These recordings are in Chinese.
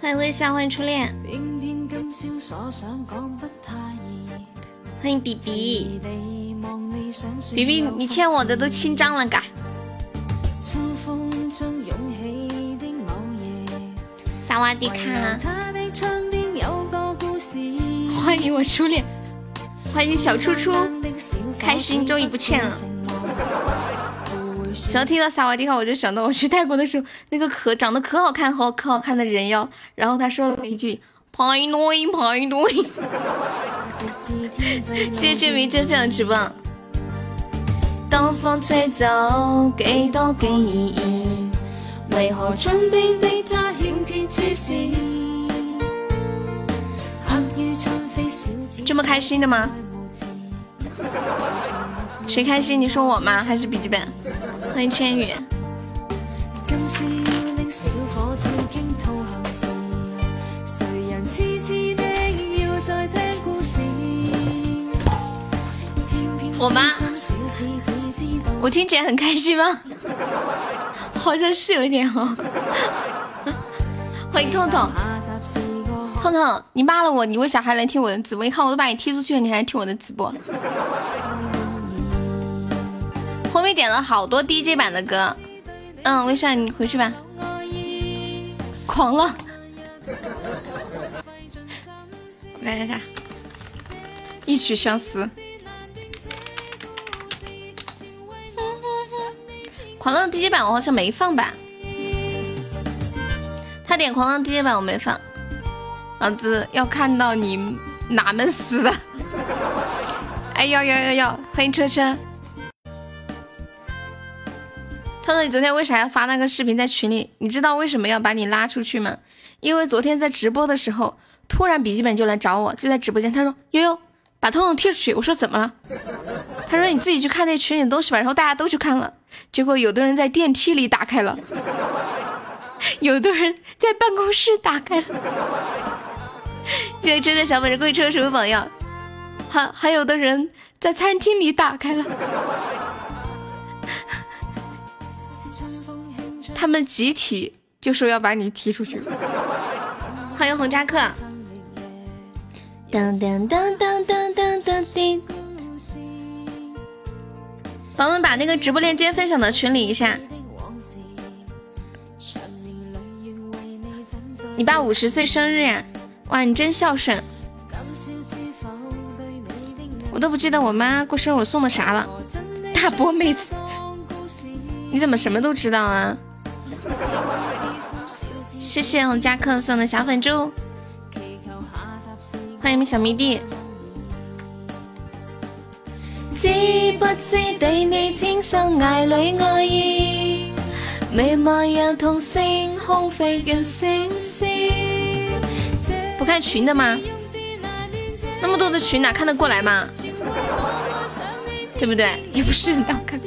欢迎微笑，欢迎初恋，欢迎比比，比比，你欠我的都清账了，嘎。萨瓦迪卡，欢迎我初恋，欢迎小初初，开心终于不欠了。只要听到萨瓦迪卡，我就想到我去泰国的时候，那个可长得可好看、好可好看的人妖，然后他说了一句排队排队。谢谢这名真分享直播。当风吹走几多记忆，为何的他欠缺注视？这么开心的吗？谁开心？你说我吗？还是笔记本？欢迎千羽。我吗？我听起来很开心吗？好像是有一点哦。欢迎痛痛，痛痛，你骂了我，你为啥还来听我的直播？你看我都把你踢出去了，你还听我的直播？后面点了好多 DJ 版的歌，嗯，微笑你回去吧。狂了，来 来来，一曲相思。狂浪 DJ 版我好像没放吧？他点狂浪 DJ 版我没放，老子要看到你哪门死的！哎要要要要！欢迎车车。涛涛，你昨天为啥要发那个视频在群里？你知道为什么要把你拉出去吗？因为昨天在直播的时候，突然笔记本就来找我，就在直播间，他说悠悠把彤彤踢出去。我说怎么了？他说你自己去看那群里的东西吧。然后大家都去看了。结果有的人在电梯里打开了，有的人在办公室打开了。谢谢真的小本事贵车什么榜样？还还有的人在餐厅里打开了。他们集体就说要把你踢出去。欢迎红扎克。当当当当当当当叮。宝宝们把那个直播链接分享到群里一下。你爸五十岁生日呀！哇，你真孝顺。我都不记得我妈过生日我送的啥了。大波妹子，你怎么什么都知道啊？谢谢红加克送的小粉猪，欢迎小迷弟。知不知对你千生涯里爱意，未漫日同星空飞远星星。不看群的吗？那么多的群哪看得过来吗？对不对？也不是很好看。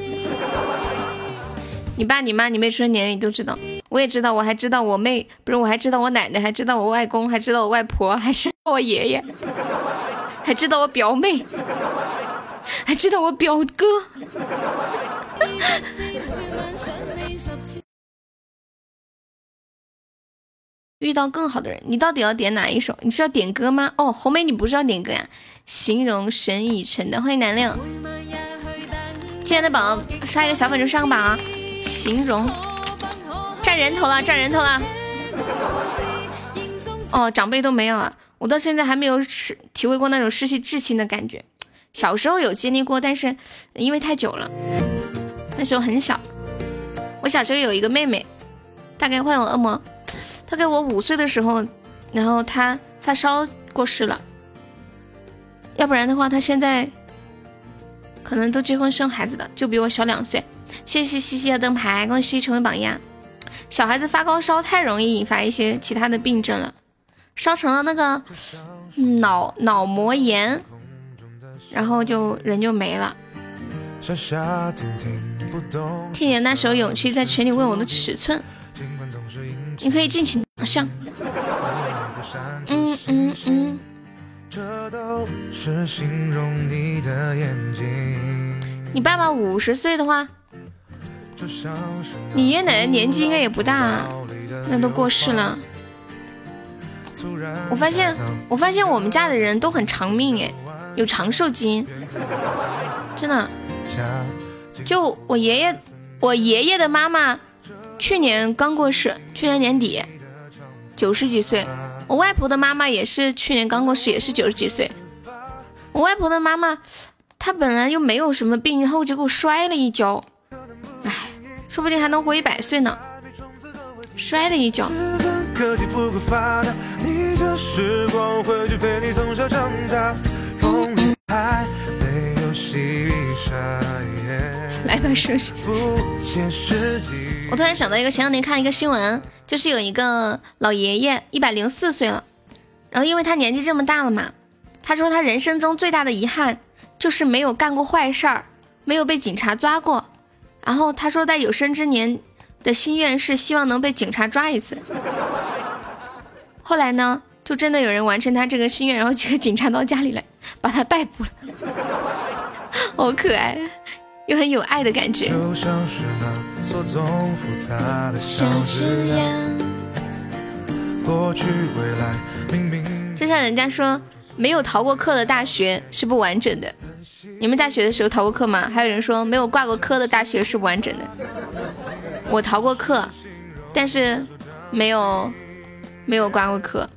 你爸、你妈、你妹出生年月你都知道，我也知道，我还知道我妹，不是我还知道我奶奶，还知道我外公，还知道我外婆，还知道我爷爷，还知道我表妹。还知道我表哥，遇到更好的人，你到底要点哪一首？你是要点歌吗？哦，红梅，你不是要点歌呀？形容神已成的，欢迎南亮，亲爱的宝，刷一个小粉就上榜啊！形容，占人头了，占人头了。哦，长辈都没有啊，我到现在还没有失体会过那种失去至亲的感觉。小时候有经历过，但是因为太久了，那时候很小。我小时候有一个妹妹，大概患有恶魔，大概我五岁的时候，然后她发烧过世了。要不然的话，她现在可能都结婚生孩子的，就比我小两岁。谢谢西西的灯牌，恭喜西西成为榜一。小孩子发高烧太容易引发一些其他的病症了，烧成了那个脑脑膜炎。然后就人就没了。听见那首勇气在群里问我的尺寸，你可以尽情想象。嗯嗯嗯。你你爸爸五十岁的话，你爷爷奶奶年纪应该也不大，那都过世了。我发现，我发现我们家的人都很长命哎，有长寿基因，真的。就我爷爷，我爷爷的妈妈去年刚过世，去年年底，九十几岁。我外婆的妈妈也是去年刚过世，也是九十几岁。我外婆的妈妈，她本来又没有什么病，然后结果摔了一跤，唉，说不定还能活一百岁呢。摔了一跤。来吧，叔叔。我突然想到一个，前两天看一个新闻，就是有一个老爷爷一百零四岁了，然后因为他年纪这么大了嘛，他说他人生中最大的遗憾就是没有干过坏事儿，没有被警察抓过。然后他说在有生之年的心愿是希望能被警察抓一次。后来呢，就真的有人完成他这个心愿，然后几个警察到家里来把他逮捕了，好可爱。又很有爱的感觉。就像人家说，没有逃过课的大学是不完整的。你们大学的时候逃过课吗？还有人说没有挂过科的大学是不完整的。我逃过课，但是没有没有挂过科。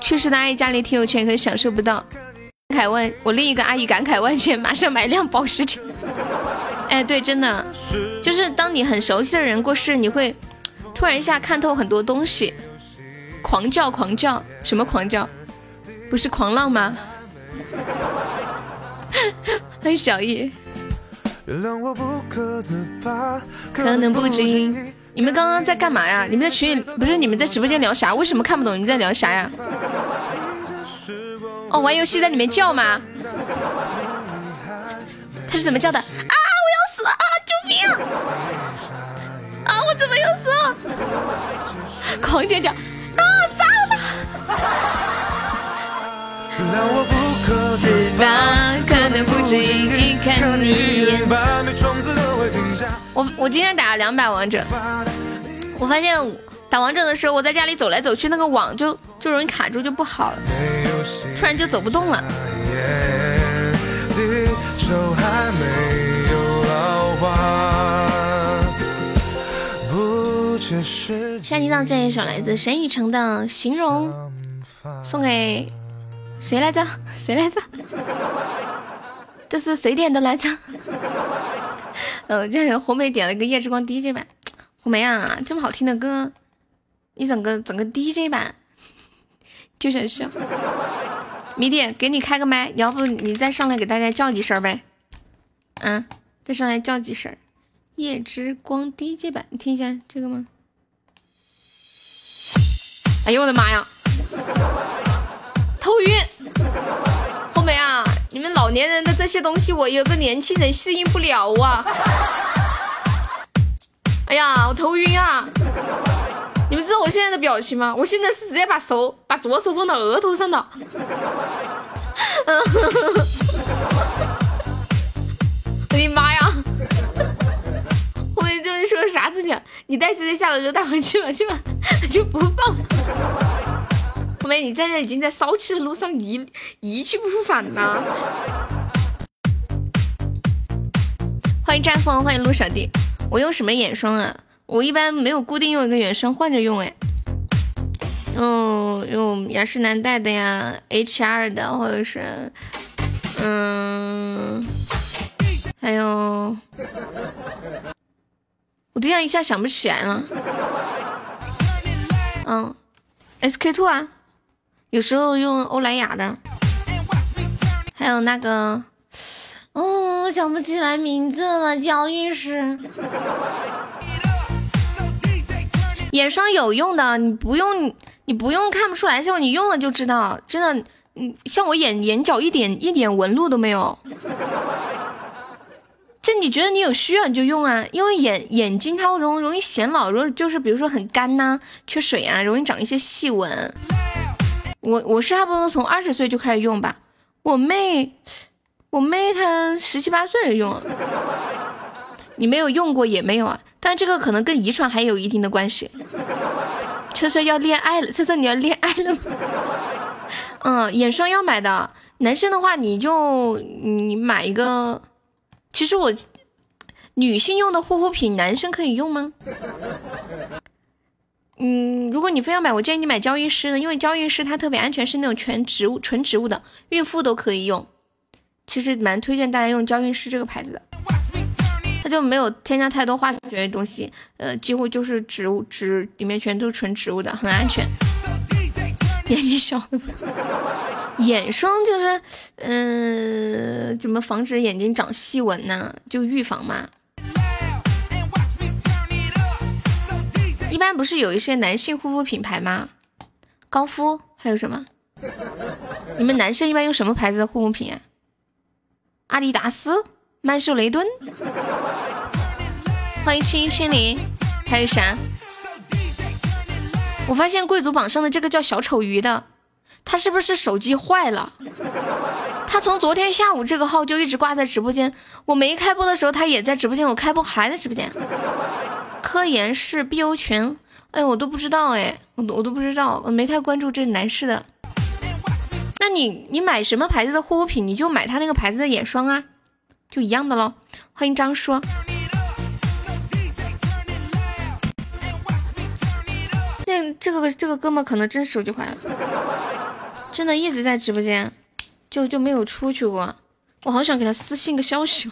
去世的阿姨家里挺有钱，可是享受不到。感慨万，我另一个阿姨感慨万千，马上买辆保时捷。哎，对，真的，就是当你很熟悉的人过世，你会突然一下看透很多东西，狂叫狂叫，什么狂叫？不是狂浪吗？欢迎小易。可能不止音。你们刚刚在干嘛呀？你们在群里不是？你们在直播间聊啥？为什么看不懂你们在聊啥呀？哦，玩游戏在里面叫吗？他是怎么叫的？啊！我要死了啊！救命！啊！我怎么又死了？狂点叫！啊！杀了我我今天打了两把王者，我发现打王者的时候，我在家里走来走去，那个网就就容易卡住，就不好了。突然就走不动了。下听到这一首来自沈雨成的《形容》，送给谁来着？谁来着？这是谁点的来着？呃，这红梅点了一个夜之光 DJ 版。红梅啊，这么好听的歌，你整个整个 DJ 版，就想笑。迷弟，给你开个麦，要不你再上来给大家叫几声呗？嗯，再上来叫几声。夜之光 DJ 版，你听一下这个吗？哎呦我的妈呀！头晕。红梅啊，你们老年人的这些东西，我有个年轻人适应不了啊。哎呀，我头晕啊！你们知道我现在的表情吗？我现在是直接把手把左手放到额头上的。我的妈呀！后面就是说啥事情？你带直接下楼就带回去吧，去吧，就不放。后面你在这已经在骚气的路上一一去不复返呐。欢迎战风，欢迎陆小弟。我用什么眼霜啊？我一般没有固定用一个眼霜，换着用哎。用用雅诗兰黛的呀，HR 的，或者是嗯，还有我这样一下想不起来了。嗯，SK two 啊，有时候用欧莱雅的，还有那个，哦，想不起来名字了，娇韵诗。眼霜有用的，你不用，你不用看不出来，像你用了就知道，真的，嗯，像我眼眼角一点一点纹路都没有。这你觉得你有需要你就用啊，因为眼眼睛它容容易显老，容就是比如说很干呐，缺水啊，容易长一些细纹。我我是差不多从二十岁就开始用吧，我妹我妹她十七八岁就用了。你没有用过也没有啊，但这个可能跟遗传还有一定的关系。车车要恋爱了，车车你要恋爱了？嗯，眼霜要买的，男生的话你就你买一个。其实我女性用的护肤品，男生可以用吗？嗯，如果你非要买，我建议你买娇韵诗的，因为娇韵诗它特别安全，是那种全植物、纯植物的，孕妇都可以用。其实蛮推荐大家用娇韵诗这个牌子的，它就没有添加太多化学的东西，呃，几乎就是植物植里面全都是纯植物的，很安全。眼睛小的，眼霜就是，嗯，怎么防止眼睛长细纹呢？就预防嘛。一般不是有一些男性护肤品牌吗？高夫还有什么？你们男生一般用什么牌子的护肤品啊？阿迪达斯、曼秀雷敦。欢迎七千零，还有啥？我发现贵族榜上的这个叫小丑鱼的，他是不是手机坏了？他从昨天下午这个号就一直挂在直播间，我没开播的时候他也在直播间，我开播还在直播间。科颜氏碧欧泉，哎，我都不知道哎，我都我都不知道，我没太关注这男士的。那你你买什么牌子的护肤品，你就买他那个牌子的眼霜啊，就一样的喽。欢迎张叔。那这个这个哥们可能真手机坏了，真的一直在直播间，就就没有出去过。我好想给他私信个消息，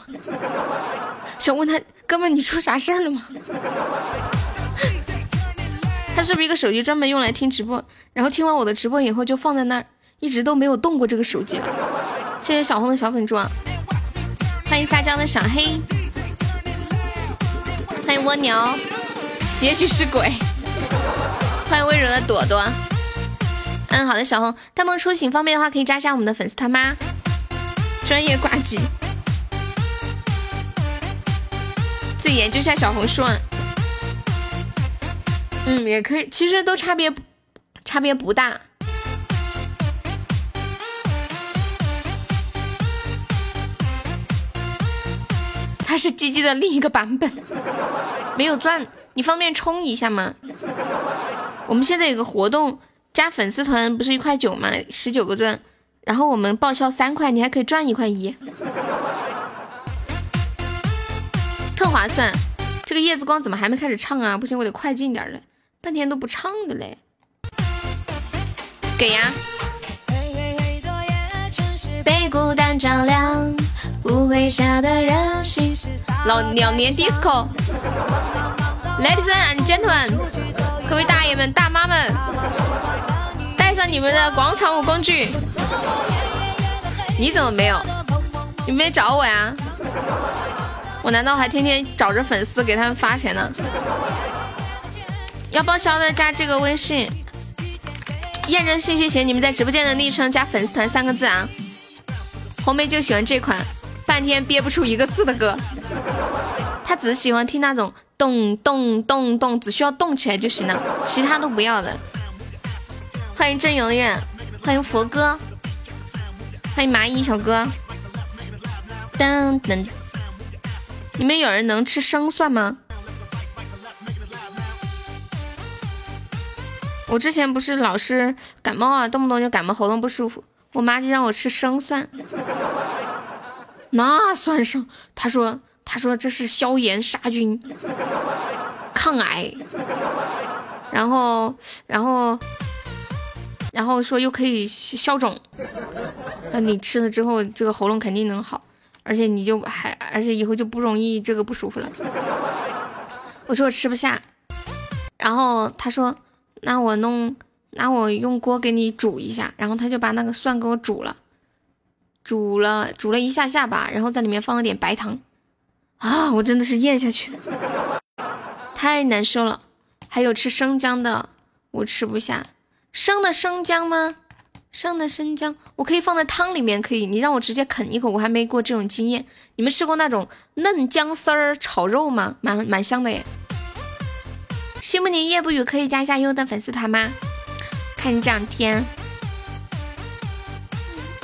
想问他。哥们，你出啥事儿了吗？他是不是一个手机专门用来听直播？然后听完我的直播以后就放在那儿，一直都没有动过这个手机了。谢谢小红的小粉猪，欢迎撒娇的小黑，欢迎蜗牛，也许是鬼。欢迎温柔的朵朵。嗯，好的，小红，大梦初醒方便的话可以加一下我们的粉丝团吗？专业挂机。自己研究一下小红书，嗯，也可以，其实都差别差别不大。它是鸡鸡的另一个版本，没有钻，你方便充一下吗？我们现在有个活动，加粉丝团不是一块九吗？十九个钻，然后我们报销三块，你还可以赚一块一。特划算，这个叶子光怎么还没开始唱啊？不行，我得快进点了，半天都不唱的嘞。给呀。被孤单照亮，不会傻的老两年 disco，ladies and gentlemen，各位大爷们、大妈们，带上你们的广场舞工具。你怎么没有？你没找我呀？我难道还天天找着粉丝给他们发钱呢？要报销的加这个微信，验证信息写你们在直播间的昵称加粉丝团三个字啊。红梅就喜欢这款半天憋不出一个字的歌，他只喜欢听那种动动动动，只需要动起来就行了，其他都不要的。欢迎郑永远，欢迎佛哥，欢迎蚂蚁小哥，噔噔。你们有人能吃生蒜吗？我之前不是老是感冒啊，动不动就感冒，喉咙不舒服，我妈就让我吃生蒜。那算上，她说她说这是消炎杀菌、抗癌，然后然后然后说又可以消肿，那你吃了之后，这个喉咙肯定能好。而且你就还，而且以后就不容易这个不舒服了。我说我吃不下，然后他说那我弄，那我用锅给你煮一下，然后他就把那个蒜给我煮了，煮了煮了一下下吧，然后在里面放了点白糖，啊，我真的是咽下去的，太难受了。还有吃生姜的，我吃不下，生的生姜吗？生的生姜，我可以放在汤里面，可以。你让我直接啃一口，我还没过这种经验。你们吃过那种嫩姜丝儿炒肉吗？蛮蛮香的耶。西木宁夜不语可以加一下优的粉丝团吗？看你这两天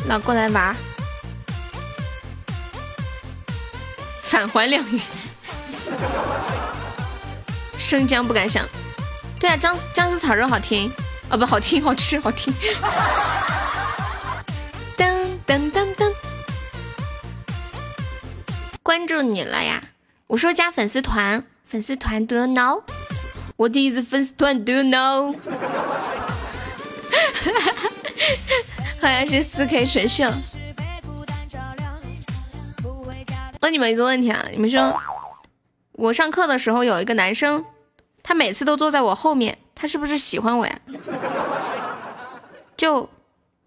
老过来玩，返还两元。生姜不敢想。对啊，姜姜丝炒肉好听，哦不好听，好吃，好听。噔噔噔噔，关注你了呀！我说加粉丝团，粉丝团 Do you know？我第一次粉丝团 Do you know？好像是四 K 纯秀。问你们一个问题啊，你们说我上课的时候有一个男生，他每次都坐在我后面，他是不是喜欢我呀？就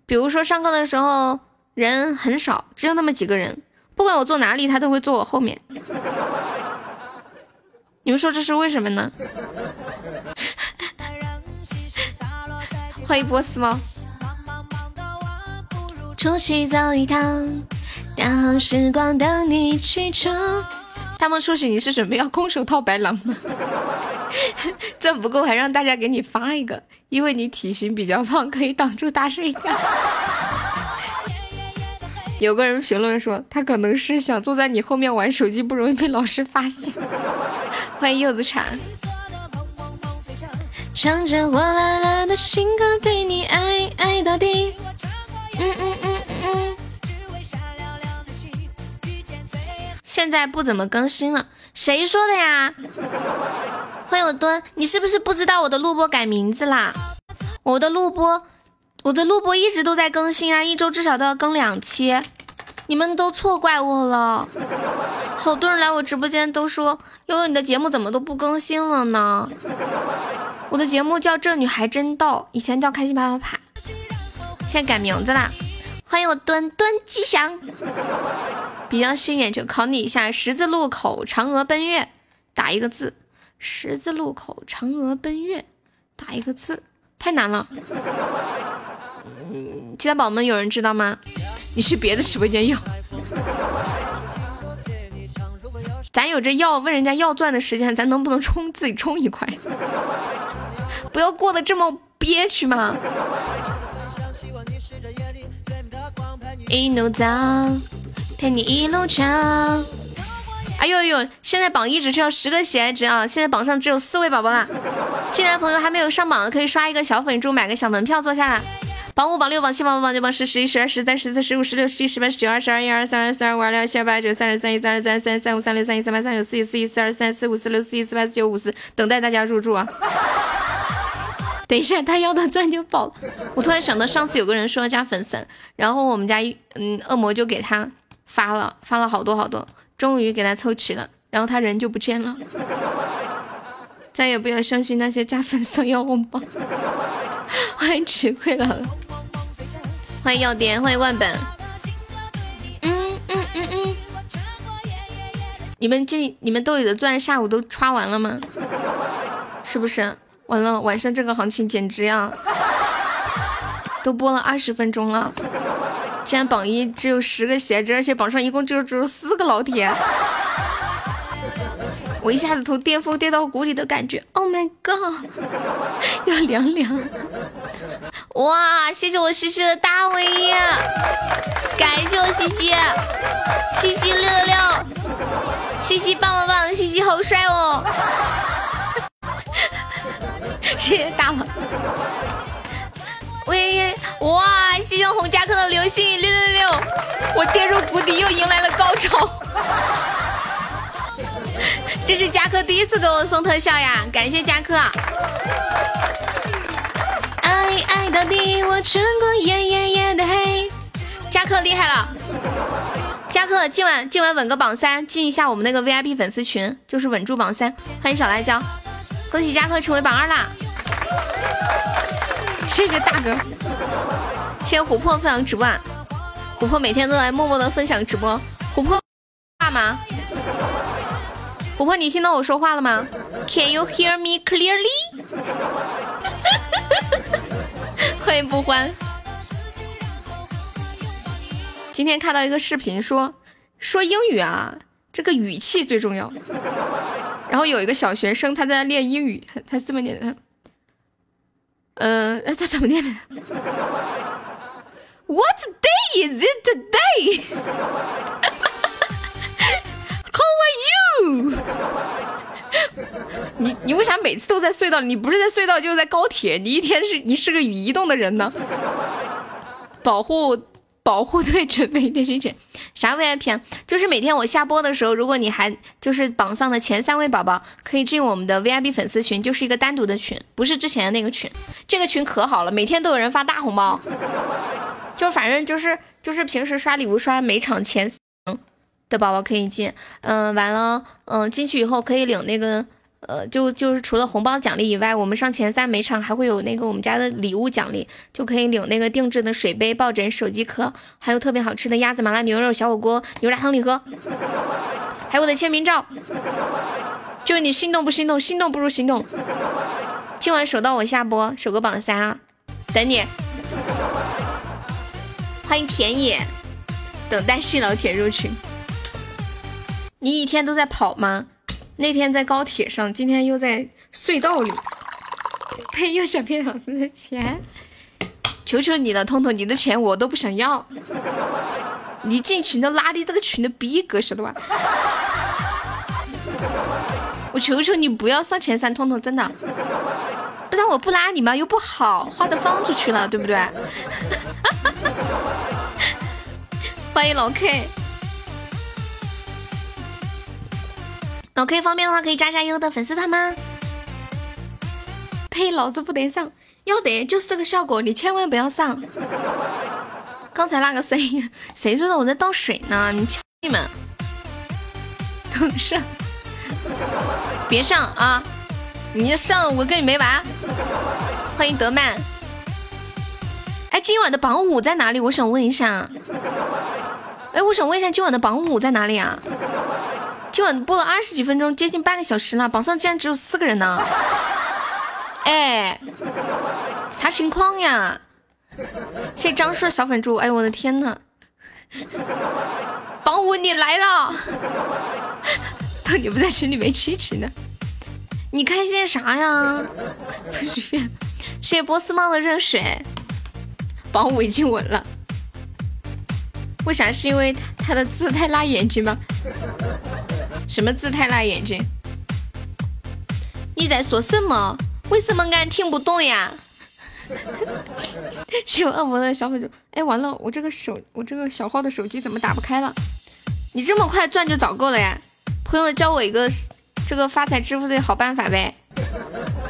比如说上课的时候人很少，只有那么几个人，不管我坐哪里，他都会坐我后面。你们说这是为什么呢？欢迎波斯猫。出去走一趟，大好时光等你去闯。他们说：“起，你是准备要空手套白狼吗？钻不够还让大家给你发一个，因为你体型比较胖，可以挡住大睡觉。有个人评论说，他可能是想坐在你后面玩手机，不容易被老师发现。欢迎柚子茶。唱着火辣辣的情歌，对你爱爱到底。嗯嗯嗯。现在不怎么更新了，谁说的呀？欢迎我墩，你是不是不知道我的录播改名字啦？我的录播。我的录播一直都在更新啊，一周至少都要更两期，你们都错怪我了。好多人来我直播间都说，悠悠你的节目怎么都不更新了呢？我的节目叫这女孩真逗，以前叫开心啪啪啪，现在改名字啦。欢迎我墩墩吉祥，比较顺眼就考你一下，十字路口嫦娥奔月，打一个字。十字路口嫦娥奔月，打一个字，太难了。嗯，其他宝宝们有人知道吗？你去别的直播间要。咱有这要问人家要钻的时间，咱能不能充自己充一块？不要过得这么憋屈嘛！一路走，陪你一路唱。哎呦呦！现在榜一只需要十个喜爱值啊！现在榜上只有四位宝宝啦。进来的朋友还没有上榜的，可以刷一个小粉猪，买个小门票坐下来。榜五、榜六、榜七、榜八、榜九、榜十、十一、十二、十三、十四、十五、十六、十七、十八、十九、二十二、一二三、二四、二五、二六、二七、二八、二九、三十、三一、三二、三三、三五、三六、三七、三八、三九、四一、四一、四二、三四五、四六、四一、四八、四九、五十，等待大家入住啊！等一下，他要的钻就爆了。我突然想到，上次有个人说要加粉丝，然后我们家嗯恶魔就给他发了，发了好多好多，终于给他凑齐了，然后他人就不见了。再也不要相信那些加粉丝要红包。欢迎吃亏了。欢迎药店，欢迎万本。嗯嗯嗯嗯。你们这你们兜里的钻下午都刷完了吗？是不是？完了，晚上这个行情简直呀！都播了二十分钟了，竟然榜一只有十个鞋子，而且榜上一共就只有四个老铁。我一下子从巅峰跌到谷底的感觉，Oh my god，要凉凉！哇，谢谢我西西的大 V，感谢我西西，西西六六六，西西棒棒棒，西西好帅哦！谢谢大王，喂，哇，谢谢红加克的流星雨六六六，我跌入谷底又迎来了高潮。这是夹克第一次给我送特效呀，感谢夹克。爱爱到底，我穿过夜夜夜的黑。夹克厉害了，夹克今晚今晚稳个榜三，进一下我们那个 VIP 粉丝群，就是稳住榜三。欢迎小辣椒，恭喜夹克成为榜二啦！谢谢大哥，谢谢琥珀分享直播啊！琥珀每天都来默默的分享直播，琥珀话吗？琥珀，你听到我说话了吗？Can you hear me clearly？欢迎不欢。今天看到一个视频，说说英语啊，这个语气最重要。然后有一个小学生他在练英语，他这么念的，嗯，他怎么念的？What day is it today？How are you？你你为啥每次都在隧道？你不是在隧道就是在高铁？你一天是你是个语移动的人呢？保护保护队准备电信群，啥 VIP 啊？就是每天我下播的时候，如果你还就是榜上的前三位宝宝，可以进我们的 VIP 粉丝群，就是一个单独的群，不是之前的那个群。这个群可好了，每天都有人发大红包，就反正就是就是平时刷礼物刷每场前三。的宝宝可以进，嗯，完了，嗯，进去以后可以领那个，呃，就就是除了红包奖励以外，我们上前三每场还会有那个我们家的礼物奖励，就可以领那个定制的水杯、抱枕、手机壳，还有特别好吃的鸭子麻辣牛肉小火锅、牛奶汤礼盒，还有我的签名照。就你心动不心动？心动不如行动。今晚守到我下播，守个榜三啊，等你。欢迎田野，等待细老铁入群。你一天都在跑吗？那天在高铁上，今天又在隧道里，呸！又想骗老子的钱，求求你了，通通，你的钱我都不想要。你进群都拉低这个群的逼格，晓得吧？我求求你不要上前三，通通，真的，不然我不拉你嘛又不好，话都放出去了，对不对？欢迎老 K。老 K 方便的话，可以加加优的粉丝团吗？呸！老子不得上，要得就是这个效果，你千万不要上。刚才那个声音，谁说的？我在倒水呢，你瞧你们，等上，别上啊！你上，我跟你没完。欢迎德曼。哎，今晚的榜五在哪里？我想问一下。哎，我想问一下，今晚的榜五在哪里啊？今晚播了二十几分钟，接近半个小时了，榜上竟然只有四个人呢！哎，啥情况呀？谢张叔的小粉猪，哎呦我的天呐！榜五你来了，当你不在群里面七七呢？你开心啥呀？谢谢波斯猫的热水，榜五已经稳了。为啥？是因为他的字太辣眼睛吗？什么字太辣眼睛？你在说什么？为什么俺听不懂呀？是有恶魔的小粉猪。哎，完了，我这个手，我这个小号的手机怎么打不开了？你这么快钻就早够了呀？朋友教我一个这个发财致富的好办法呗，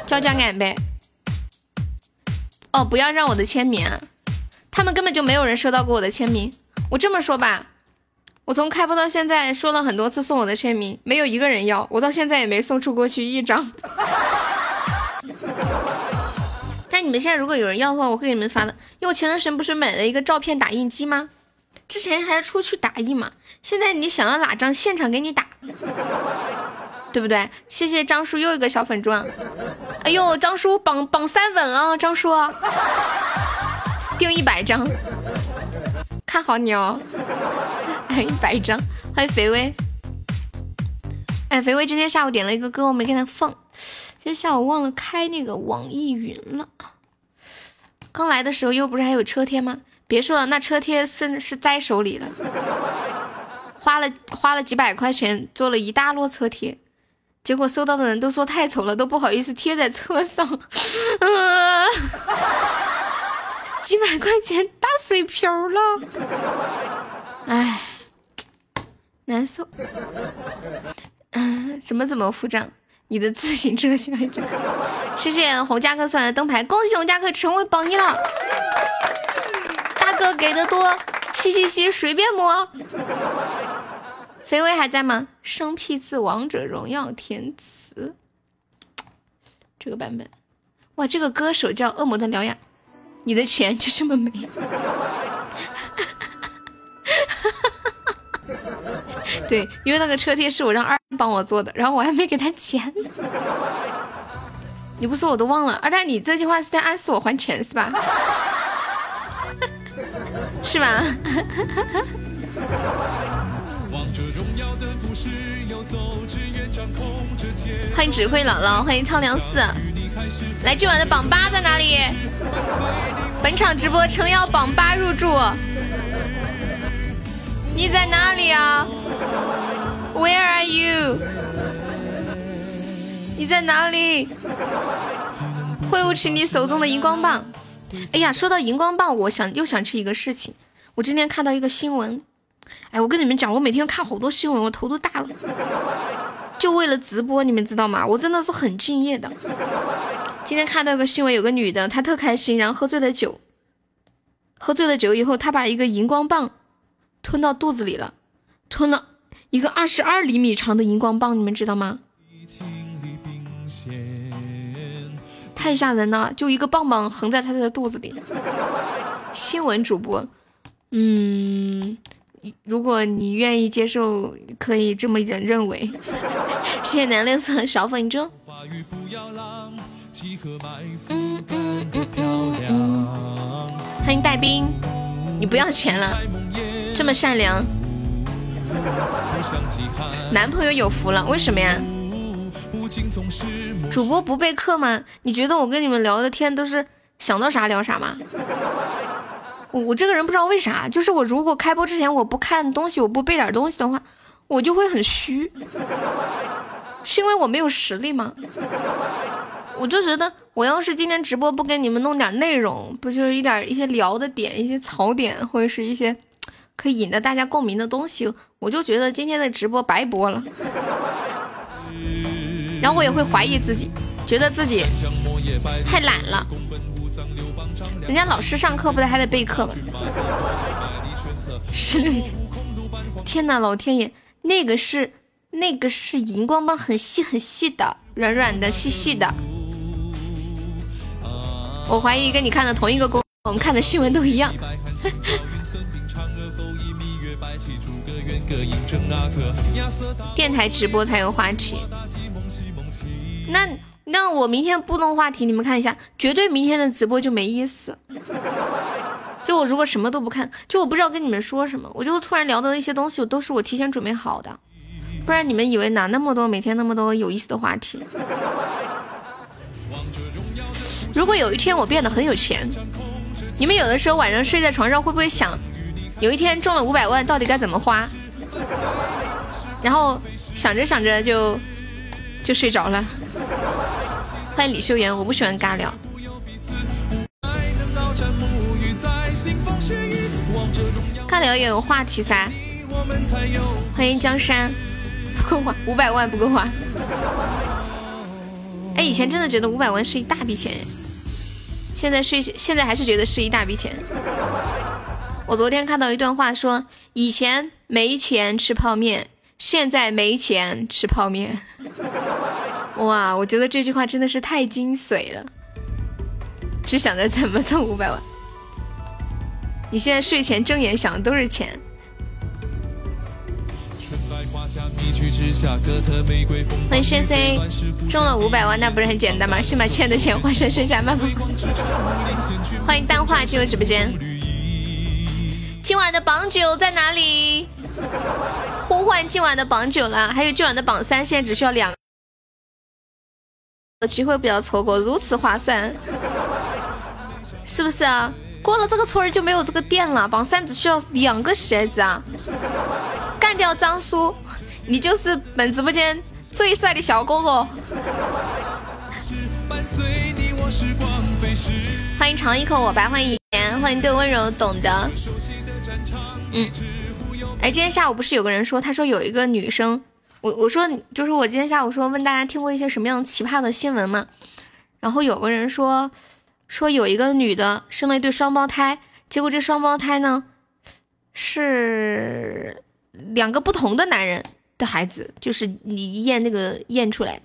教教俺呗。哦，不要让我的签名，他们根本就没有人收到过我的签名。我这么说吧。我从开播到现在说了很多次送我的签名，没有一个人要，我到现在也没送出过去一张。但你们现在如果有人要的话，我会给你们发的。因为我前段时间不是买了一个照片打印机吗？之前还出去打印嘛。现在你想要哪张，现场给你打，对不对？谢谢张叔又一个小粉钻。哎呦，张叔榜榜三稳了，张叔，订一百张，看好你哦。一百张，欢迎肥威。哎，肥威今天下午点了一个歌，我没给他放。今天下午忘了开那个网易云了。刚来的时候又不是还有车贴吗？别说了，那车贴甚至是在手里了。花了花了几百块钱做了一大摞车贴，结果收到的人都说太丑了，都不好意思贴在车上。几百块钱打水漂了，哎。难受，嗯，怎么怎么付账？你的自行车小一谢谢洪家哥送来的灯牌，恭喜洪家哥成为榜一了。大哥给的多，嘻嘻嘻，随便摸。飞威还在吗？生僻字王者荣耀填词，这个版本，哇，这个歌手叫恶魔的獠牙，你的钱就这么没？对，因为那个车贴是我让二帮我做的，然后我还没给他钱。你不说我都忘了，二蛋，你这句话是在暗示我还钱是吧？是吧？欢迎指挥姥姥，欢迎苍凉寺。来，今晚的榜八在哪里？本场直播诚邀榜八入驻。你在哪里啊？Where are you？你在哪里？挥舞起你手中的荧光棒。哎呀，说到荧光棒，我想又想起一个事情。我今天看到一个新闻，哎，我跟你们讲，我每天看好多新闻，我头都大了。就为了直播，你们知道吗？我真的是很敬业的。今天看到个新闻，有个女的，她特开心，然后喝醉了酒，喝醉了酒以后，她把一个荧光棒吞到肚子里了，吞了一个二十二厘米长的荧光棒，你们知道吗？太吓人了，就一个棒棒横在她的肚子里。新闻主播，嗯，如果你愿意接受，可以这么认认为。谢谢南六送的小粉猪。嗯嗯嗯嗯欢迎带兵，你不要钱了，这么善良。男朋友有福了，为什么呀？主播不备课吗？你觉得我跟你们聊的天都是想到啥聊啥吗？我我这个人不知道为啥，就是我如果开播之前我不看东西，我不背点东西的话，我就会很虚。是因为我没有实力吗？我就觉得我要是今天直播不给你们弄点内容，不就是一点一些聊的点、一些槽点，或者是一些可以引得大家共鸣的东西，我就觉得今天的直播白播了。然后我也会怀疑自己，觉得自己太懒了。人家老师上课不得还得备课吗？十六，天哪，老天爷，那个是那个是荧光棒，很细很细的，软软的，细细的。我怀疑跟你看的同一个公，我们看的新闻都一样。电台直播才有话题。那那我明天不弄话题，你们看一下，绝对明天的直播就没意思。就我如果什么都不看，就我不知道跟你们说什么，我就突然聊的一些东西，都是我提前准备好的，不然你们以为哪那么多每天那么多有意思的话题？如果有一天我变得很有钱，你们有的时候晚上睡在床上会不会想，有一天中了五百万到底该怎么花？然后想着想着就就睡着了。欢迎李秀媛，我不喜欢尬聊。尬聊也有话题噻。欢迎江山，不够花，五百万不够花。哎，以前真的觉得五百万是一大笔钱，现在睡现在还是觉得是一大笔钱。我昨天看到一段话，说以前没钱吃泡面，现在没钱吃泡面。哇，我觉得这句话真的是太精髓了，只想着怎么挣五百万。你现在睡前睁眼想的都是钱。欢迎轩 C，中了五百万那不是很简单吗？先把欠的钱还上，剩下慢慢。欢迎淡化进入直播间。今晚的榜九在哪里？呼唤今晚的榜九了，还有今晚的榜三，现在只需要两。机会不要错过，如此划算，是不是啊？过了这个村儿就没有这个店了。榜三只需要两个鞋子啊！干掉张叔，你就是本直播间最帅的小哥哥。欢迎尝一口我白，欢迎，欢迎对温柔懂得。嗯，哎，今天下午不是有个人说，他说有一个女生。我我说就是我今天下午说问大家听过一些什么样奇葩的新闻吗？然后有个人说说有一个女的生了一对双胞胎，结果这双胞胎呢是两个不同的男人的孩子，就是你验那个验出来。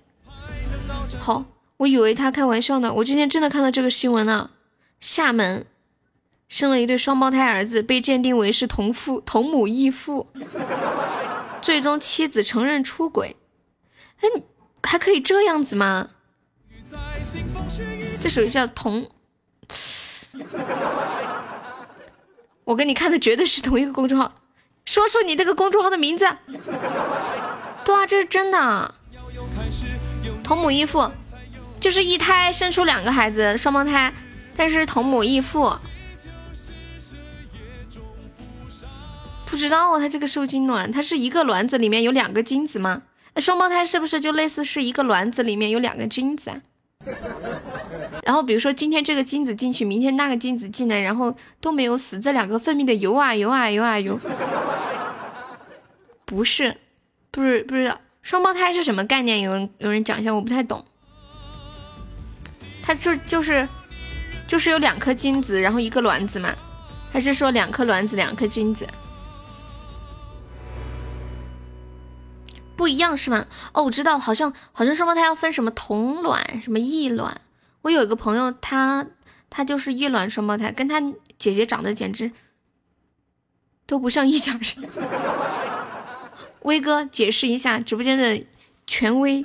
好，我以为他开玩笑呢，我今天真的看到这个新闻了，厦门生了一对双胞胎儿子，被鉴定为是同父同母异父。最终妻子承认出轨，哎，还可以这样子吗？这属于叫同，我跟你看的绝对是同一个公众号，说出你那个公众号的名字。对啊，这是真的，同母异父，就是一胎生出两个孩子，双胞胎，但是同母异父。不知道啊，他这个受精卵，它是一个卵子里面有两个精子吗？那双胞胎是不是就类似是一个卵子里面有两个精子啊？然后比如说今天这个精子进去，明天那个精子进来，然后都没有死，这两个分泌的游啊游啊游啊游。不是，不是不知道，双胞胎是什么概念？有人有人讲一下，我不太懂。它就就是就是有两颗精子，然后一个卵子嘛？还是说两颗卵子两颗精子？不一样是吗？哦，我知道，好像好像双胞胎要分什么同卵什么异卵。我有一个朋友，他他就是异卵双胞胎，跟他姐姐长得简直都不像一家人。威哥解释一下直播间的权威。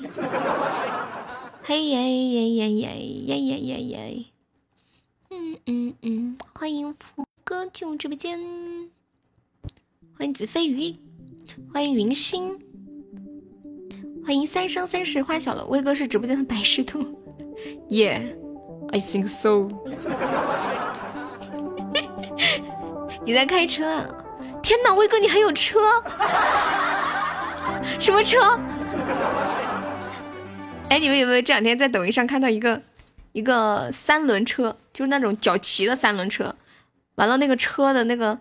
嘿耶耶耶耶耶耶耶耶！嗯嗯嗯，欢迎福哥进入直播间，欢迎子飞鱼，欢迎云心，欢迎三生三世花小楼。威哥是直播间的百事通，Yeah，I think so。你在开车？啊？天哪，威哥你还有车？什么车？哎，你们有没有这两天在抖音上看到一个一个三轮车，就是那种脚骑的三轮车？完了，那个车的那个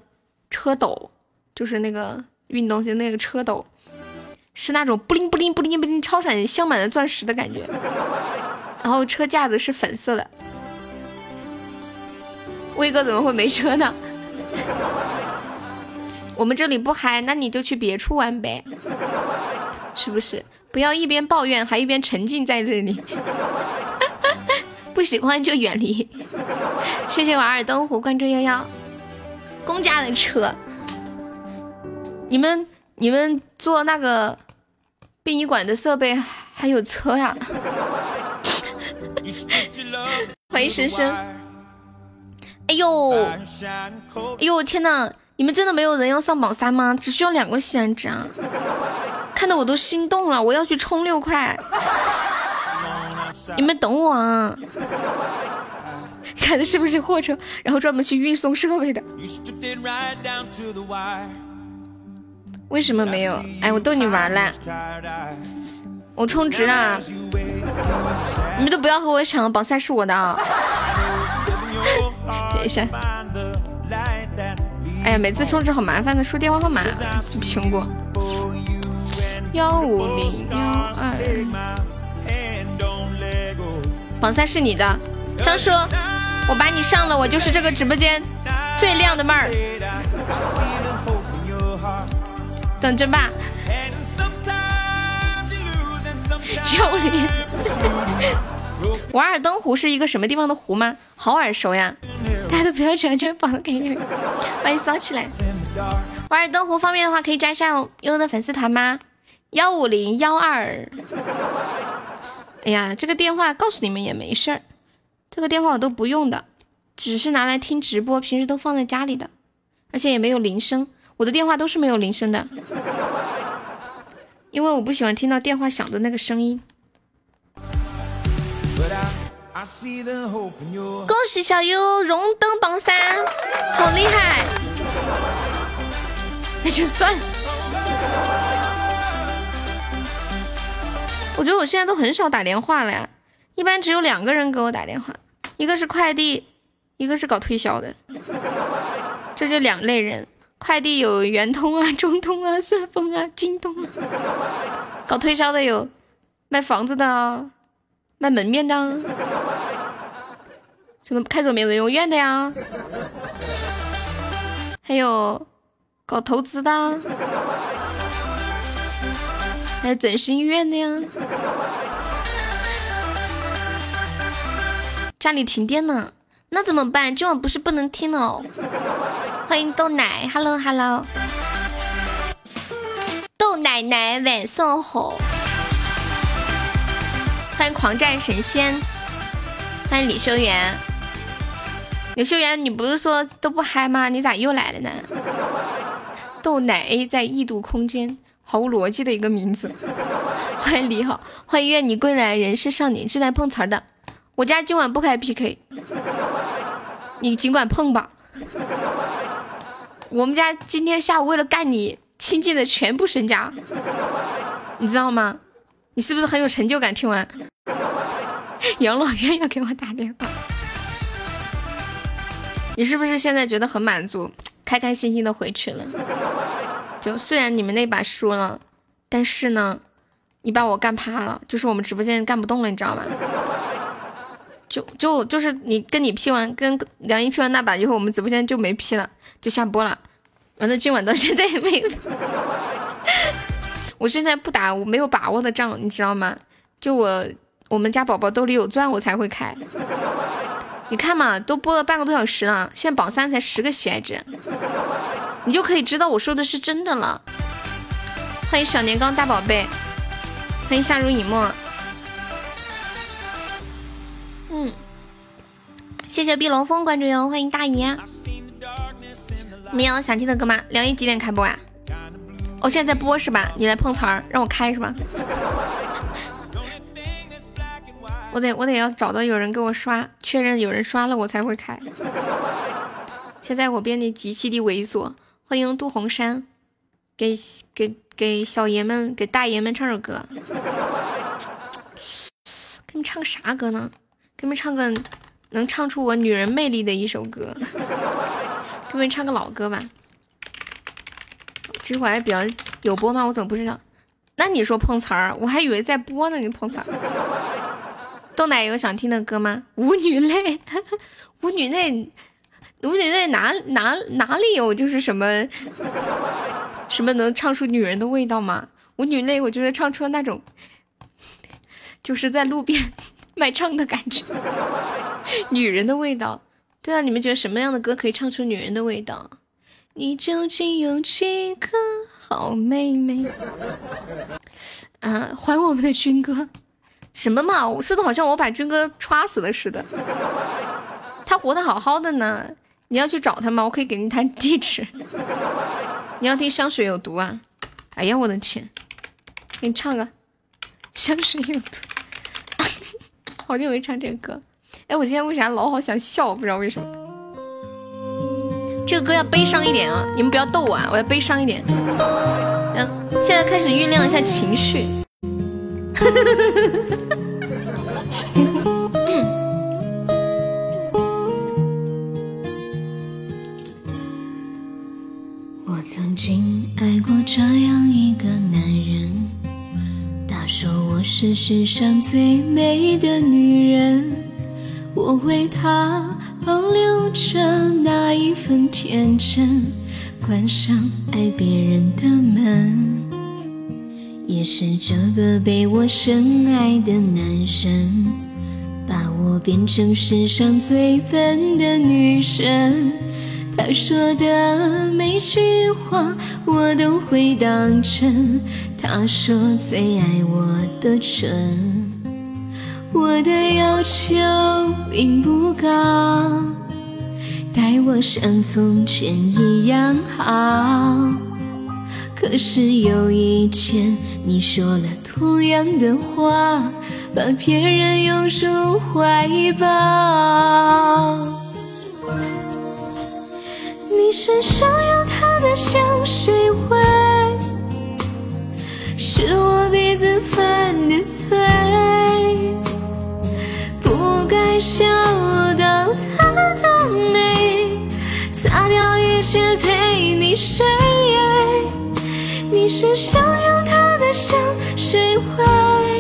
车斗，就是那个运动型那个车斗，是那种布灵布灵布灵布灵超闪镶满了钻石的感觉。然后车架子是粉色的。威哥怎么会没车呢？我们这里不嗨，那你就去别处玩呗，是不是？不要一边抱怨还一边沉浸在这里，不喜欢就远离。谢谢瓦尔登湖关注幺幺。公家的车，你们你们坐那个殡仪馆的设备还有车呀？欢迎深深。哎呦，哎呦天呐！你们真的没有人要上榜三吗？只需要两个喜爱值啊！看得我都心动了，我要去充六块。你们等我啊！开的是不是货车？然后专门去运送设备的？为什么没有？哎，我逗你玩了。我充值了。你们都不要和我抢，榜三是我的啊！等一下。哎呀，每次充值好麻烦的，输电话号码，苹果幺五零幺二，榜三是你的，张叔，我把你上了，我就是这个直播间最靓的妹儿，等着吧，幺零，瓦尔登湖是一个什么地方的湖吗？好耳熟呀。大家都不要抢，就榜给你，欢迎扫起来。瓦尔登湖方便的话，可以加上悠悠的粉丝团吗？幺五零幺二。哎呀，这个电话告诉你们也没事儿，这个电话我都不用的，只是拿来听直播，平时都放在家里的，而且也没有铃声，我的电话都是没有铃声的，因为我不喜欢听到电话响的那个声音。恭喜小优荣登榜三，好厉害！那就算。我觉得我现在都很少打电话了呀，一般只有两个人给我打电话，一个是快递，一个是搞推销的，这就两类人。快递有圆通啊、中通啊、顺丰啊、京东啊，搞推销的有卖房子的啊。卖门面的，啊什么开走美容院的呀？还有搞投资的，还有整形医院的呀。家里停电了，那怎么办？今晚不是不能听哦。欢迎豆奶，Hello Hello，豆奶奶晚上好。欢迎狂战神仙，欢迎李修缘。李修缘，你不是说都不嗨吗？你咋又来了呢？豆奶 A 在异度空间，毫无逻辑的一个名字。欢迎李好，欢迎愿你归来，人是少年，是来碰瓷儿的。我家今晚不开 PK，你尽管碰吧。我们家今天下午为了干你，倾尽了全部身家。你知道吗？你是不是很有成就感？听完，养老院要给我打电话，你是不是现在觉得很满足，开开心心的回去了？就虽然你们那把输了，但是呢，你把我干趴了，就是我们直播间干不动了，你知道吗？就就就是你跟你 P 完，跟梁一 P 完那把以后，我们直播间就没 P 了，就下播了。完了，今晚到现在也没有。我现在不打我没有把握的仗，你知道吗？就我我们家宝宝兜里有钻，我才会开。你看嘛，都播了半个多小时了，现在榜三才十个喜爱值，你就可以知道我说的是真的了。欢迎小年糕大宝贝，欢迎夏如以沫。嗯，谢谢碧龙峰关注哟，欢迎大姨。没有想听的歌吗？梁一几点开播啊？我现在在播是吧？你来碰瓷儿，让我开是吧？我得我得要找到有人给我刷，确认有人刷了我才会开。现在我变得极其的猥琐。欢迎杜红山，给给给小爷们给大爷们唱首歌。给你们唱啥歌呢？给你们唱个能唱出我女人魅力的一首歌。给你们唱个老歌吧。其实我还比较有播吗？我怎么不知道？那你说碰瓷儿，我还以为在播呢。你碰瓷儿，豆奶有想听的歌吗？舞女泪，舞女泪，舞女泪哪哪哪里有？就是什么什么能唱出女人的味道吗？舞女泪，我觉得唱出了那种就是在路边卖唱的感觉，女人的味道。对啊，你们觉得什么样的歌可以唱出女人的味道？你究竟有几个好妹妹？啊，还我们的军哥！什么嘛？我说的好像我把军哥抓死了似的。他活得好好的呢，你要去找他吗？我可以给你他地址。你要听香水有毒啊？哎呀，我的天！给你唱个香水有毒。好久没唱这个歌。哎，我今天为啥老好想笑？不知道为什么。这个歌要悲伤一点啊！你们不要逗我啊！我要悲伤一点。嗯，现在开始酝酿一下情绪。我曾经爱过这样是世上最美的女人，我为他。保留着那一份天真，关上爱别人的门，也是这个被我深爱的男生，把我变成世上最笨的女生。他说的每句话我都会当真，他说最爱我的唇。我的要求并不高，待我像从前一样好。可是有一天你说了同样的话，把别人拥入怀抱。你身上有他的香水味，是我鼻子犯的罪。不该嗅到她的美，擦掉一切陪你睡。你身上有她的香水味，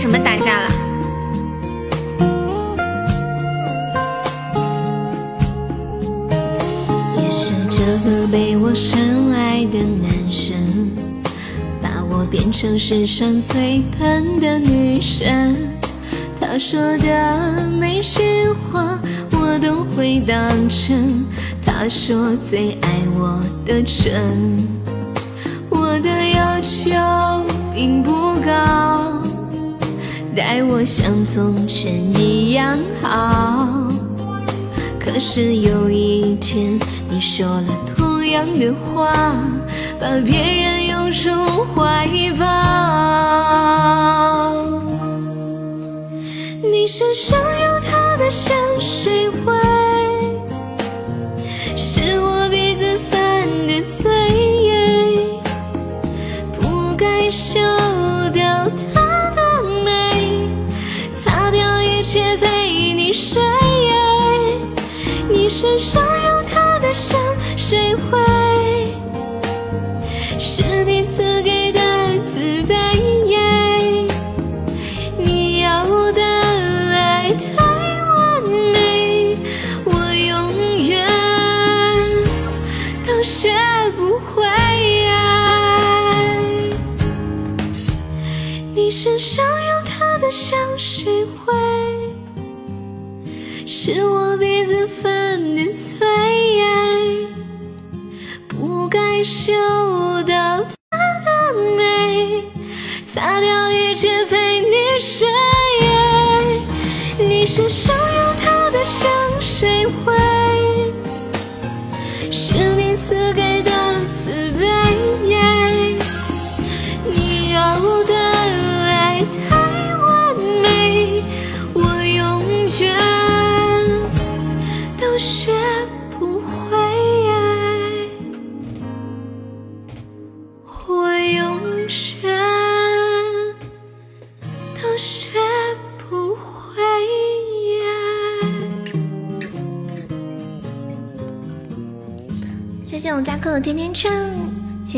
什么打架了？也是这个被我深爱的男生，把我变成世上最笨的女生。他说的每句话我都会当真。他说最爱我的唇，我的要求。并不高，待我像从前一样好。可是有一天，你说了同样的话，把别人拥入怀抱。你身上有他的香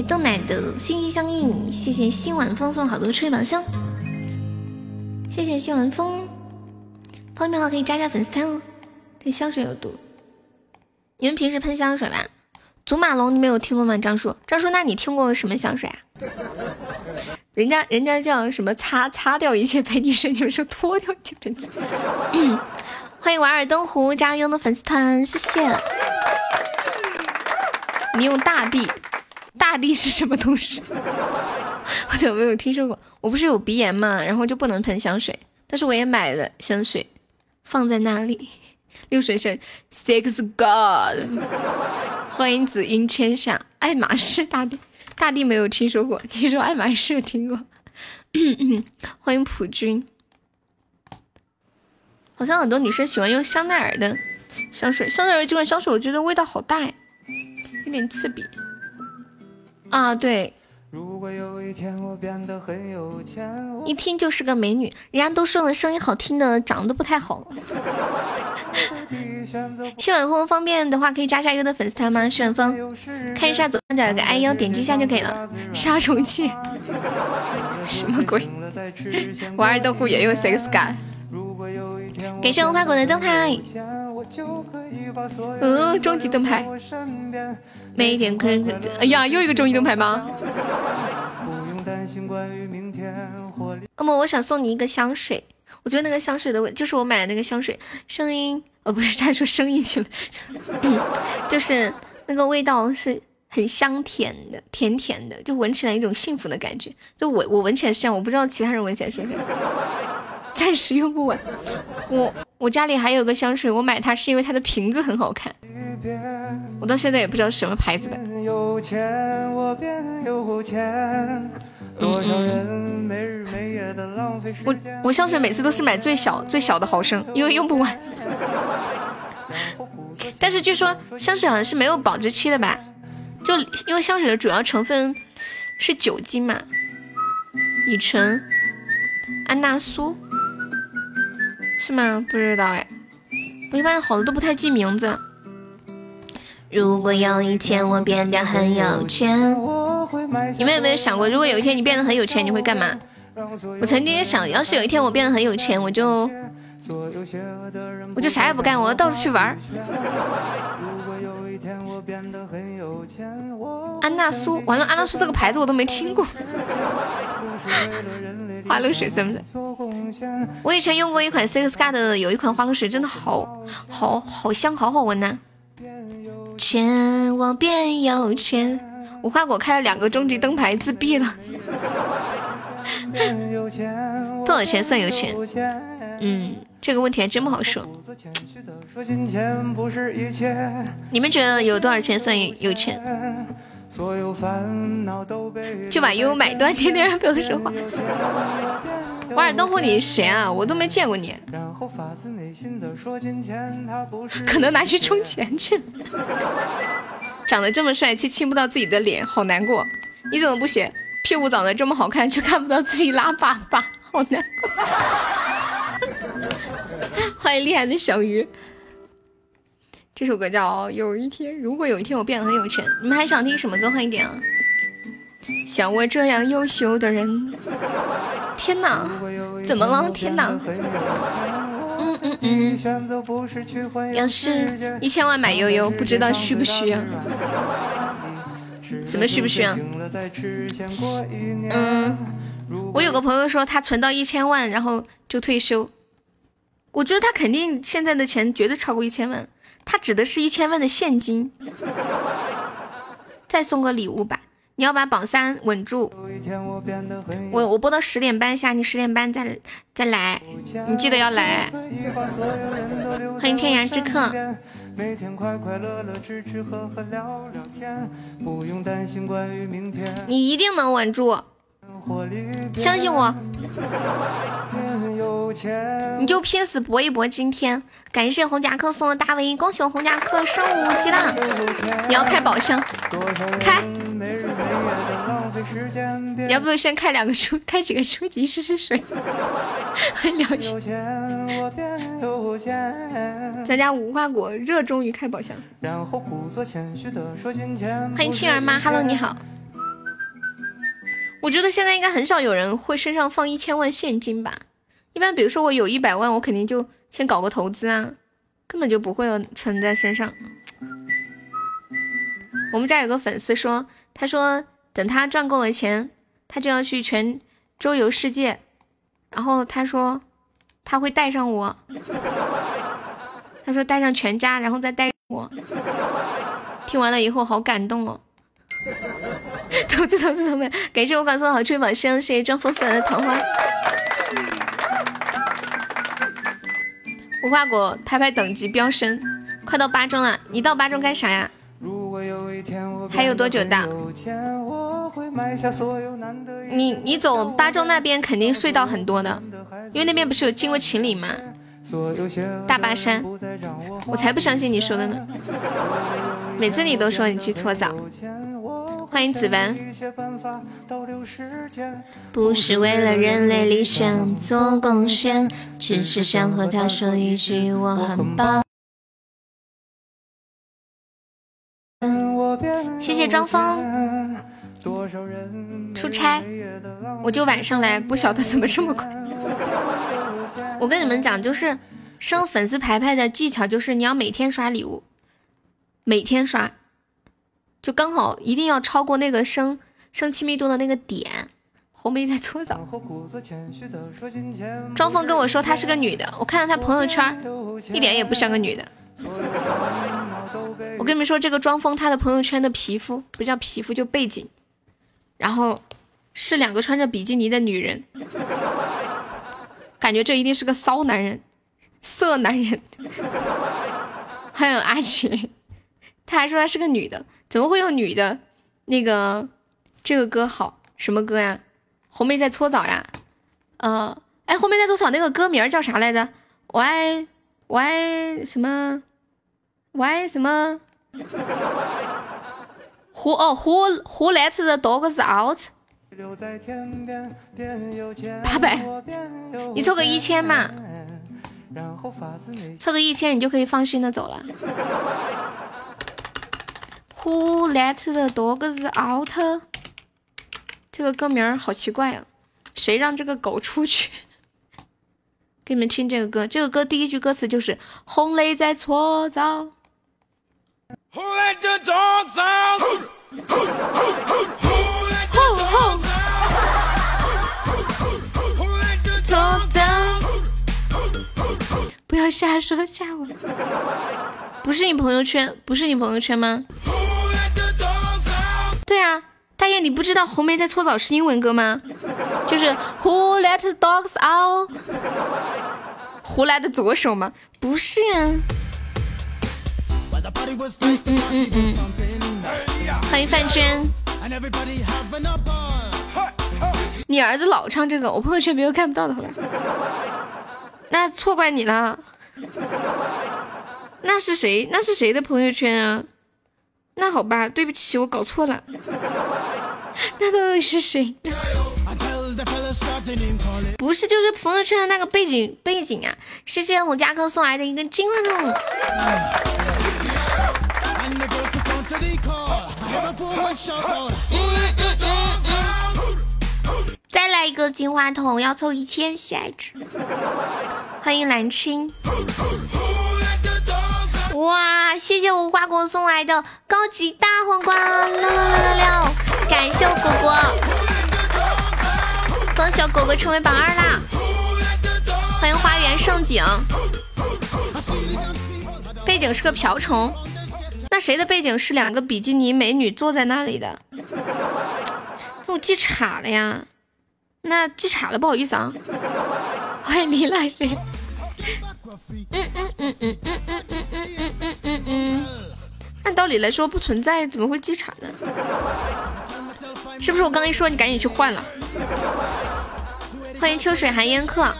豆奶的心心相印，谢谢新晚风送好多吹宝箱，谢谢新晚风，方便的话可以加加粉丝团哦。这香水有毒，你们平时喷香水吧？祖马龙你没有听过吗？张叔，张叔，那你听过什么香水啊？人家人家叫什么擦擦掉一切陪你睡，你们说脱掉一切陪你睡。欢迎瓦尔登湖加入的粉丝团，谢谢。你用大地，大地是什么东西？我怎么没有听说过？我不是有鼻炎嘛，然后就不能喷香水，但是我也买了香水，放在那里。六水声，Six God，欢迎紫英千夏，爱马仕大地，大地没有听说过，听说爱马仕有听过。欢迎普君，好像很多女生喜欢用香奈儿的香水，香奈儿这款香水我觉得味道好大呀，有点刺鼻。啊，对，如果有一天我变得很有钱，一听就是个美女，人家都说了声音好听的，长得不太好。谢晚风方便的话可以加一下优的粉丝团吗？谢晚风，看一下左上角有个 I 幺，点击一下就可以了。杀虫剂，什么鬼？了再吃香瓦尔登湖也有 Six 我感谢无花果的灯牌，嗯，终极灯牌，每一点可能，哎呀，又一个终极灯牌吗？那么我想送你一个香水，我觉得那个香水的味，就是我买的那个香水，声音，呃，不是，他说声音去了，嗯 就是那个味道是很香甜的，甜甜的，就闻起来一种幸福的感觉。就我我闻起来是这样，我不知道其他人闻起来是这样。暂时用不完。我我家里还有个香水，我买它是因为它的瓶子很好看，我到现在也不知道什么牌子的。有钱，我变有钱。多少人没日没夜的浪费时我。我香水每次都是买最小最小的毫升，因为用不完。但是据说香水好像是没有保质期的吧？就因为香水的主要成分是酒精嘛，乙醇、安娜苏是吗？不知道哎，我一般好的都不太记名字。如果有一天我变得很有钱，你们有没有想过，如果有一天你变得很有钱，你会干嘛？我曾经也想，要是有一天我变得很有钱，我就我就啥也不干，我要到处去玩儿。如果有一天我变得很有钱，我安娜苏，完了，安娜苏这个牌子我都没听过。花露水算不算？我以前用过一款 Six God 的，有一款花露水，真的好好好香，好好闻呐、钱我变有钱，无花果开了两个终极灯牌，自闭了。多少钱算有钱？嗯，这个问题还真不好说。你们觉得有多少钱算有钱？就把悠悠买断，天天让不要说话。瓦尔登湖，你是谁啊？我都没见过你。可能拿去充钱去。长得这么帅，却亲不到自己的脸，好难过。你怎么不写？屁股长得这么好看，却看不到自己拉粑粑，好难过。欢迎厉害的小鱼。这首歌叫《有一天》，如果有一天我变得很有钱，你们还想听什么歌？欢迎点啊！像我这样优秀的人，天哪，怎么了？天哪！嗯嗯嗯。要是一千万买悠悠，不知道需不需要？什么需不需要？嗯，我有个朋友说他存到一千万，然后就退休。我觉得他肯定现在的钱绝对超过一千万。他指的是一千万的现金，再送个礼物吧。你要把榜三稳住。我我播到十点半下，你十点半再再来，你记得要来。欢迎天涯之客。你一定能稳住。相信我，你就拼死搏一搏。今天感谢红夹克送的大 V，恭喜我红夹克升五级啦！你要开宝箱，开。你要不先开两个初，开几个初级试试水。聊天。咱家无花果热衷于开宝箱。欢迎青儿妈，Hello，你好。我觉得现在应该很少有人会身上放一千万现金吧？一般比如说我有一百万，我肯定就先搞个投资啊，根本就不会存在身上。我们家有个粉丝说，他说等他赚够了钱，他就要去全周游世界，然后他说他会带上我，他说带上全家，然后再带我。听完了以后好感动哦。投资投资投资，感谢我广送好吹宝箱，谢谢装风送来的桃花。无花果拍拍等级飙升，快到八中了，你到八中干啥呀？还有多久到？你你走八中那边肯定隧道很多的，因为那边不是有经过秦岭吗？大巴山，我才不相信你说的呢。每次你都说你去搓澡。欢迎子文，不是为了人类理想做贡献，只是想和他说一句我很棒。谢谢张峰，出差我就晚上来，不晓得怎么这么快。我跟你们讲，就是升粉丝牌牌的技巧，就是你要每天刷礼物，每天刷。就刚好一定要超过那个升升亲密度的那个点。红梅在搓澡。庄峰跟我说她是个女的，我看了她朋友圈，一点也不像个女的。我跟你们说，这个庄峰他的朋友圈的皮肤不叫皮肤，就背景，然后是两个穿着比基尼的女人，感觉这一定是个骚男人，色男人。还有阿奇，他还说她是个女的。怎么会有女的？那个这个歌好什么歌呀？红梅在搓澡呀？呃，哎，红梅在搓澡那个歌名叫啥来着？Why Why 什么我爱什么？Who 哦 Who Who let the dogs out？八百，你凑个一千嘛？凑个一千，你就可以放心的走了。Who let the dogs out？这个歌名好奇怪啊！谁让这个狗出去？给你们听这个歌，这个歌第一句歌词就是“红雷在搓澡”。不要瞎说吓我！不是你朋友圈，不是你朋友圈吗？对啊，大爷，你不知道红梅在搓澡是英文歌吗？就是 Who let the dogs out？胡来的左手吗？不是呀。嗯嗯嗯嗯。欢迎范娟。你儿子老唱这个，我朋友圈别人看不到的，好吧？那错怪你了。那是谁？那是谁的朋友圈啊？那好吧，对不起，我搞错了。那到底是谁？不是，就是朋友圈的那个背景背景啊！谢谢我家哥送来的一个金话筒。再来一个金话筒，要凑一千喜爱值。欢迎蓝青。哇，谢谢无瓜果送来的高级大黄瓜。六六六，感谢我果果。恭喜小果果成为榜二啦！欢迎花园盛景。背景是个瓢虫，那谁的背景是两个比基尼美女坐在那里的？我记岔了呀，那记岔了，不好意思啊。欢迎你来。嗯嗯嗯嗯嗯嗯嗯。按道理来说不存在，怎么会记岔呢？是不是我刚一说你赶紧去换了？欢迎秋水寒烟客，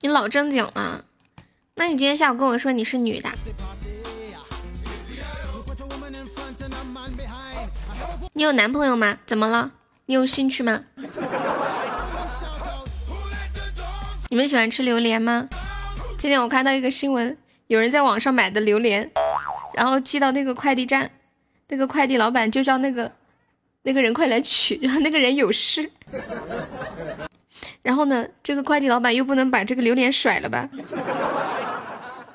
你老正经了？那你今天下午跟我说你是女的？你有男朋友吗？怎么了？你有兴趣吗？你们喜欢吃榴莲吗？今天我看到一个新闻，有人在网上买的榴莲，然后寄到那个快递站，那个快递老板就叫那个那个人快来取，然后那个人有事，然后呢，这个快递老板又不能把这个榴莲甩了吧，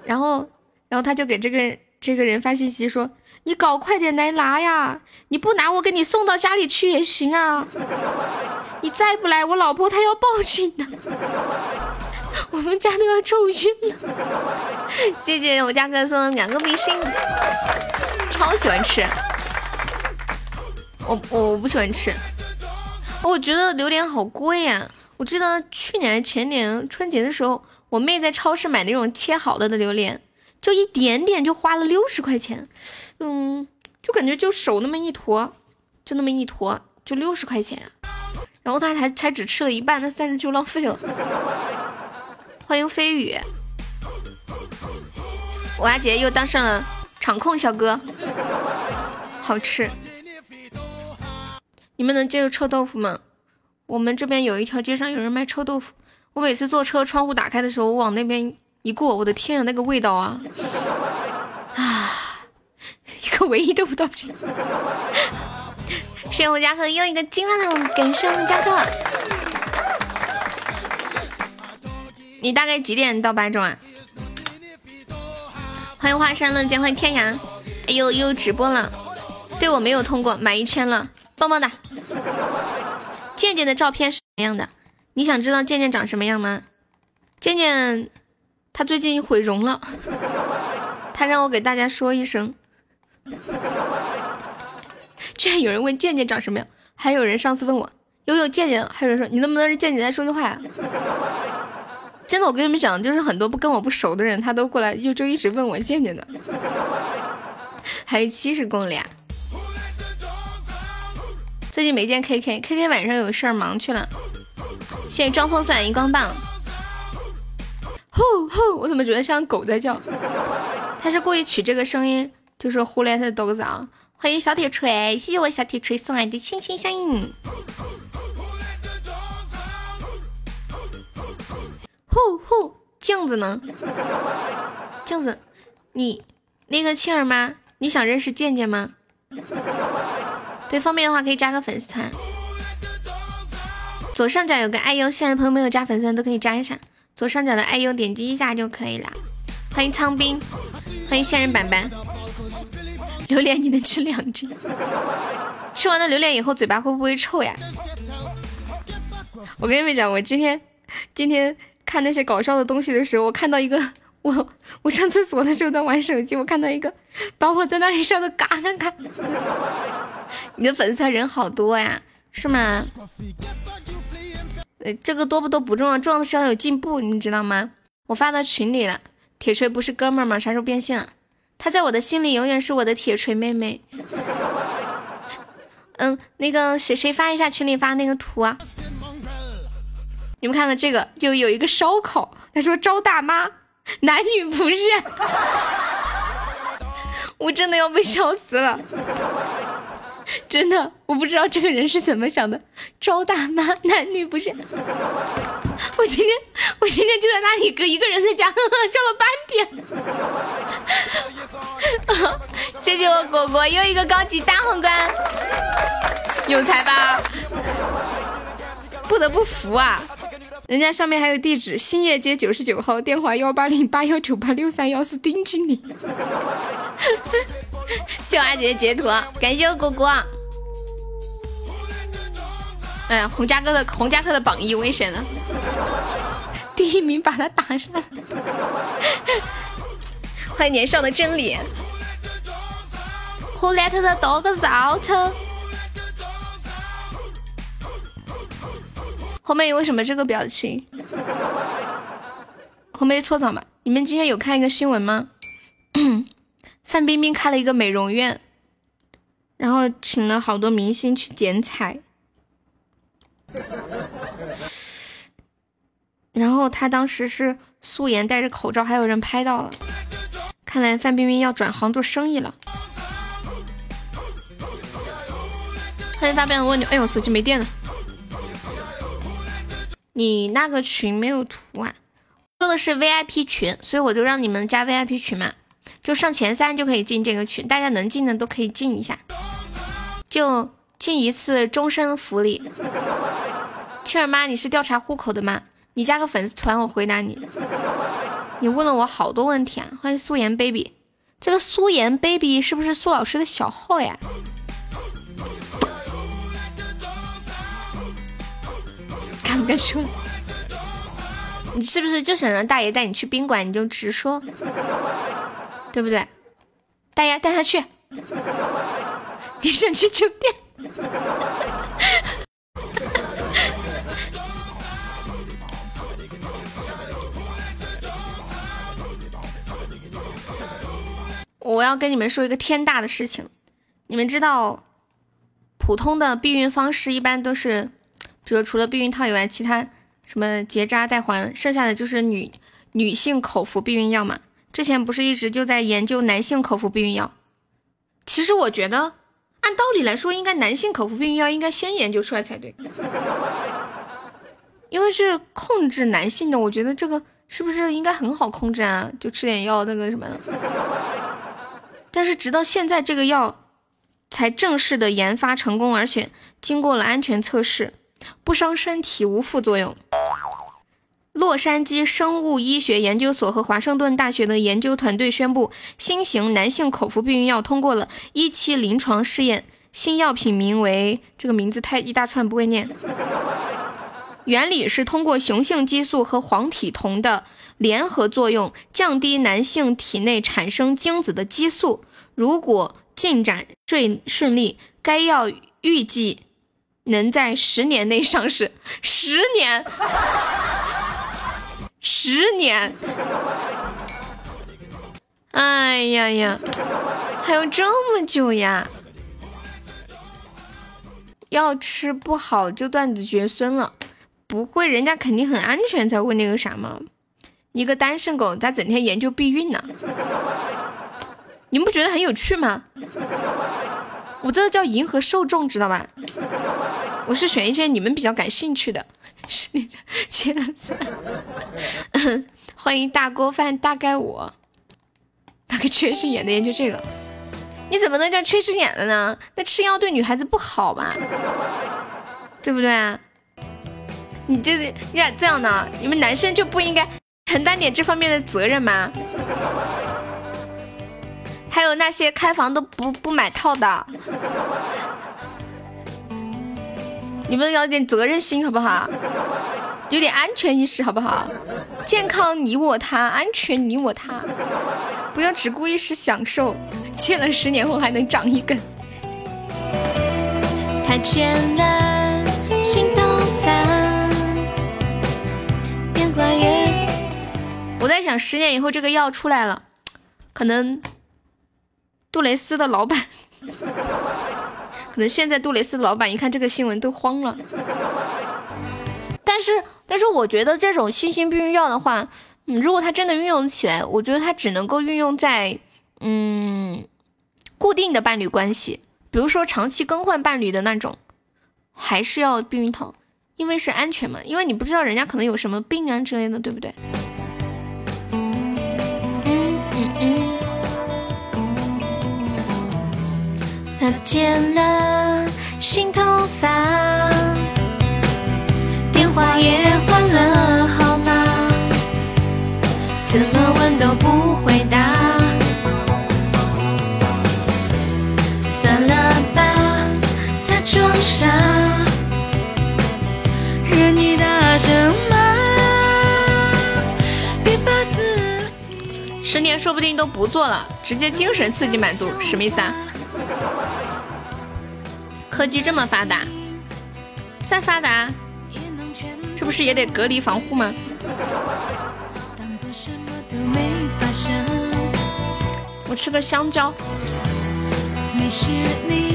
然后然后他就给这个这个人发信息说：“你搞快点来拿呀，你不拿我给你送到家里去也行啊。”你再不来，我老婆她要报警的，我们家都要抽晕了。谢谢我家哥送的两个明星，超喜欢吃。我我不喜欢吃，我觉得榴莲好贵呀。我记得去年前年春节的时候，我妹在超市买那种切好了的榴莲，就一点点就花了六十块钱。嗯，就感觉就手那么一坨，就那么一坨，就六十块钱。然后她还才只吃了一半，那三十就浪费了。欢迎飞宇，我阿杰又当上了场控小哥，好吃。你们能接受臭豆腐吗？我们这边有一条街上有人卖臭豆腐，我每次坐车窗户打开的时候，我往那边一过，我的天啊，那个味道啊！啊，一个唯一都不到不行。谢谢我家哥又一个金话筒，感谢我家哥。你大概几点到八中啊？欢迎华山论剑，欢迎天涯。哎呦，又直播了，对我没有通过，满一千了，棒棒的。健健的照片是什么样的？你想知道健健长什么样吗？健健他最近毁容了，他让我给大家说一声。居然有人问健健长什么样，还有人上次问我悠悠健健，还有人说你能不能让健健来说句话？真的，我跟你们讲，就是很多不跟我不熟的人，他都过来又就一直问我健健的，还有七十公里啊！最近没见 K K，K K 晚上有事儿忙去了。谢谢装风伞荧光棒。吼吼，我怎么觉得像狗在叫？他是故意取这个声音，就是忽略他的豆子啊。欢迎小铁锤，谢谢我小铁锤送来的心心相印。呼呼，镜子呢？镜子，你那个庆儿吗？你想认识健健吗？对，方便的话可以加个粉丝团。左上角有个爱优，现在朋友没有加粉丝团都可以加一下。左上角的爱优点击一下就可以了。欢迎苍冰，欢迎仙人板板。榴莲你能吃两只？吃完了榴莲以后嘴巴会不会臭呀？我跟你们讲，我今天今天看那些搞笑的东西的时候，我看到一个 我我上厕所的时候在玩手机，我看到一个把我在那里笑的嘎嘎嘎。你的粉丝人好多呀，是吗？呃，这个多不多不重要，重要的是要有进步，你知道吗？我发到群里了。铁锤不是哥们儿吗？啥时候变性了？他在我的心里永远是我的铁锤妹妹。嗯，那个谁谁发一下群里发那个图啊？你们看到这个，就有一个烧烤，他说招大妈，男女不是。我真的要被笑死了。真的，我不知道这个人是怎么想的。招大妈，男女不是。我今天，我今天就在那里，跟一个人在家，笑了半天。谢谢我果果又一个高级大皇冠，有才吧？不得不服啊！人家上面还有地址：兴业街九十九号，电话幺八零八幺九八六三幺四，丁经理。谢我阿姐姐截图，感谢我果果。哎呀，洪家哥的洪家哥的榜一危险了，第一名把他打上。欢迎年少的真理。Who let the dogs out？后面为什么这个表情？后面搓澡吧。你们今天有看一个新闻吗？范冰冰开了一个美容院，然后请了好多明星去剪彩，然后她当时是素颜戴着口罩，还有人拍到了。看来范冰冰要转行做生意了。欢迎发变的蜗牛，哎呦，手机没电了。你那个群没有图啊？说的是 VIP 群，所以我就让你们加 VIP 群嘛。就上前三就可以进这个群，大家能进的都可以进一下，就进一次终身福利。青儿妈，你是调查户口的吗？你加个粉丝团，我回答你。你问了我好多问题啊！欢迎素颜 baby，这个素颜 baby 是不是苏老师的小号呀？敢不敢说？你是不是就想让大爷带你去宾馆？你就直说。对不对？大爷带他去。你想去酒店？我要跟你们说一个天大的事情。你们知道，普通的避孕方式一般都是，比如除了避孕套以外，其他什么结扎带环，剩下的就是女女性口服避孕药嘛。之前不是一直就在研究男性口服避孕药？其实我觉得，按道理来说，应该男性口服避孕药应该先研究出来才对，因为是控制男性的。我觉得这个是不是应该很好控制啊？就吃点药那个什么的。但是直到现在，这个药才正式的研发成功，而且经过了安全测试，不伤身体，无副作用。洛杉矶生物医学研究所和华盛顿大学的研究团队宣布，新型男性口服避孕药通过了一期临床试验。新药品名为……这个名字太一大串，不会念。原理是通过雄性激素和黄体酮的联合作用，降低男性体内产生精子的激素。如果进展顺顺利，该药预计能在十年内上市。十年。十年，哎呀呀，还有这么久呀！要吃不好就断子绝孙了，不会，人家肯定很安全才会那个啥嘛。你个单身狗咋整天研究避孕呢？你们不觉得很有趣吗？我这个叫迎合受众，知道吧？我是选一些你们比较感兴趣的。是你的切子，欢迎大锅饭大概我，大概缺心眼的研究这个，你怎么能叫缺心眼的呢？那吃药对女孩子不好吧，对不对？你这要这样呢，你们男生就不应该承担点这方面的责任吗？还有那些开房都不不买套的。你们要点责任心好不好？有点安全意识好不好？健康你我他，安全你我他，不要只顾一时享受，欠了十年后还能长一根。我在想，十年以后这个药出来了，可能杜蕾斯的老板，可能现在杜蕾斯的老板一看这个新闻都慌了。但是，但是我觉得这种新型避孕药的话，嗯，如果它真的运用起来，我觉得它只能够运用在嗯固定的伴侣关系，比如说长期更换伴侣的那种，还是要避孕套，因为是安全嘛，因为你不知道人家可能有什么病啊之类的，对不对？他剪了心头发。话也换了号码，怎么问都不回答。算了吧，他装傻，任你大声骂。别把自己。十年说不定都不做了，直接精神刺激满足，什么意思啊？科技这么发达，再发达。这不是也得隔离防护吗？我吃个香蕉。科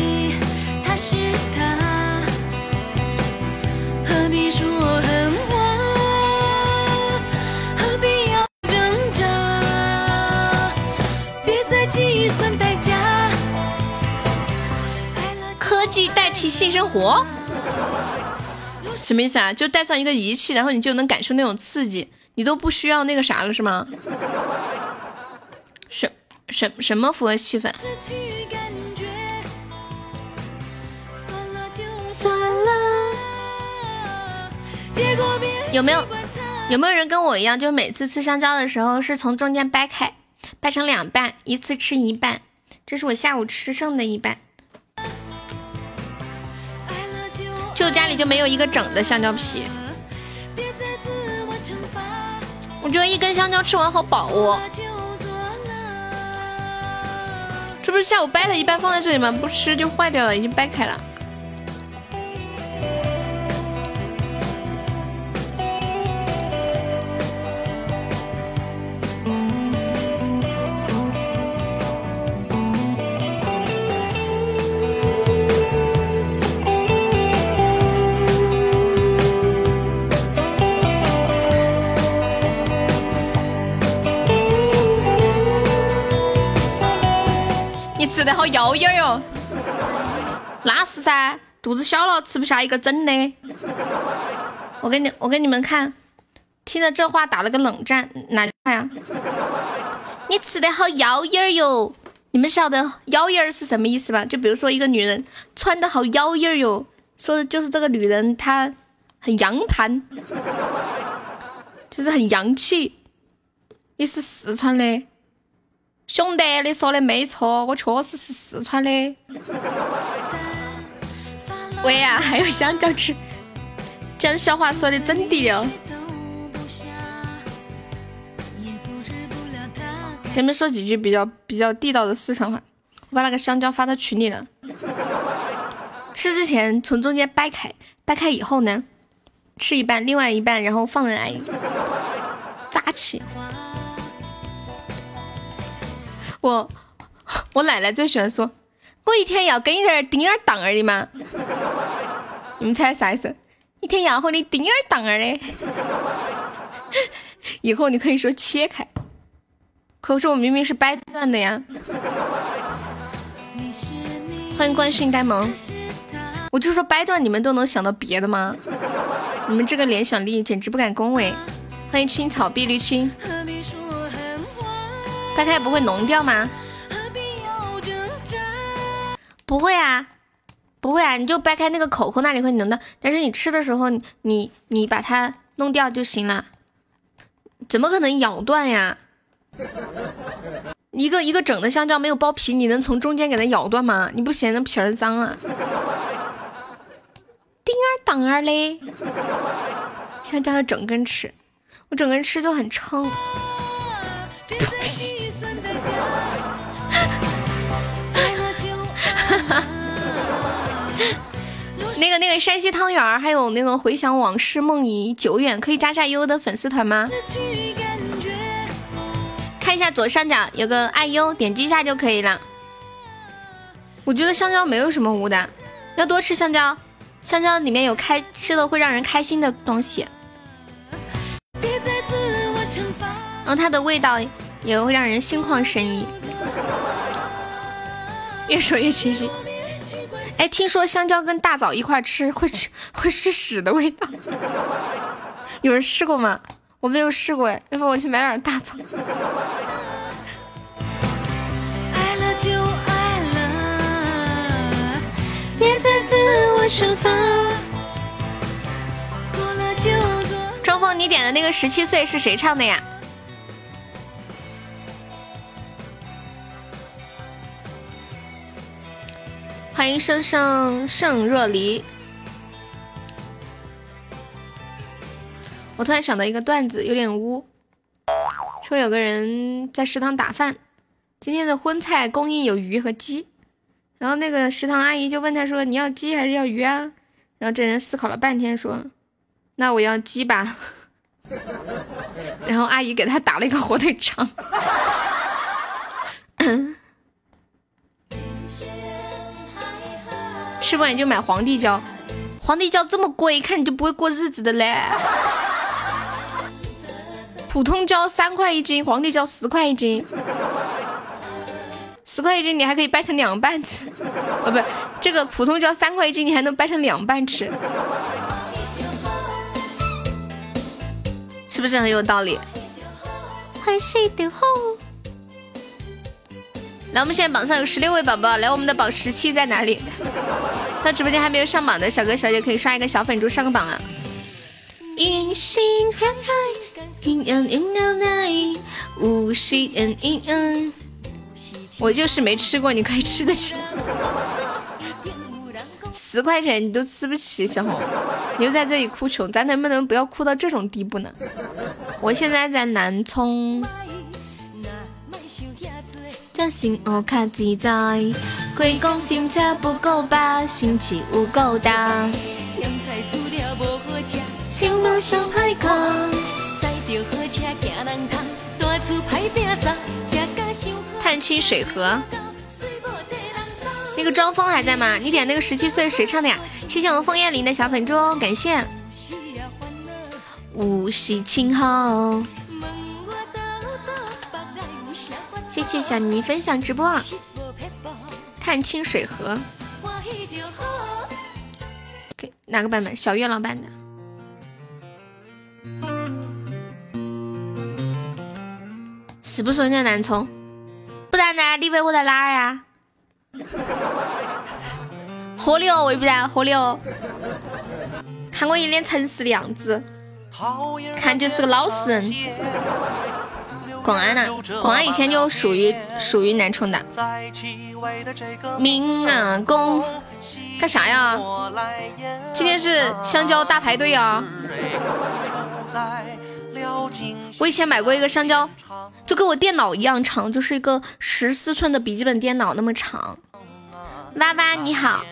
性生活。什么意思啊？就带上一个仪器，然后你就能感受那种刺激，你都不需要那个啥了是吗？什什什么符合气氛？有没有有没有人跟我一样，就每次吃香蕉的时候是从中间掰开，掰成两半，一次吃一半？这是我下午吃剩的一半。就家里就没有一个整的香蕉皮，我觉得一根香蕉吃完好饱哦。这不是下午掰了一半放在这里吗？不吃就坏掉了，已经掰开了。吃的好妖艳哟，那是噻，肚子小了吃不下一个整的。我给你，我给你们看，听了这话打了个冷战，哪句话呀？你吃的好妖艳哟，你们晓得妖艳是什么意思吧？就比如说一个女人穿的好妖艳哟，说的就是这个女人她很洋盘，就是很洋气。你是四川的？兄弟，你说的没错，我确实是四川的。喂呀，还有香蕉吃，讲笑话说的真地道。给你们说几句比较比较地道的四川话。我把那个香蕉发到群里了。吃之前从中间掰开，掰开以后呢，吃一半，另外一半然后放在那里扎起。我 我奶奶最喜欢说，我一天要跟你这儿叮儿当儿的吗？你们猜啥意思？一天要和你叮儿当儿的。以后你可以说切开，可是我明明是掰断的呀。欢迎关心呆萌，我就说掰断，你们都能想到别的吗？你们这个联想力简直不敢恭维。欢迎青草碧绿青。掰开不会浓掉吗？不会啊，不会啊，你就掰开那个口口那里会浓的，但是你吃的时候，你你把它弄掉就行了。怎么可能咬断呀？一个一个整的香蕉没有剥皮，你能从中间给它咬断吗？你不嫌那皮儿脏啊？叮儿当儿嘞，香蕉要整根吃。我整根吃就很撑。那个那个山西汤圆儿，还有那个回想往事梦已久远，可以加加优的粉丝团吗？看一下左上角有个爱优，点击一下就可以了。我觉得香蕉没有什么污的，要多吃香蕉，香蕉里面有开吃了会让人开心的东西。它的味道也会让人心旷神怡。越说越清晰。哎，听说香蕉跟大枣一块吃会吃 会吃屎的味道，有人试过吗？我没有试过哎，要不我去买点大枣。庄峰，你点的那个十七岁是谁唱的呀？欢迎生生盛若离。我突然想到一个段子，有点污。说有个人在食堂打饭，今天的荤菜供应有鱼和鸡，然后那个食堂阿姨就问他说：“你要鸡还是要鱼啊？”然后这人思考了半天说：“那我要鸡吧。”然后阿姨给他打了一个火腿肠。吃不完就买皇帝椒，皇帝椒这么贵，一看你就不会过日子的嘞。普通椒三块一斤，皇帝椒十块一斤，十块一斤你还可以掰成两半吃。哦，不，这个普通椒三块一斤，你还能掰成两半吃，是不是很有道理？来，我们现在榜上有十六位宝宝，来，我们的榜十七在哪里？到直播间还没有上榜的小哥小姐可以刷一个小粉猪上个榜啊！我就是没吃过，你可以吃得起。十块钱你都吃不起，小红，你又在这里哭穷，咱能不能不要哭到这种地步呢？我现在在南充。这心我卡自在，车不够吧？心气不够大。心路上歹看，好车行人通，大厝歹拼甲伤探清水河。那个庄峰还在吗？你点那个十七岁谁唱的呀？谢谢我们枫叶林的小粉猪，感谢。无锡青号。谢谢小妮分享直播，探清水河，给哪个版本？小月老版的。是不是人家南充？不然呢？你以为我在哪儿呀？喝的哦，为不然河流。看我一脸诚实的样子，看就是个老实人。广安呐，广安以前就属于属于南充的。明啊公，干啥呀？今天是香蕉大排队啊！我以前买过一个香蕉，就跟我电脑一样长，就是一个十四寸的笔记本电脑那么长。娃娃你好，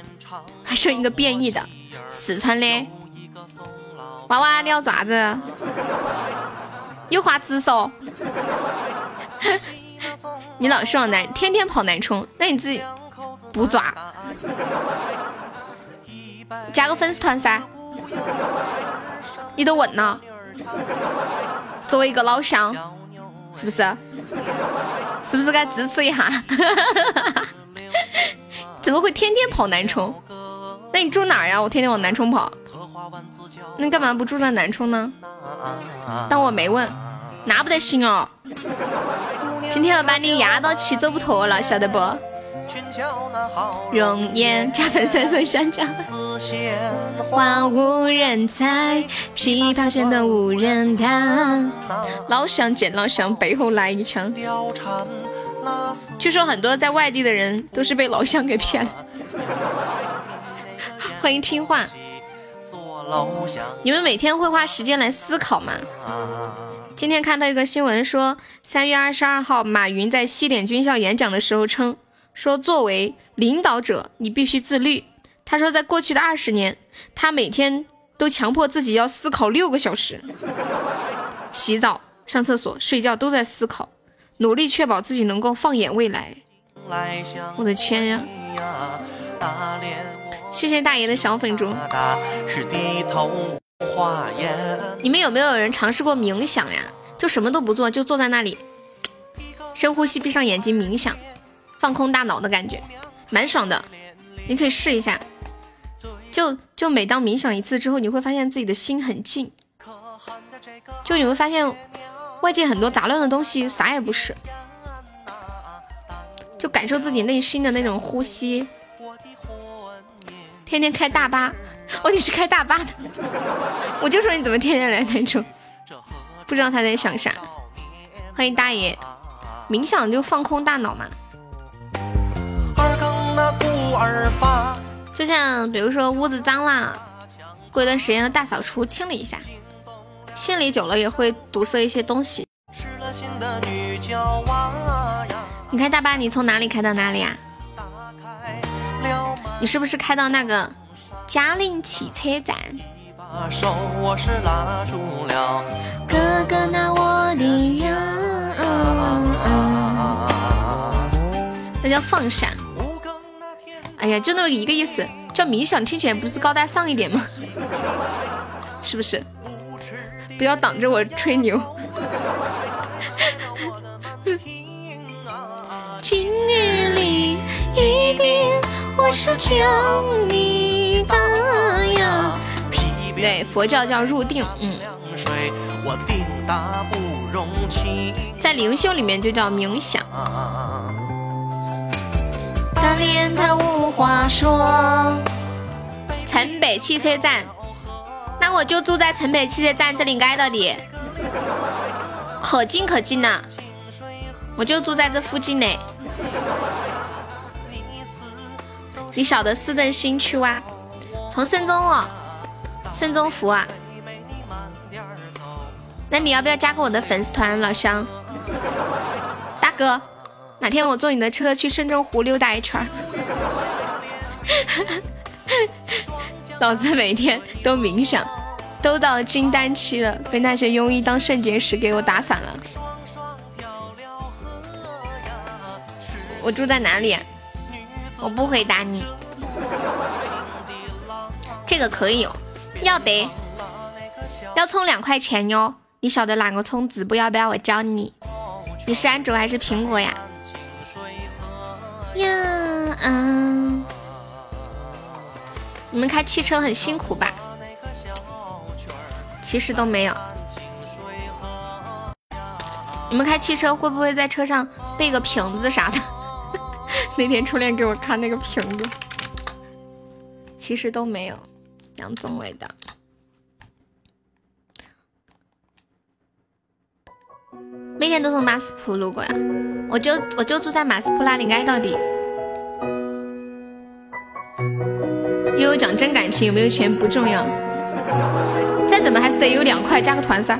还剩一个变异的四川的。娃娃你要爪子？有话直说。你老是往南，天天跑南充，那你自己不抓，加个粉丝团噻。你都问了，作为一个老乡，是不是？是不是该支持一下？怎么会天天跑南充？那你住哪儿呀？我天天往南充跑。那干嘛不住在南充呢？当我没问。那不得行哦！今天要把你压到气走不脱了，晓得不？容颜加粉三送香蕉，花无人采，琵琶弦断无人弹。老乡见老乡，背后来一枪。据说很多在外地的人都是被老乡给骗了。欢迎听话。你们每天会花时间来思考吗？今天看到一个新闻说，三月二十二号，马云在西点军校演讲的时候称，说作为领导者，你必须自律。他说，在过去的二十年，他每天都强迫自己要思考六个小时，洗澡、上厕所、睡觉都在思考，努力确保自己能够放眼未来。我的天呀！谢谢大爷的小粉猪。你们有没有人尝试过冥想呀？就什么都不做，就坐在那里，深呼吸，闭上眼睛冥想，放空大脑的感觉，蛮爽的。你可以试一下。就就每当冥想一次之后，你会发现自己的心很静，就你会发现外界很多杂乱的东西啥也不是，就感受自己内心的那种呼吸。天天开大巴，哦，你是开大巴的，我就说你怎么天天来那种，不知道他在想啥。欢迎大爷，冥想就放空大脑嘛。就像比如说屋子脏了，过一段时间要大扫除清理一下，清理久了也会堵塞一些东西。你开大巴，你从哪里开到哪里啊？你是不是开到那个嘉陵汽车站？哥哥拿我的人，那叫放闪。哎呀，就那么一个意思，叫冥想，听起来不是高大上一点吗？是不是？不要挡着我吹牛。今日里一定我是将你。对，佛教叫入定，嗯。在灵修里面就叫冥想。大连他无话说，城北汽车站，那我就住在城北汽车站这里挨着的，可近可近了，我就住在这附近呢。你晓得市政新区哇？从深中哦，深中福啊。那你要不要加个我的粉丝团，老乡？大哥。哪天我坐你的车去深圳湖溜达一圈 老子每天都冥想，都到金丹期了，被那些庸医当肾结石给我打散了。我住在哪里？我不回答你。这个可以哦，要得，要充两块钱哟。你晓得哪个充值不？要不要我教你？你是安卓还是苹果呀？呀啊！你们开汽车很辛苦吧？其实都没有。你们开汽车会不会在车上备个瓶子啥的？那天初恋给我看那个瓶子，其实都没有。杨宗纬的，每天都从马斯普路过呀。我就我就住在马斯普那里挨到底。悠悠讲真感情，有没有钱不重要，再怎么还是得有两块，加个团噻。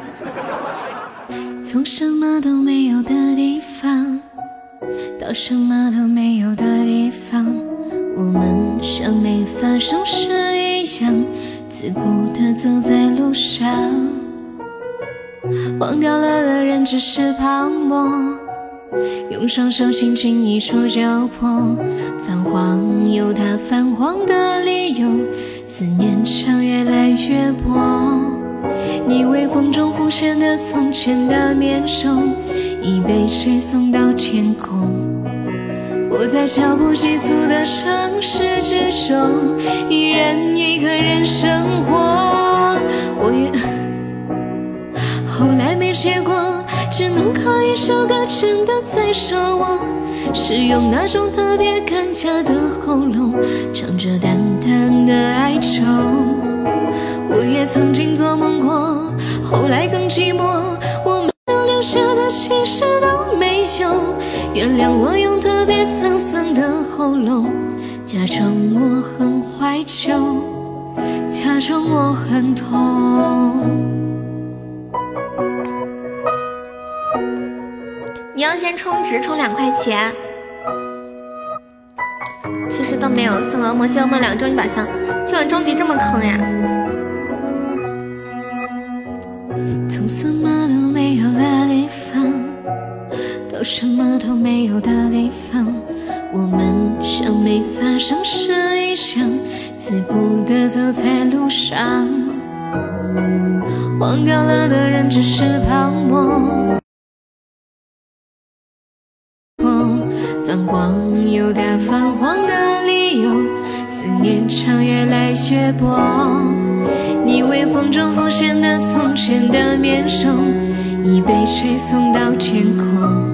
从什么都没有的地方到什么都没有的地方，我们像没发生事一样，自顾地走在路上，忘掉了的人只是泡沫。用双手轻轻一触就破，泛黄有它泛黄的理由，思念墙越来越薄。你微风中浮现的从前的面容，已被谁送到天空？我在脚步急促的城市之中，一人一个人生活。我也后来没结果。只能靠一首歌，真的在说我，是用那种特别干哑的喉咙，唱着淡淡的哀愁。我也曾经做梦过，后来更寂寞，原谅我用特别沧桑的喉咙，假装我很怀旧，假装我很痛。要先充值，充两块钱。其实都没有，送恶魔，谢恶魔两中一把香。今晚终极这么坑呀？到什么都没有的地方，我们像没发生事一样，自顾地走在路上。忘掉了的人只是泡沫。泛黄有它泛黄的理由，思念长越来越薄。你微风中浮现的从前的面容，已被吹送到天空。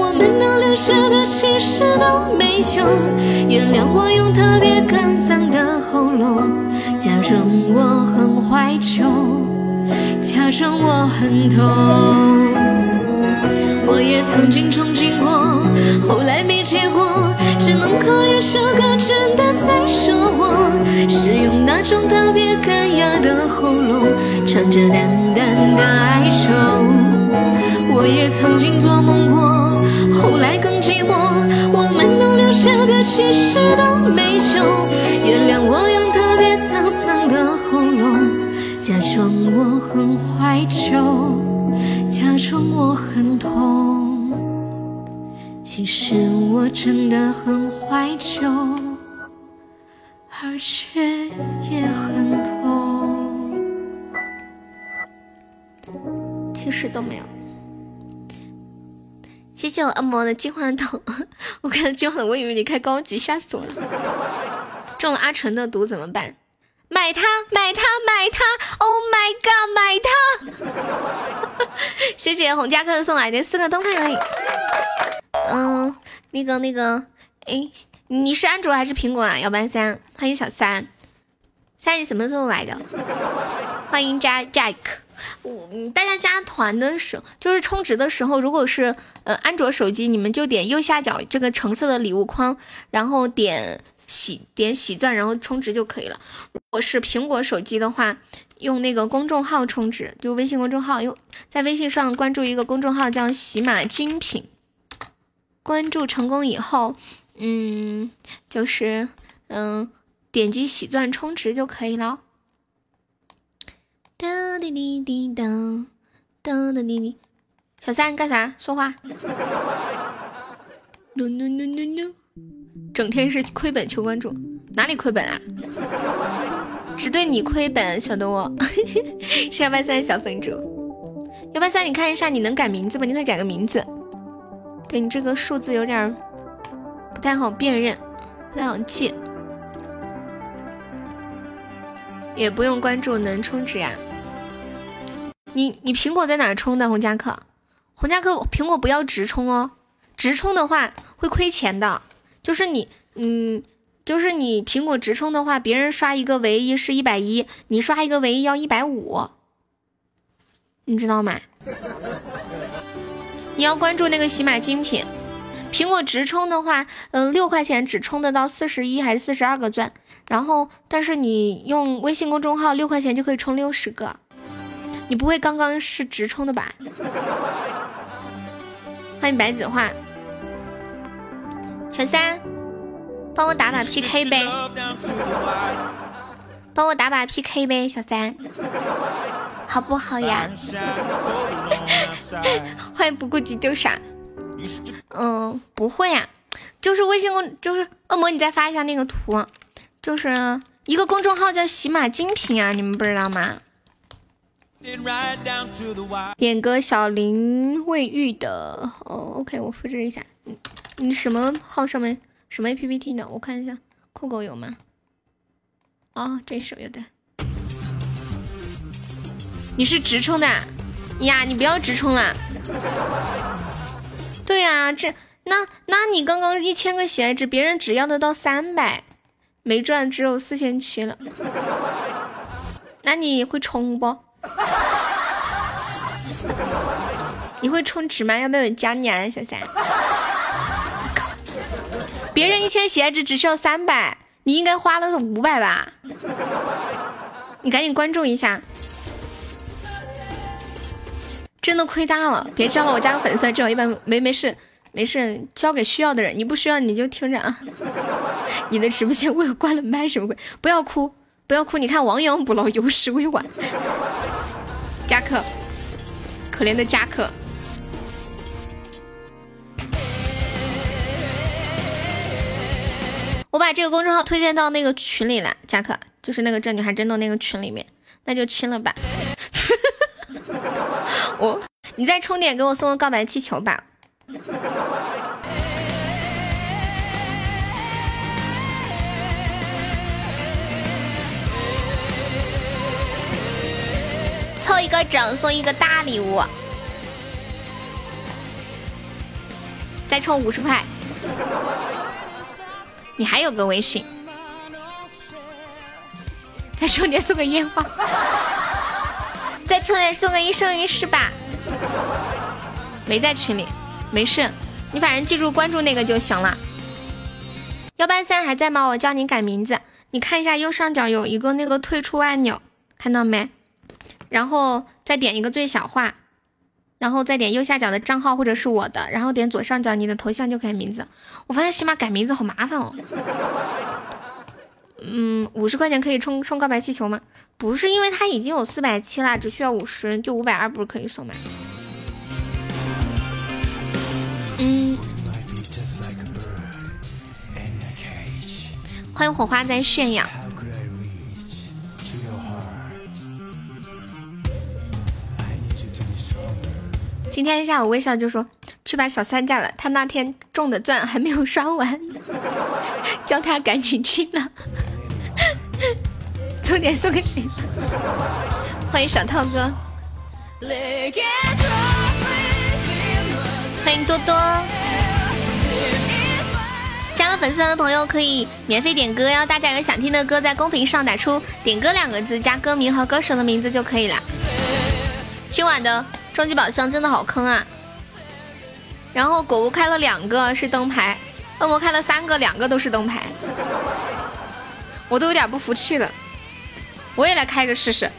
我们能留下的其实都没有。原谅我用特别干脏的喉咙，假装我很怀旧，假装我很痛。我也曾经憧憬过。后来没结果，只能靠一首歌，真的在说我，是用那种特别干哑的喉咙，唱着淡淡的哀愁。我也曾经做梦过，后来更寂寞，我们能留下的其实都没有。原谅我用特别沧桑的喉咙，假装我很怀旧，假装我很痛。其实我真的很怀旧，而且也很痛。其实都没有。谢谢我恶魔的金话筒，我看到金话筒，我以为你开高级，吓死我了。中了阿纯的毒怎么办？买它，买它，买它！Oh my god，买它！谢谢洪家客送来的四个灯牌。嗯，那个那个，哎，你是安卓还是苹果啊？幺八三，欢迎小三，三你什么时候来的？欢迎加 Jack，我大家加团的时候，就是充值的时候，如果是呃安卓手机，你们就点右下角这个橙色的礼物框，然后点喜点喜钻，然后充值就可以了。如果是苹果手机的话，用那个公众号充值，就微信公众号，用在微信上关注一个公众号叫喜马精品。关注成功以后，嗯，就是嗯，点击喜钻充值就可以了。哒滴滴滴哒，哒哒滴滴。小三干啥？说话。no no no no no，整天是亏本求关注，哪里亏本啊？只对你亏本，晓得我。是幺八三小粉主，幺八三，你看一下，你能改名字吗？你可以改个名字。对你这个数字有点不太好辨认，不太好记，也不用关注能充值呀。你你苹果在哪充的？红夹克，红夹克，苹果不要直充哦，直充的话会亏钱的。就是你，嗯，就是你苹果直充的话，别人刷一个唯一是一百一，你刷一个唯一要一百五，你知道吗？你要关注那个喜马精品，苹果直充的话，嗯，六块钱只充得到四十一还是四十二个钻，然后但是你用微信公众号六块钱就可以充六十个，你不会刚刚是直冲的吧？欢迎白子画，小三，帮我打把 PK 呗，帮我打把 PK 呗，小三。好不好呀？欢迎不顾及丢傻。嗯，不会呀，就是微信公，就是恶魔，你再发一下那个图，就是一个公众号叫喜马精品啊，你们不知道吗？点个小林未玉的，哦，OK，我复制一下。你你什么号上面什么 APP 呢？我看一下，酷狗有吗？哦，这首有的。你是直充的呀？你不要直充啦。对呀，这那那你刚刚一千个喜爱值，别人只要得到三百，没赚，只有四千七了。那你会充不？你会充值吗？要不要我加你啊，小三？别人一千喜爱值只需要三百，你应该花了五百吧？你赶紧关注一下，真的亏大了！别交了，我加个粉丝，这种一般没没事没事，交给需要的人。你不需要你就听着啊。你的直播间为何关了麦？什么鬼？不要哭，不要哭！你看亡羊补牢，有时未晚。加克，可怜的加克。我把这个公众号推荐到那个群里了，加克，就是那个这女孩真的那个群里面，那就亲了吧。我，你再充点给我送个告白气球吧。凑一个整送一个大礼物，再充五十块。你还有个微信，再充点送个烟花，再充点送个一生一世吧。没在群里，没事，你反正记住关注那个就行了。幺八三还在吗？我叫你改名字，你看一下右上角有一个那个退出按钮，看到没？然后再点一个最小化。然后再点右下角的账号或者是我的，然后点左上角你的头像就改名字。我发现起码改名字好麻烦哦。嗯，五十块钱可以充充告白气球吗？不是，因为它已经有四百七了，只需要五十，就五百二不是可以送吗？嗯。欢迎火花在炫耀。今天下午微笑就说去把小三嫁了，他那天中的钻还没有刷完，叫他赶紧去了。重点送给谁？欢迎小涛哥，欢迎多多。加了粉丝团的朋友可以免费点歌哟，大家有想听的歌在公屏上打出“点歌”两个字，加歌名和歌手的名字就可以了。今晚的。终极宝箱真的好坑啊！然后果果开了两个是灯牌，恶魔开了三个，两个都是灯牌，我都有点不服气了。我也来开个试试，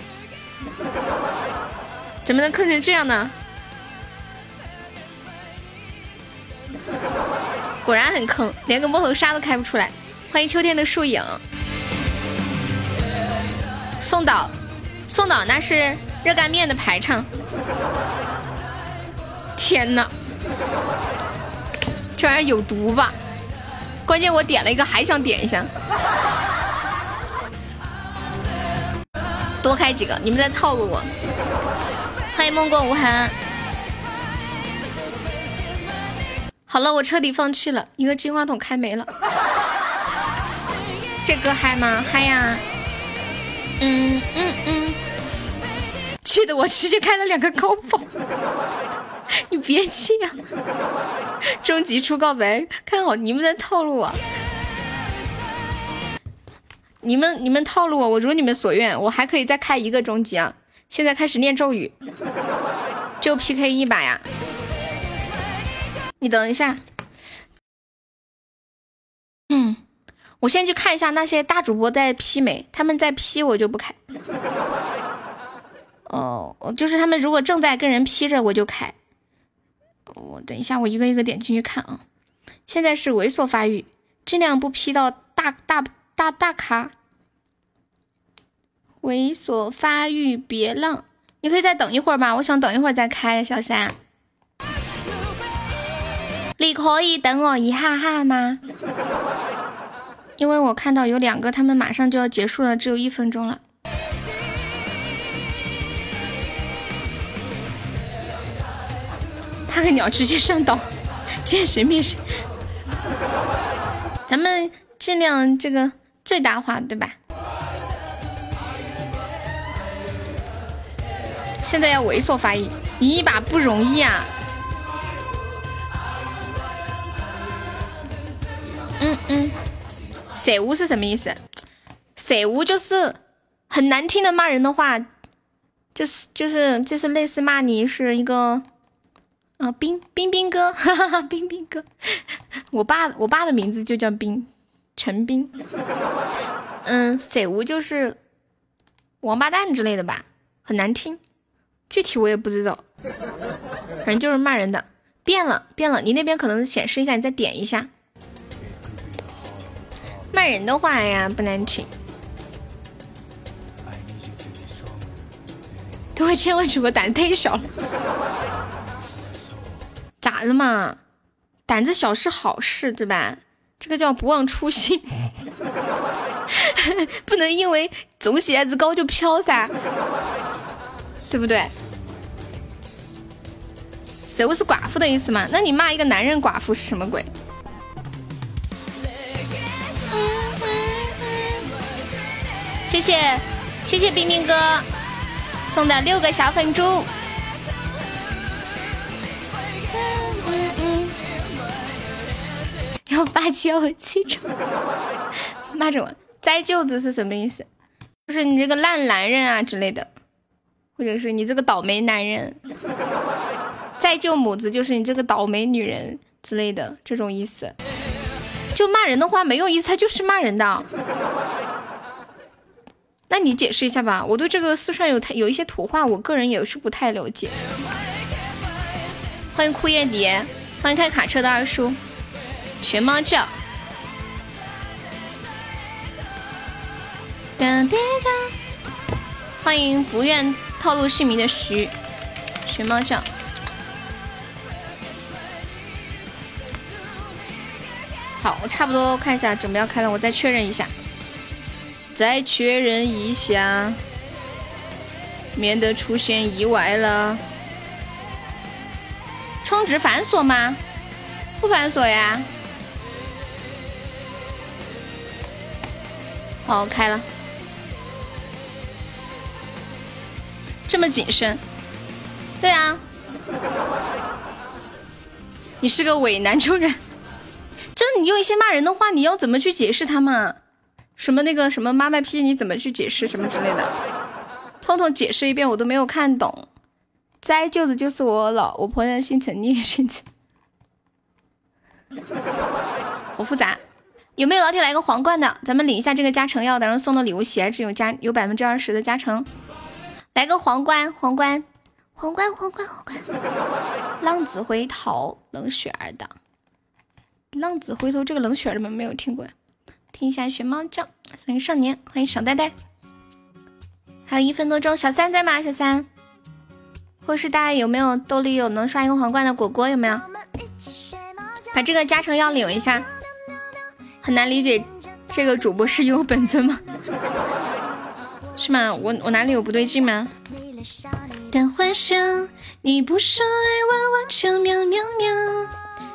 怎么能坑成这样呢？果然很坑，连个摸头杀都开不出来。欢迎秋天的树影，送岛，送岛那是。热干面的排场，天哪，这玩意有毒吧？关键我点了一个，还想点一下，多开几个，你们在套路我。欢迎梦过无痕。好了，我彻底放弃了，一个金话筒开没了。这歌嗨吗？嗨呀！嗯嗯嗯。气得我直接开了两个高保，你别气啊！终极出告白，看好你们在套路我，你们你们套路我，我如你们所愿，我还可以再开一个终极啊！现在开始念咒语，就 PK 一把呀！你等一下，嗯，我先去看一下那些大主播在 P 没，他们在 P 我就不开。哦，就是他们如果正在跟人 P 着，我就开。我等一下，我一个一个点进去看啊。现在是猥琐发育，尽量不 P 到大大大大咖。猥琐发育，别浪！你可以再等一会儿吗？我想等一会儿再开，小三。你可以等我一下下吗？因为我看到有两个，他们马上就要结束了，只有一分钟了。他个鸟直接上岛，见谁灭谁。咱们尽量这个最大化，对吧？现在要猥琐发育，赢一把不容易啊！嗯嗯，色污是什么意思？色污就是很难听的骂人的话，就是就是就是类似骂你是一个啊冰冰冰哥，哈哈哈，冰冰哥。我爸我爸的名字就叫冰陈冰。嗯，色污就是王八蛋之类的吧，很难听，具体我也不知道，反正就是骂人的。变了变了，你那边可能显示一下，你再点一下。骂人的话呀，不难听。都会千万主播胆子太小了，咋的嘛？胆子小是好事，对吧？这个叫不忘初心，不能因为走鞋子高就飘噻，对不对？谁不是寡妇的意思吗？那你骂一个男人寡妇是什么鬼？谢谢谢谢冰冰哥送的六个小粉猪。要霸气要和气场，骂着我栽舅子是什么意思？就是你这个烂男人啊之类的，或者是你这个倒霉男人。栽舅母子就是你这个倒霉女人之类的这种意思。就骂人的话没有意思，他就是骂人的。那你解释一下吧，我对这个四川有太有一些土话，我个人也是不太了解。欢迎枯叶蝶，欢迎开卡车的二叔。学猫叫，欢迎不愿透露姓名的徐。学猫叫，好，我差不多看一下，准备要开了，我再确认一下，再确认一下，免得出现意外了。充值繁琐吗？不繁琐呀。好，开了，这么谨慎，对啊，你是个伪南充人，就是你用一些骂人的话，你要怎么去解释他嘛？什么那个什么妈妈批，你怎么去解释什么之类的？通通解释一遍，我都没有看懂。栽舅子就是我老我婆娘姓陈，你也姓陈，好复杂。有没有老铁来个皇冠的？咱们领一下这个加成药，然后送的礼物鞋只有加有百分之二十的加成。来个皇冠，皇冠，皇冠，皇冠，皇冠。浪子回头，冷血儿的。浪子回头这个冷血儿的们没有听过？听一下学猫叫，欢迎少年，欢迎小呆呆。还有一分多钟，小三在吗？小三，或是大家有没有兜里有能刷一个皇冠的果果有没有？把这个加成药领一下。很难理解，这个主播是有本尊吗？是吗？我我哪里有不对劲吗？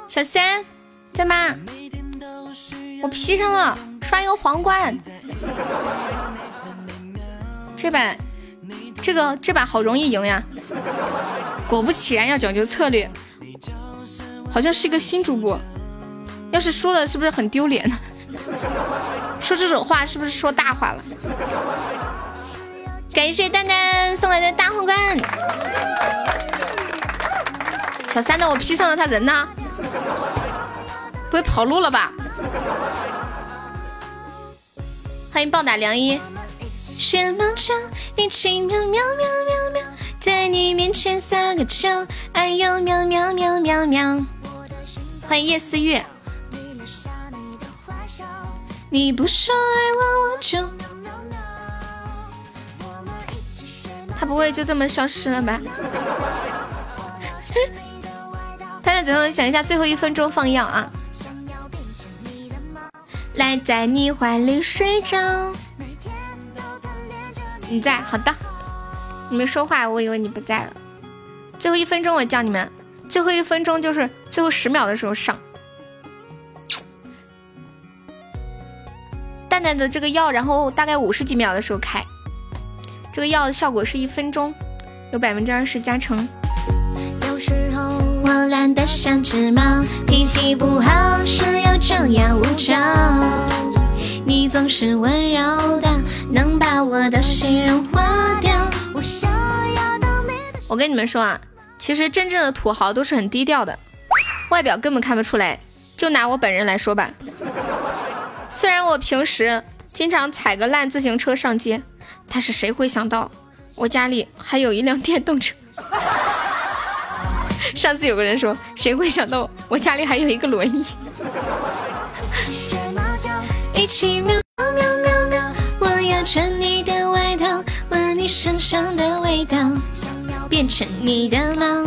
小三在吗？我 P 上了，刷一个皇冠。这把这个这把好容易赢呀！果不其然，要讲究策略。好像是一个新主播。要是输了，是不是很丢脸？说这种话是不是说大话了？感谢蛋蛋送来的大皇冠。小三呢？我 P 上了，他人呢？不会跑路了吧？欢迎暴打良医。学猫叫，一起喵喵喵喵喵，在你面前撒个娇，哎呦喵喵喵喵喵。欢迎叶思月。你不说爱我，我就他不会就这么消失了吧？他在最后想一下，最后一分钟放药啊！来，在你怀里睡着。你在，好的。你没说话，我以为你不在了。最后一分钟，我叫你们。最后一分钟就是最后十秒的时候上。蛋蛋的这个药，然后大概五十几秒的时候开，这个药的效果是一分钟，有百分之二十加成。有时候我懒得像只猫，脾气不好时又张牙舞爪。你总是温柔的，能把我的心融化掉。我跟你们说啊，其实真正的土豪都是很低调的，外表根本看不出来。就拿我本人来说吧，虽然我平时经常踩个烂自行车上街，但是谁会想到我家里还有一辆电动车？上次有个人说，谁会想到我家里还有一个轮椅？一起喵喵喵喵，我要穿你的外套，闻你身上的味道，变成你的猫。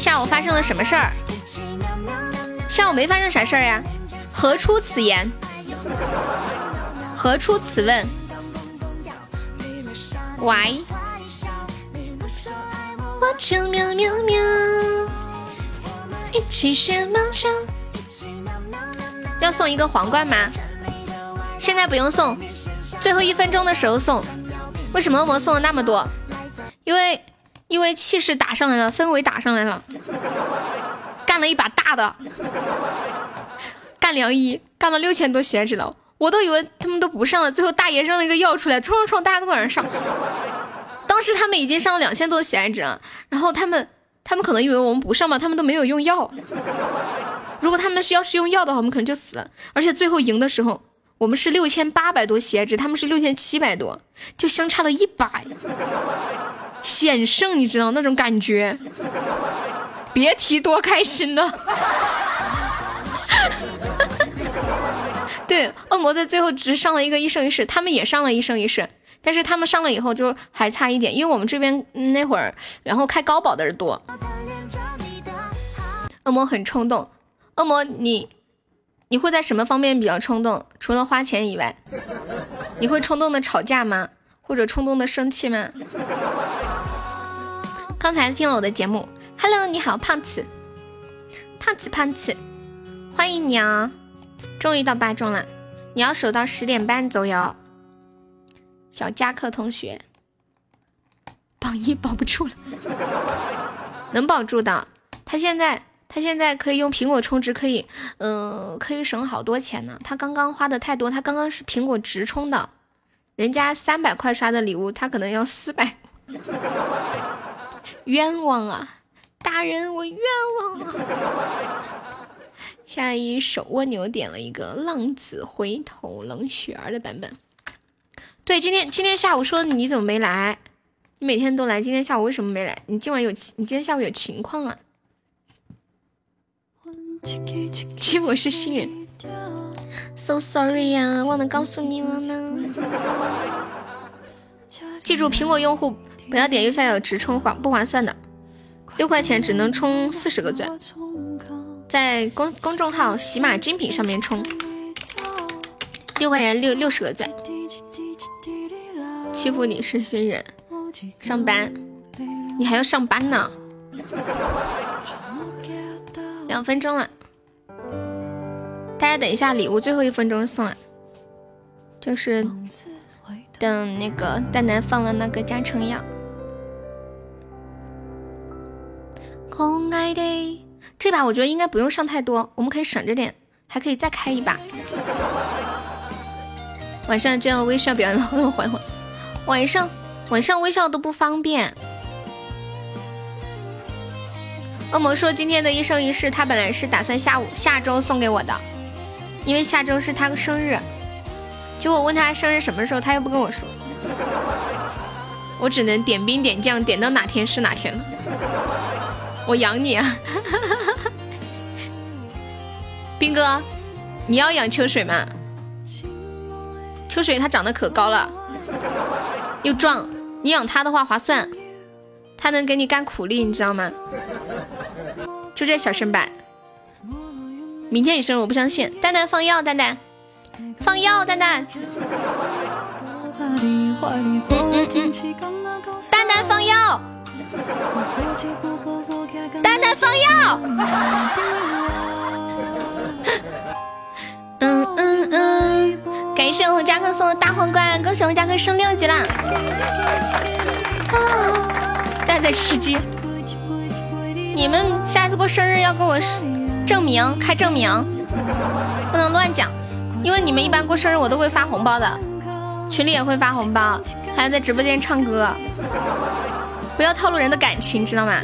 下午发生了什么事儿？下午没发生啥事儿呀？何出此言？何出此问？Why？我就喵喵喵，一起学猫叫。要送一个皇冠吗？现在不用送，最后一分钟的时候送。为什么恶魔送了那么多？因为因为气势打上来了，氛围打上来了，干了一把大的，干两亿，干了六千多血值了，我都以为他们都不上了，最后大爷扔了一个药出来，冲冲冲，大家都往上上。当时他们已经上了两千多血值了，然后他们他们可能以为我们不上吧，他们都没有用药。如果他们是要是用药的话，我们可能就死了。而且最后赢的时候。我们是六千八百多血值，他们是六千七百多，就相差了一百，险胜，你知道那种感觉，别提多开心了。对，恶魔在最后只上了一个一生一世，他们也上了一生一世，但是他们上了以后就还差一点，因为我们这边那会儿，然后开高保的人多。恶魔很冲动，恶魔你。你会在什么方面比较冲动？除了花钱以外，你会冲动的吵架吗？或者冲动的生气吗？刚才听了我的节目，Hello，你好，胖子，胖子，胖子，欢迎你啊！终于到八中了，你要守到十点半左右。小加克同学，榜一保不住了，能保住的，他现在。他现在可以用苹果充值，可以，嗯，可以省好多钱呢。他刚刚花的太多，他刚刚是苹果直充的，人家三百块刷的礼物，他可能要四百，冤枉啊！大人，我冤枉啊！下一首蜗牛点了一个浪子回头冷雪儿的版本。对，今天今天下午说你怎么没来？你每天都来，今天下午为什么没来？你今晚有情？你今天下午有情况啊？其实我是新人，so sorry 呀，忘了告诉你了呢。记住，苹果用户不要点右下角直充，划不划算的，六块钱只能充四十个钻，在公公众号喜马精品上面充，六块钱六六十个钻。欺负你是新人，上班，你还要上班呢。两分钟了，大家等一下，礼物最后一分钟送啊，就是等那个蛋蛋放了那个加成药。可爱的，这把我觉得应该不用上太多，我们可以省着点，还可以再开一把。晚上这样微笑表演，缓缓。晚上晚上微笑都不方便。恶魔说：“今天的一生一世，他本来是打算下午下周送给我的，因为下周是他的生日。结果我问他生日什么时候，他又不跟我说，我只能点兵点将，点到哪天是哪天了。我养你啊，兵哥，你要养秋水吗？秋水它长得可高了，又壮，你养它的话划算，它能给你干苦力，你知道吗？”就这小身板，明天你生日我不相信。蛋蛋放药，蛋蛋放药，蛋蛋。蛋蛋放药，蛋蛋放药。嗯嗯嗯。感谢谢我加克送的大皇冠，恭喜我加克升六级啦！大家吃鸡，你们下次过生日要给我证明，开证明，不能乱讲，因为你们一般过生日我都会发红包的，群里也会发红包，还要在直播间唱歌，不要套路人的感情，知道吗？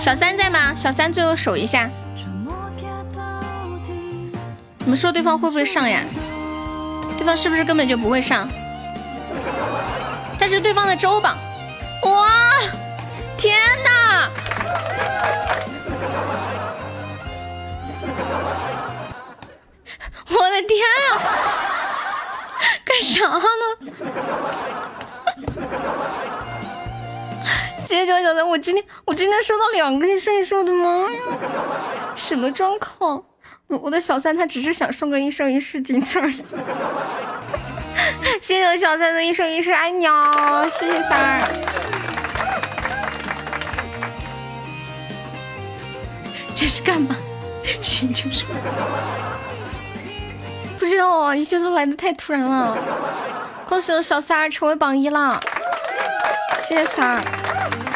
小三在吗？小三最后守一下。你们说对方会不会上呀？对方是不是根本就不会上？但是对方的周榜，哇，天哪！我的天啊！干啥呢？谢谢九九三，我今天我今天收到两个圣兽的吗？什么状况？我我的小三他只是想送个一生一世仅此而已。谢谢我小三的一生一世，爱你哦！谢谢三儿。这是干嘛？寻求什么？不知道啊，一切都来的太突然了。恭喜我小三儿成为榜一了，谢谢三儿。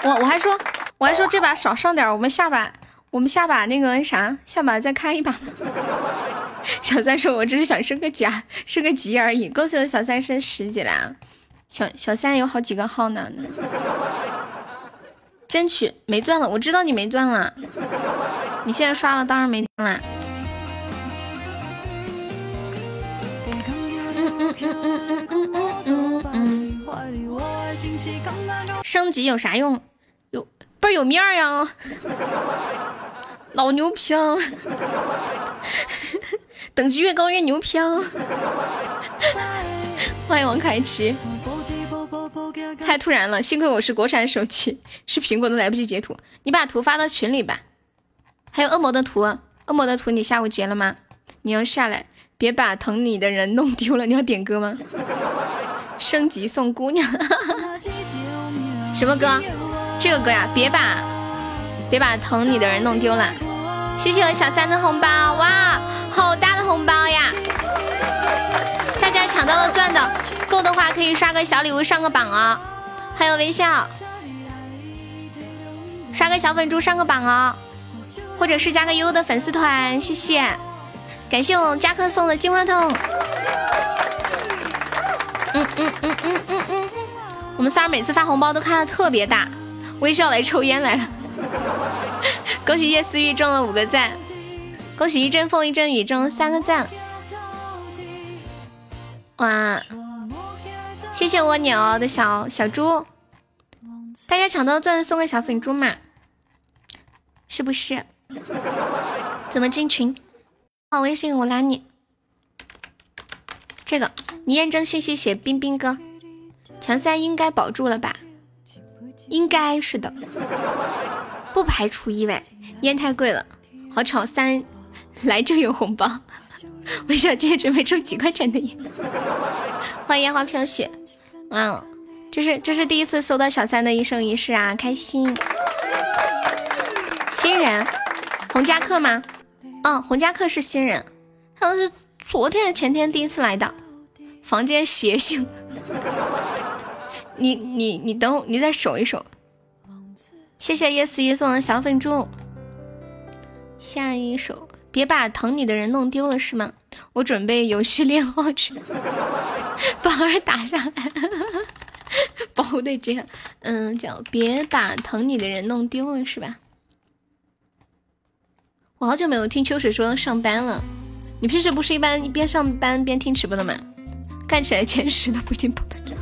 我我还说我还说这把少上点我们下把我们下把那个啥下把再开一把。小三说我只是想升个甲升个级而已。恭喜我小三升十级了啊小小三有好几个号呢。争取没钻了我知道你没钻了。你现在刷了当然没钻嗯嗯嗯嗯嗯嗯嗯嗯。升级有啥用？有倍儿有面儿呀！老牛皮啊！等级越高越牛皮啊！欢迎王凯奇，太突然了，幸亏我是国产手机，是苹果都来不及截图。你把图发到群里吧。还有恶魔的图，恶魔的图你下午截了吗？你要下来，别把疼你的人弄丢了。你要点歌吗？升级送姑娘，什么歌？这个歌呀，别把。别把疼你的人弄丢了，谢谢我小三的红包，哇，好大的红包呀！大家抢到了钻的，够的话可以刷个小礼物上个榜哦。还有微笑，刷个小粉猪上个榜哦，或者是加个悠悠的粉丝团，谢谢，感谢我加克送的金话筒。嗯嗯嗯嗯嗯嗯，我们仨每次发红包都开的特别大，微笑来抽烟来了。恭喜叶思玉中了五个赞，恭喜一阵风一阵雨中了三个赞，哇！谢谢蜗牛的小小猪，大家抢到钻送个小粉猪嘛，是不是？怎么进群？发微信我拉你。这个你验证信息写冰冰哥，强三应该保住了吧？应该是的。不排除意外，烟太贵了。好巧，三来就有红包。微笑今天准备抽几块钱的烟。欢迎烟花飘雪。嗯，这是这是第一次收到小三的一生一世啊，开心。新人，洪家客吗？嗯，洪家客是新人，好像是昨天前天第一次来的。房间邪性。你你你等你再守一守。谢谢叶思雨送的小粉猪。下一首，别把疼你的人弄丢了，是吗？我准备游戏练号去，宝儿打下来，保护队这样，嗯，叫别把疼你的人弄丢了，是吧？我好久没有听秋水说上班了，你平时不是一般一边上班边听直播的吗？干起来前十的不一定保得住。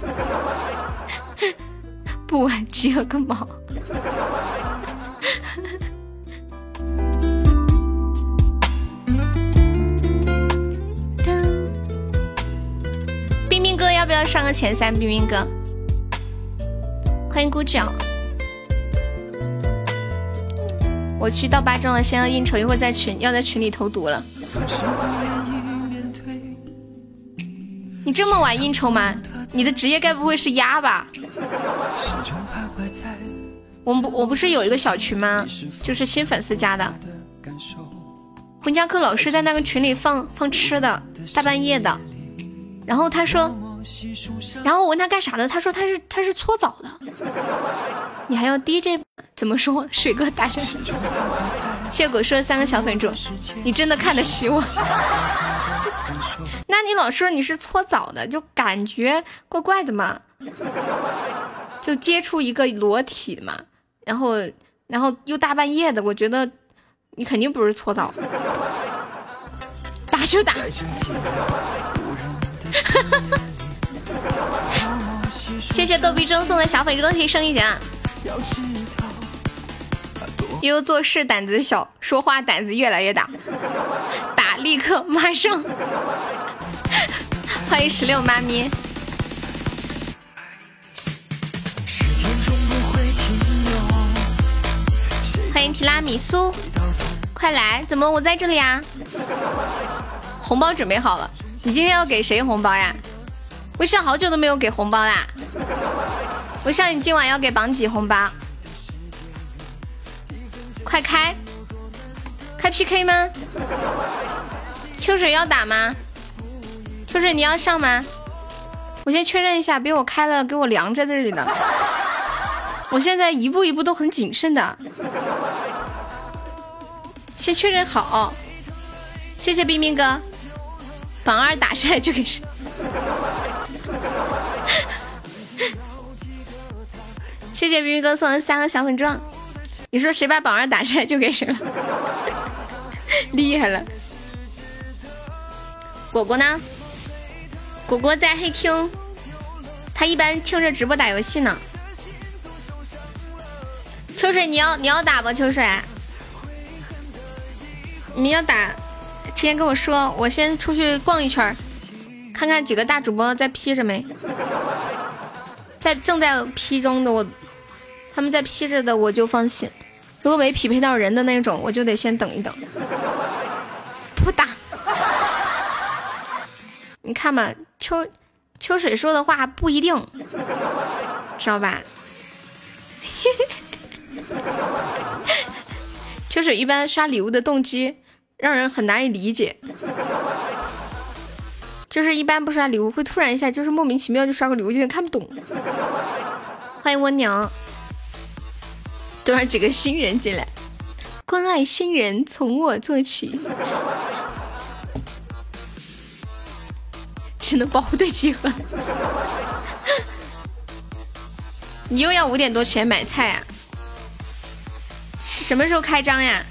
不玩鸡了个毛！冰冰哥要不要上个前三？冰冰哥，欢迎孤角。我去到八中了，先要应酬，一会儿在群要在群里投毒了。你这么晚应酬吗？你的职业该不会是鸭吧？我们不，我不是有一个小群吗？就是新粉丝加的，文家课老师在那个群里放放吃的，大半夜的，然后他说，然后我问他干啥的，他说他是他是搓澡的。你还要 DJ 怎么说？水哥大声。谢果说三个小粉猪，你真的看得起我？那你老说你是搓澡的，就感觉怪怪的嘛？就接触一个裸体嘛，然后然后又大半夜的，我觉得你肯定不是搓澡。打就打。谢谢逗比中送的小粉猪，都可以升一奖。悠悠做事胆子小，说话胆子越来越大。打，立刻，马上。欢迎十六妈咪。欢迎提拉米苏，快来！怎么我在这里啊？红包准备好了，你今天要给谁红包呀？微笑好久都没有给红包啦。微笑，你今晚要给榜几红包？快开！开 PK 吗？秋水要打吗？秋水你要上吗？我先确认一下，别我开了给我凉在这里了。我现在一步一步都很谨慎的，先确认好。谢谢冰冰哥，榜二打下来就给谁？谢谢冰冰哥送的三个小粉钻。你说谁把榜二打下来就给谁了，厉害了。果果呢？果果在黑厅，他一般听着直播打游戏呢。秋水，你要你要打不？秋水，你要打，提前跟我说，我先出去逛一圈，看看几个大主播在 P 着没，在正在 P 中的我。他们在 P 着的，我就放心；如果没匹配到人的那种，我就得先等一等。不打。你看嘛，秋秋水说的话不一定，知道吧？秋水一般刷礼物的动机让人很难以理解，就是一般不刷礼物会突然一下，就是莫名其妙就刷个礼物，有点看不懂。欢迎温娘。多少几个新人进来？关爱新人，从我做起。只能保护队集合。你又要五点多起来买菜啊？什么时候开张呀？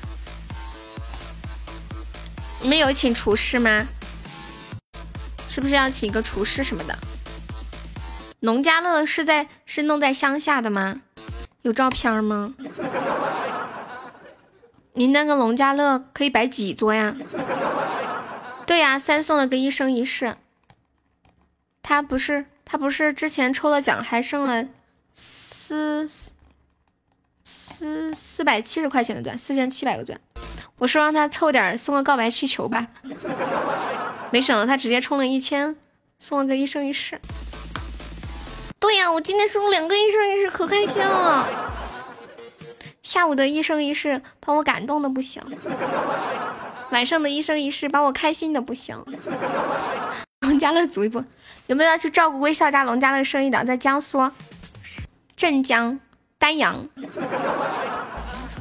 你们有请厨师吗？是不是要请一个厨师什么的？农家乐是在是弄在乡下的吗？有照片吗？您那个农家乐可以摆几桌呀？对呀，三送了个一生一世。他不是他不是之前抽了奖还剩了四四四百七十块钱的钻，四千七百个钻。我说让他凑点送个告白气球吧，没想到他直接充了一千，送了个一生一世。对呀，我今天收两个一生一世，可开心了。下午的一生一世把我感动的不行，晚上的一生一世把我开心的不行。农家乐组一波，有没有要去照顾微笑家农家乐生意的？在江苏镇江丹阳，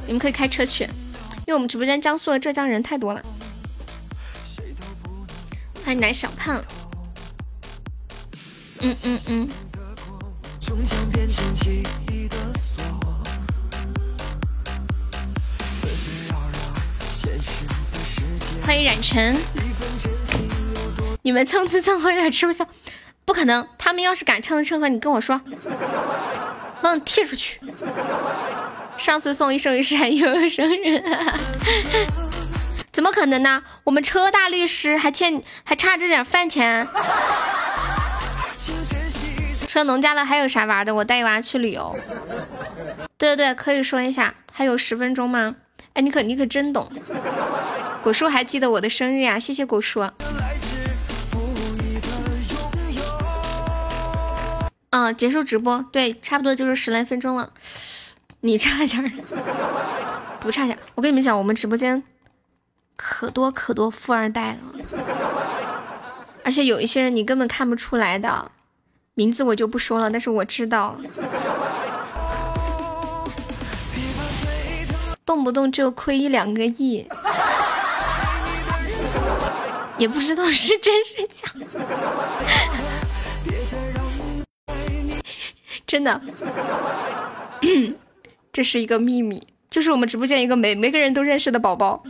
你们可以开车去，因为我们直播间江苏的浙江人太多了。欢迎奶小胖，嗯嗯嗯。欢迎冉晨，你们蹭吃蹭喝有点吃不消，不可能。他们要是敢蹭吃蹭喝，你跟我说，帮你踢出去。上次送一生一世还有生日，怎么可能呢？我们车大律师还欠还差这点饭钱。说农家乐还有啥玩的？我带娃去旅游。对对对，可以说一下。还有十分钟吗？哎，你可你可真懂。果叔还记得我的生日呀？谢谢果叔。嗯，结束直播。对，差不多就是十来分钟了。你差点，不差钱。我跟你们讲，我们直播间可多可多富二代了，而且有一些人你根本看不出来的，名字我就不说了，但是我知道，动不动就亏一两个亿，也不知道是真是假，真的，这是一个秘密。就是我们直播间一个每每个人都认识的宝宝，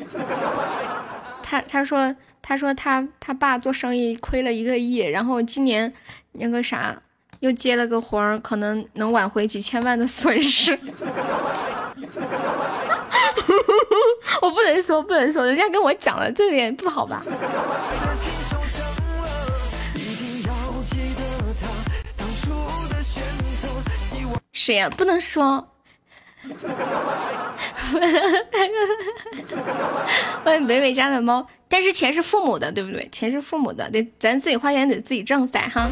他他说他说他他爸做生意亏了一个亿，然后今年那个啥又接了个活儿，可能能挽回几千万的损失。我不能说不能说，人家跟我讲了，这点不好吧？谁呀？不能说。欢迎北北家的猫，但是钱是父母的，对不对？钱是父母的，得咱自己花钱得自己挣噻哈。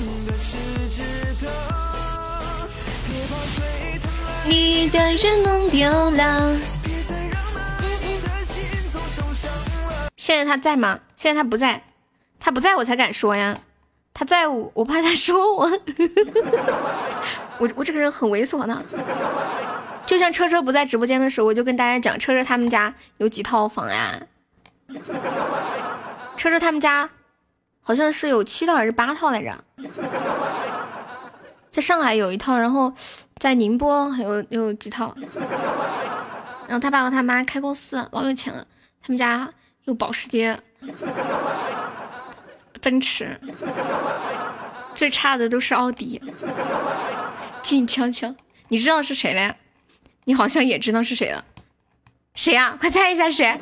你的人弄丢了。现在他在吗？现在他不在，他不在我才敢说呀。他在我，我怕他说我。我我这个人很猥琐的。就像车车不在直播间的时候，我就跟大家讲，车车他们家有几套房呀？车车他们家好像是有七套还是八套来着？在上海有一套，然后在宁波还有有几套。然后他爸和他妈开公司，老有钱了。他们家有保时捷、奔驰，最差的都是奥迪。静悄悄，你知道是谁了呀？你好像也知道是谁了，谁呀？快猜一下谁？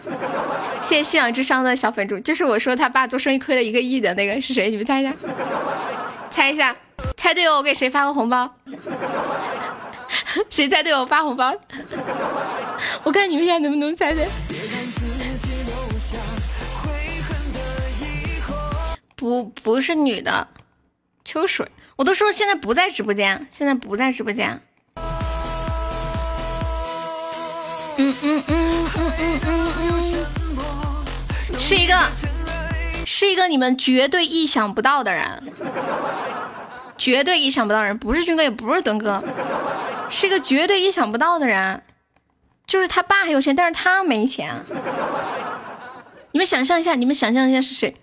谢谢信仰之殇的小粉猪，就是我说他爸做生意亏了一个亿的那个是谁？你们猜一下，猜一下，猜对了我给谁发个红包？谁猜对我发红包？我看你们现在能不能猜对？不，不是女的，秋水。我都说现在不在直播间，现在不在直播间。嗯嗯嗯嗯嗯嗯嗯，是一个，是一个你们绝对意想不到的人，绝对意想不到人，不是军哥，也不是墩哥，是一个绝对意想不到的人，就是他爸很有钱，但是他没钱。你们想象一下，你们想象一下是谁？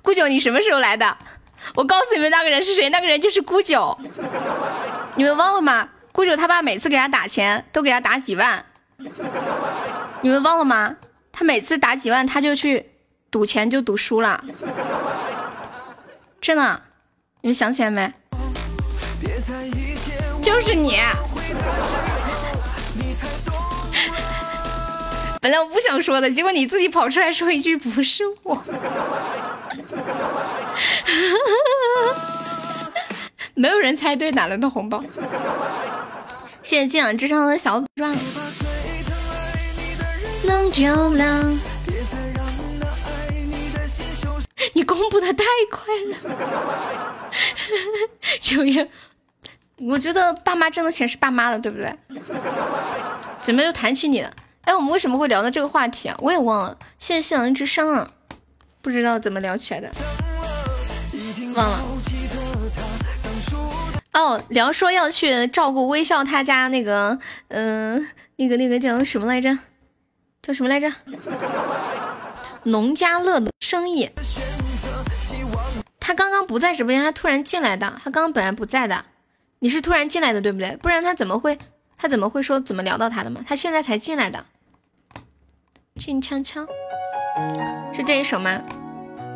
顾九，你什么时候来的？我告诉你们那个人是谁？那个人就是姑九，你们忘了吗？姑九他爸每次给他打钱都给他打几万，你们忘了吗？他每次打几万他就去赌钱就赌输了，真的，你们想起来没？就是你。本来我不想说的，结果你自己跑出来说一句不是我。没有人猜对哪来的红包？谢谢敬仰之上的小钻。你公布的太快了。九月，我觉得爸妈挣的钱是爸妈的，对不对？怎么又谈起你了？哎，我们为什么会聊到这个话题啊？我也忘了。谢谢信仰之声啊，不知道怎么聊起来的。忘了哦，聊说要去照顾微笑他家那个，嗯，那个那个叫什么来着？叫什么来着？农家乐的生意。他刚刚不在直播间，他突然进来的。他刚刚本来不在的，你是突然进来的对不对？不然他怎么会他怎么会说怎么聊到他的嘛？他现在才进来的。静悄悄，是这一首吗？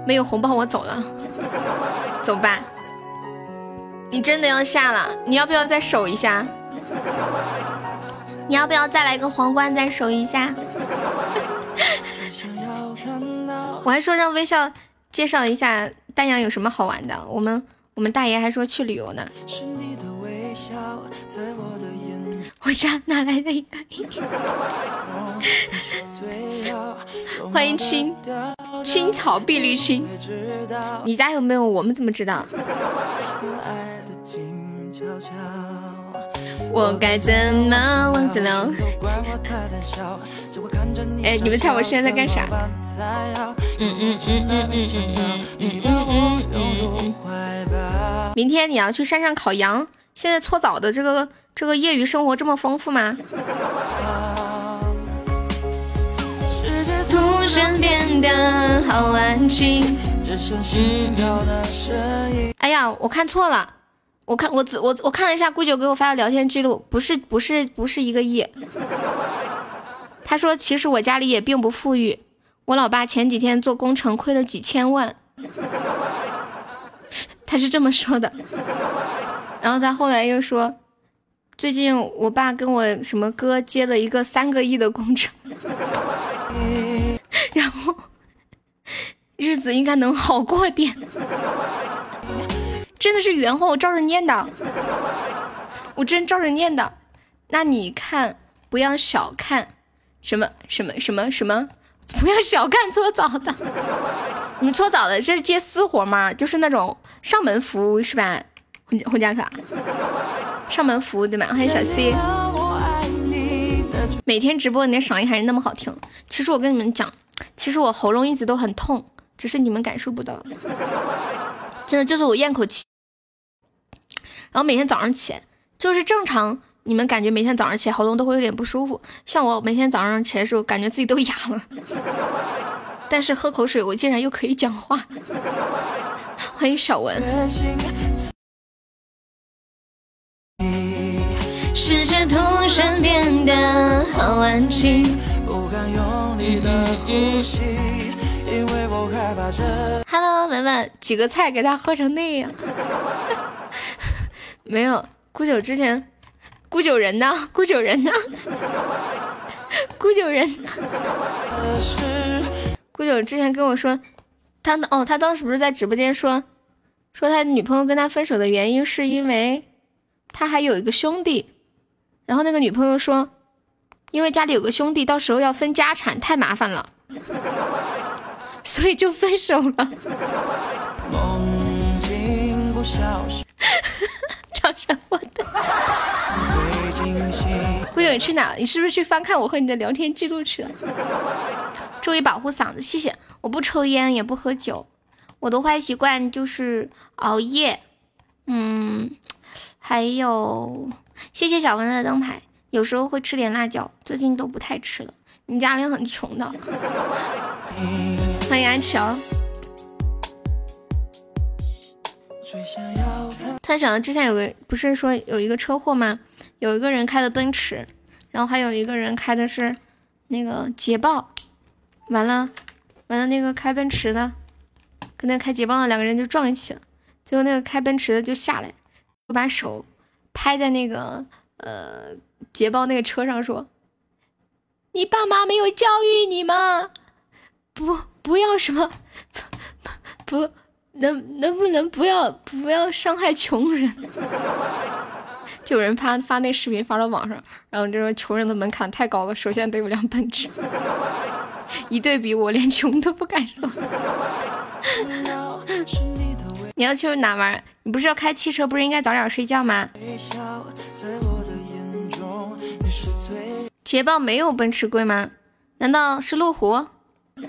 没有红包，我走了。走吧，你真的要下了？你要不要再守一下？你要不要再来个皇冠再守一下？我还说让微笑介绍一下丹阳有什么好玩的。我们我们大爷还说去旅游呢。我家哪来的一个？欢迎青青草碧绿青，你家有没有？我们怎么知道？我该怎么忘得了？哎，你们猜我现在在干啥？嗯嗯嗯嗯嗯嗯嗯嗯嗯。明天你要去山上烤羊，现在搓澡的这个这个业余生活这么丰富吗？突然变得好安静。哎呀，我看错了。我看我我我看了一下顾九给我发的聊天记录，不是不是不是一个亿。他说其实我家里也并不富裕，我老爸前几天做工程亏了几千万，他是这么说的。然后他后来又说，最近我爸跟我什么哥接了一个三个亿的工程，然后日子应该能好过点。真的是原话，我照着念的，我真照着念的。那你看，不要小看什么什么什么什么，不要小看搓澡的。你们搓澡的这是接私活吗？就是那种上门服务是吧？婚婚家卡，上门服务对吗？欢迎小 C。每天直播你的嗓音还是那么好听。其实我跟你们讲，其实我喉咙一直都很痛，只是你们感受不到。真的就是我咽口气。然后每天早上起，就是正常，你们感觉每天早上起喉咙都会有点不舒服。像我每天早上起来的时候，感觉自己都哑了，但是喝口水，我竟然又可以讲话。欢迎小文。世界突然变得好安静。Hello，文文，几个菜给他喝成那样。没有，顾九之前，顾九人呢？顾九人呢？顾九人。顾九之前跟我说，他哦，他当时不是在直播间说，说他女朋友跟他分手的原因是因为他还有一个兄弟，然后那个女朋友说，因为家里有个兄弟，到时候要分家产太麻烦了，所以就分手了。长什么的？顾九，你去哪？你是不是去翻看我和你的聊天记录去了？注意保护嗓子，谢谢。我不抽烟，也不喝酒，我的坏习惯就是熬夜。嗯，还有，谢谢小文的灯牌。有时候会吃点辣椒，最近都不太吃了。你家里很穷的。欢迎安乔。突然想到之前有个不是说有一个车祸吗？有一个人开的奔驰，然后还有一个人开的是那个捷豹，完了完了那个开奔驰的跟那个开捷豹的两个人就撞一起了，最后那个开奔驰的就下来，就把手拍在那个呃捷豹那个车上说：“你爸妈没有教育你吗？不不要什么不。”能能不能不要不要伤害穷人？就有人发发那视频发到网上，然后就说穷人的门槛太高了，首先得有辆奔驰。一对比，我连穷都不敢说。你要去哪玩？你不是要开汽车，不是应该早点睡觉吗？捷豹没有奔驰贵吗？难道是路虎？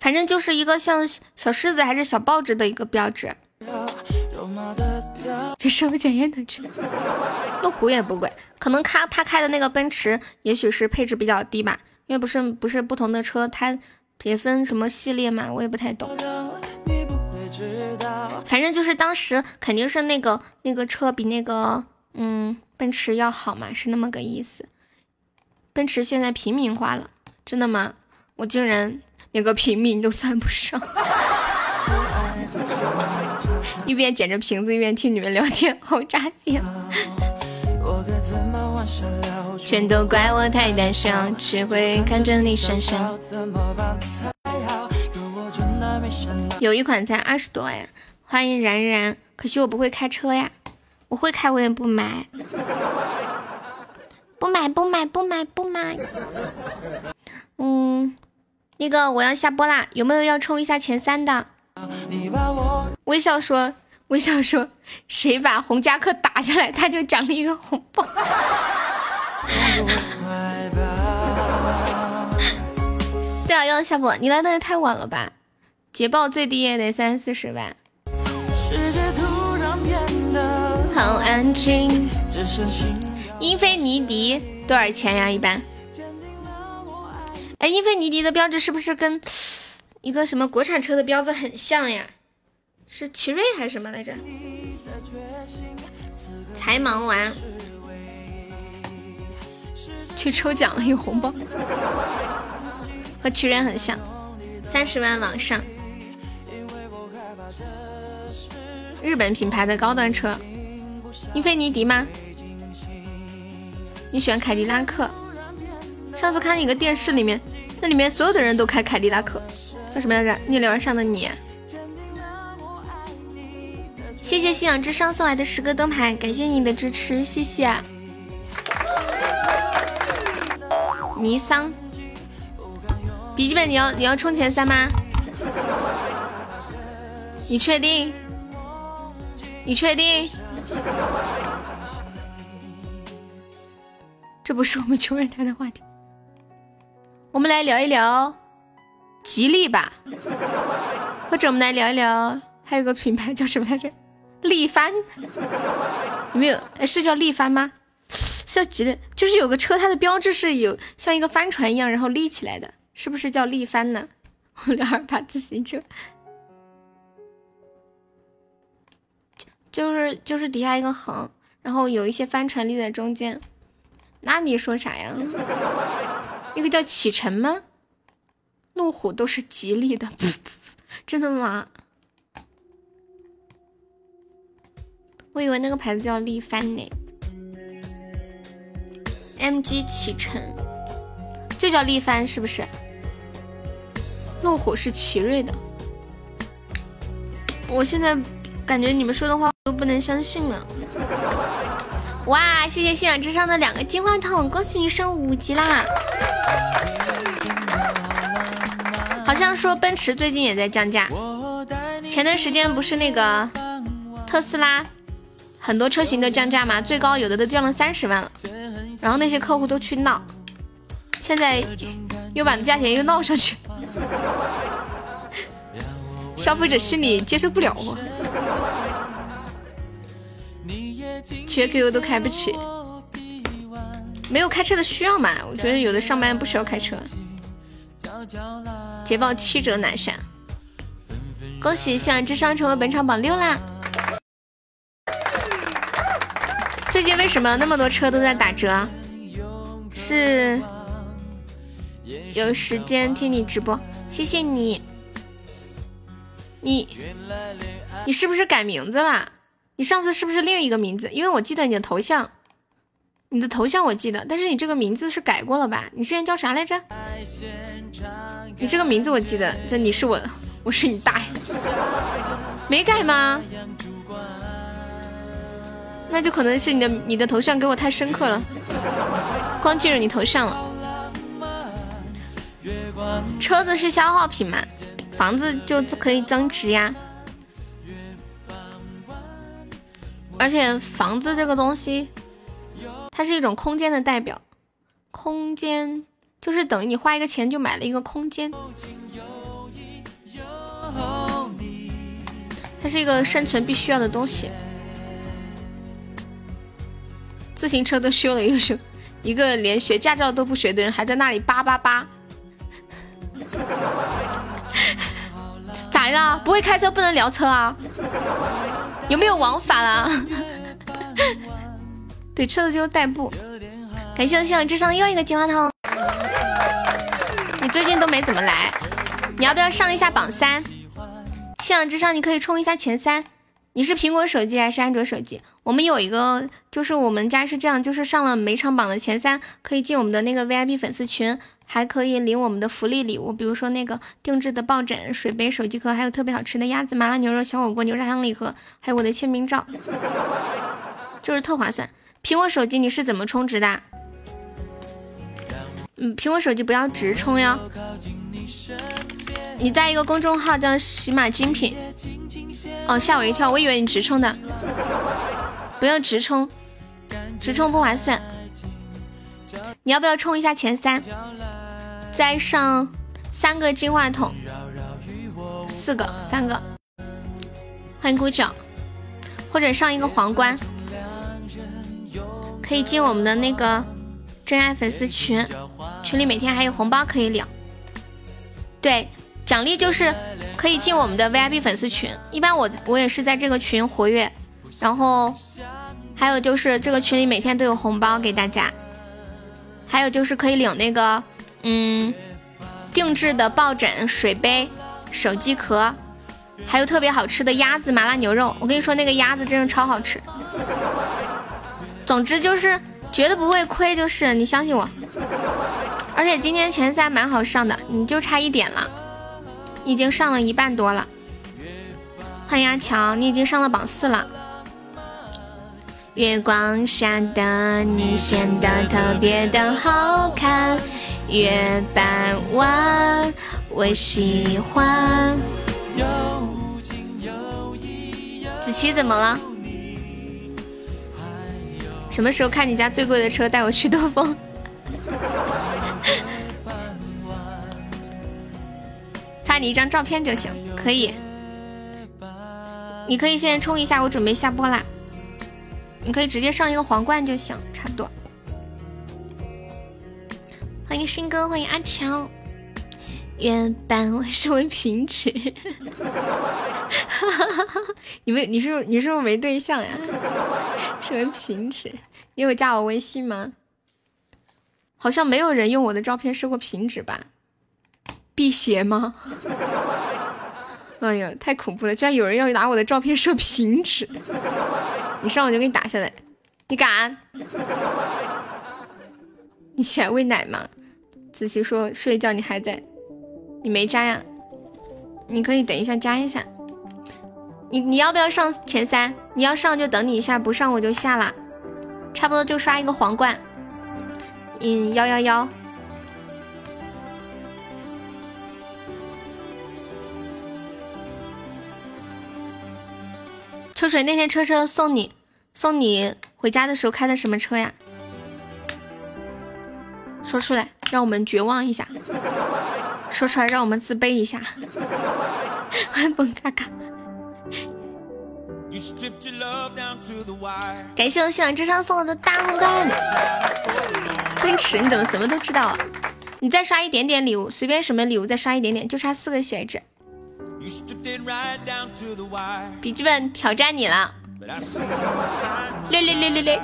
反正就是一个像小狮子还是小豹子的一个标志。这是不检验的车，路虎也不贵，可能他他开的那个奔驰，也许是配置比较低吧，因为不是不是不同的车，它也分什么系列嘛，我也不太懂。反正就是当时肯定是那个那个车比那个嗯奔驰要好嘛，是那么个意思。奔驰现在平民化了，真的吗？我竟然。连个平民都算不上，一边捡着瓶子一边听你们聊天，好扎心。全都怪我太胆小，只会看着你傻笑。有一款才二十多呀，欢迎然然。可惜我不会开车呀，我会开我也不买，不买不买不买不买。嗯。那个我要下播啦，有没有要冲一下前三的？微笑说：“微笑说：“谁把红夹克打下来，他就奖励一个红包。”对啊，要下播，你来的也太晚了吧？捷豹最低也得三四十万。安静。英菲尼迪多少钱呀？一般？哎，英菲尼迪的标志是不是跟一个什么国产车的标志很像呀？是奇瑞还是什么来着？才忙完，去抽奖了，有红包，和奇瑞很像，三十万往上。日本品牌的高端车，英菲尼迪吗？你喜欢凯迪拉克？上次看一个电视里面，那里面所有的人都开凯迪拉克，叫什么来着？逆流而上的你。谢谢信仰之声送来的十个灯牌，感谢你的支持，谢谢。尼桑，笔记本你要你要冲前三吗？你确定？你确定？这不是我们穷人谈的话题。我们来聊一聊吉利吧，或者我们来聊一聊，还有个品牌叫什么来着？力帆？有没有？哎，是叫力帆吗？是叫吉利？就是有个车，它的标志是有像一个帆船一样，然后立起来的，是不是叫力帆呢？我聊二把自行车，就是就是底下一个横，然后有一些帆船立在中间。那你说啥呀？那个叫启辰吗？路虎都是吉利的，真的吗？我以为那个牌子叫力帆呢。MG 启辰就叫力帆是不是？路虎是奇瑞的。我现在感觉你们说的话都不能相信了。哇，谢谢信仰之上的两个金话筒，恭喜你升五级啦！好像说奔驰最近也在降价，前段时间不是那个特斯拉很多车型都降价吗？最高有的都降了三十万了，然后那些客户都去闹，现在又把价钱又闹上去，消费者心里接受不了啊。缺 QQ 都开不起，没有开车的需要嘛？我觉得有的上班不需要开车。捷豹七折拿下，恭喜向阳之上成为本场榜六啦！最近为什么那么多车都在打折？是有时间听你直播，谢谢你。你你是不是改名字了？你上次是不是另一个名字？因为我记得你的头像，你的头像我记得，但是你这个名字是改过了吧？你之前叫啥来着？你这个名字我记得，就你是我，我是你大爷，没改吗？那就可能是你的你的头像给我太深刻了，光记住你头像了。车子是消耗品嘛，房子就可以增值呀。而且房子这个东西，它是一种空间的代表，空间就是等于你花一个钱就买了一个空间，它是一个生存必须要的东西。自行车都修了一个修，一个连学驾照都不学的人还在那里叭叭叭，咋的？不会开车不能聊车啊？有没有王法啦？对，车子就是代步。感谢我信仰之上又一个金话筒。你最近都没怎么来，你要不要上一下榜三？信仰之上你可以冲一下前三。你是苹果手机还是安卓手机？我们有一个，就是我们家是这样，就是上了每场榜的前三，可以进我们的那个 VIP 粉丝群。还可以领我们的福利礼物，比如说那个定制的抱枕、水杯、手机壳，还有特别好吃的鸭子、麻辣牛肉、小火锅、牛轧糖礼盒，还有我的签名照，就是特划算。苹果手机你是怎么充值的？嗯，苹果手机不要直充哟。你在一个公众号叫喜马精品，哦，吓我一跳，我以为你直充的，不要直充，直充不划算。你要不要冲一下前三？再上三个金话筒，四个，三个。欢迎孤角，或者上一个皇冠，可以进我们的那个真爱粉丝群，群里每天还有红包可以领。对，奖励就是可以进我们的 VIP 粉丝群，一般我我也是在这个群活跃，然后还有就是这个群里每天都有红包给大家，还有就是可以领那个嗯定制的抱枕、水杯、手机壳，还有特别好吃的鸭子麻辣牛肉。我跟你说那个鸭子真的超好吃，总之就是绝对不会亏，就是你相信我。而且今天前三蛮好上的，你就差一点了，已经上了一半多了。欢迎阿强，你已经上了榜四了。月光下的你显得特别的好看，月半弯我喜欢。子琪怎么了？什么时候开你家最贵的车，带我去兜风？发你一张照片就行，可以。你可以现在冲一下，我准备下播啦。你可以直接上一个皇冠就行，差不多。欢迎新哥，欢迎阿乔。原版我是为平时，你没你是你是不是没对象呀？是为平时，你有加我微信吗？好像没有人用我的照片设过平指吧？辟邪吗？哎呀，太恐怖了！居然有人要拿我的照片设平指，你上我就给你打下来，你敢？你起来喂奶吗？子琪说睡觉，你还在？你没加呀？你可以等一下加一下。你你要不要上前三？你要上就等你一下，不上我就下啦。差不多就刷一个皇冠。嗯，幺幺幺。秋水那天车车送你送你回家的时候开的什么车呀？说出来，让我们绝望一下；说出来，让我们自卑一下。欢迎蹦嘎嘎。感谢我信仰之上送我的大皇冠。奔驰，你怎么什么都知道啊？你再刷一点点礼物，随便什么礼物再刷一点点，就差四个血值。笔记本挑战你了，六六六六六。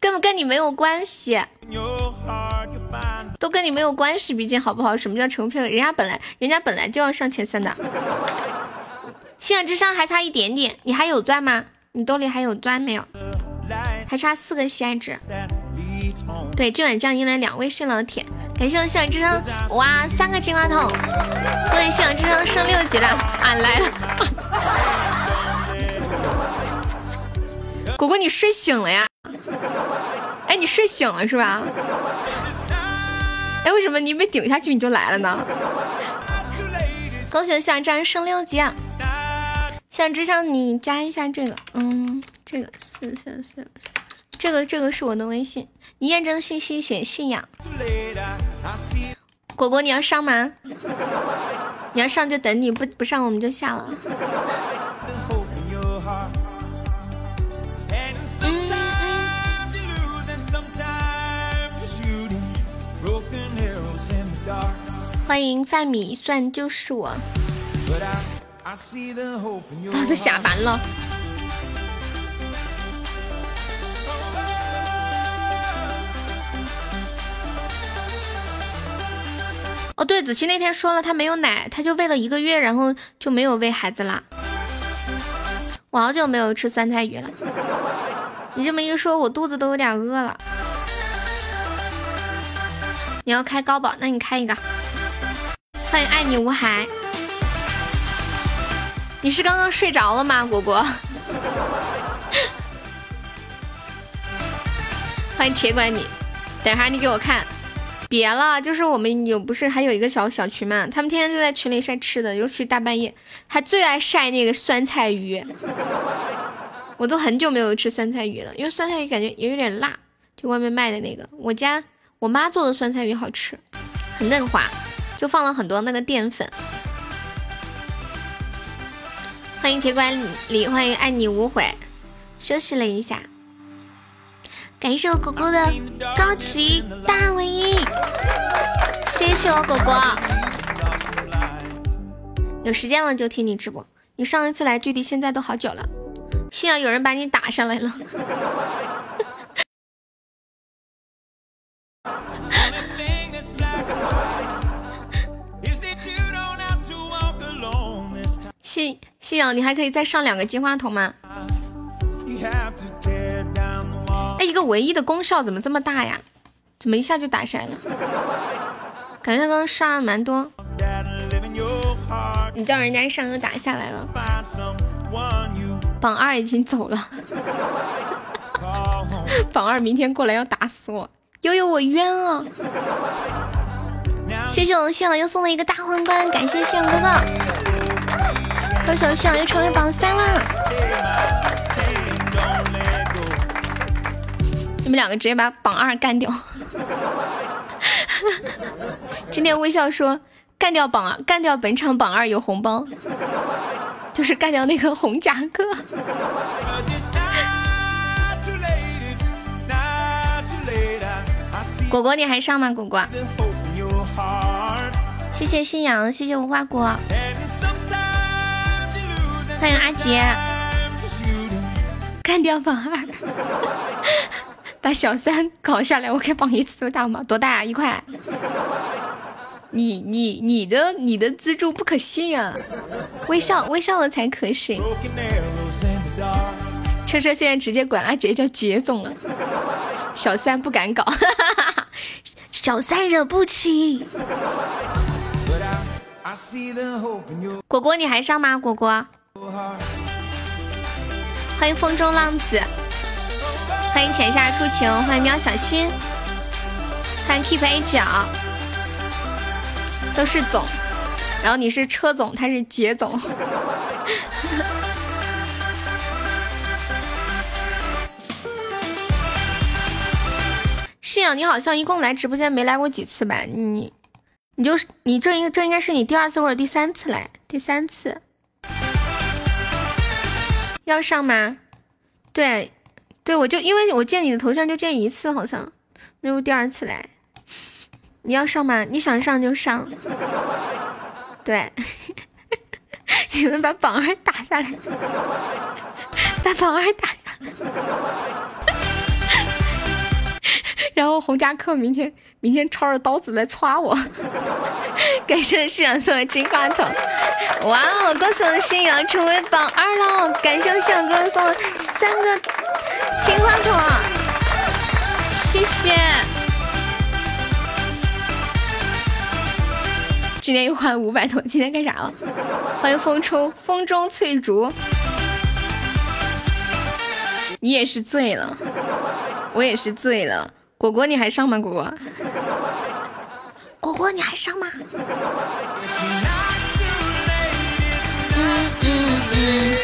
根本跟你没有关系，都跟你没有关系，毕竟好不好？什么叫成片？人家本来人家本来就要上前三的，信仰之上还差一点点，你还有钻吗？你兜里还有钻没有？还差四个喜爱值。对，这晚降音了两位新老铁，感谢我信仰之声，哇，三个金话筒，恭喜信仰之声升六级了，俺来了。果果，你睡醒了呀？哎，你睡醒了是吧？哎，为什么你没顶下去你就来了呢？恭喜小张升六级！小智上你加一下这个，嗯，这个四四四，这个这个是我的微信，你验证信息写信仰。果果，你要上吗？你要上就等你，不不上我们就下了。欢迎饭米蒜就是我，老子下班了。哦，对，子琪那天说了，他没有奶，他就喂了一个月，然后就没有喂孩子了。我好久没有吃酸菜鱼了，你这么一说，我肚子都有点饿了。你要开高保，那你开一个。欢迎爱你无海，你是刚刚睡着了吗，果果？欢迎铁拐你，等下你给我看，别了，就是我们有不是还有一个小小群嘛，他们天天就在群里晒吃的，尤其大半夜，还最爱晒那个酸菜鱼。我都很久没有吃酸菜鱼了，因为酸菜鱼感觉也有点辣，就外面卖的那个，我家我妈做的酸菜鱼好吃，很嫩滑，就放了很多那个淀粉。欢迎铁拐李，欢迎爱你无悔，休息了一下，感谢我狗狗的高级大尾音，谢谢我狗狗，有时间了就听你直播，你上一次来距离现在都好久了。幸好有人把你打上来了。信信仰，你还可以再上两个金话筒吗？哎，一个唯一的功效怎么这么大呀？怎么一下就打下来了？感觉他刚刚刷了蛮多。你叫人家一上又打下来了。榜二已经走了，榜二明天过来要打死我，悠悠我冤啊！谢谢我们向阳又送了一个大皇冠，感谢谢阳哥哥，恭喜我向阳又成为榜三了。你们两个直接把榜二干掉。今天微笑说干掉榜二，干掉本场榜二有红包。就是干掉那个红夹克。果果，你还上吗？果果，谢谢信仰，谢谢无花果，欢迎阿杰，干掉榜二，把小三搞下来，我可以帮你做大吗？多大？一块。你你你的你的资助不可信啊！微笑微笑的才可信。车车现在直接管阿杰叫杰总了，小三不敢搞，小三惹不起。果果你还上吗？果果，欢迎风中浪子，欢迎浅夏初晴，欢迎喵小新，欢迎 keep A 角。都是总，然后你是车总，他是杰总。信仰，你好像一共来直播间没来过几次吧？你，你就是你这应这应该是你第二次或者第三次来，第三次。要上吗？对，对，我就因为我见你的头像就见一次，好像那是第二次来。你要上吗？你想上就上。对，你们把榜二打下来，把榜二打下来。然后洪家克明天明天抄着刀子来歘我。感谢信仰送的金话筒。哇哦，恭喜我的信仰成为榜二了！感谢信仰哥哥送三个金话筒，谢谢。今天又花了五百多，今天干啥了？欢迎风抽风中翠竹，你也是醉了，我也是醉了。果果你还上吗？果果，果果你还上吗？嗯嗯嗯。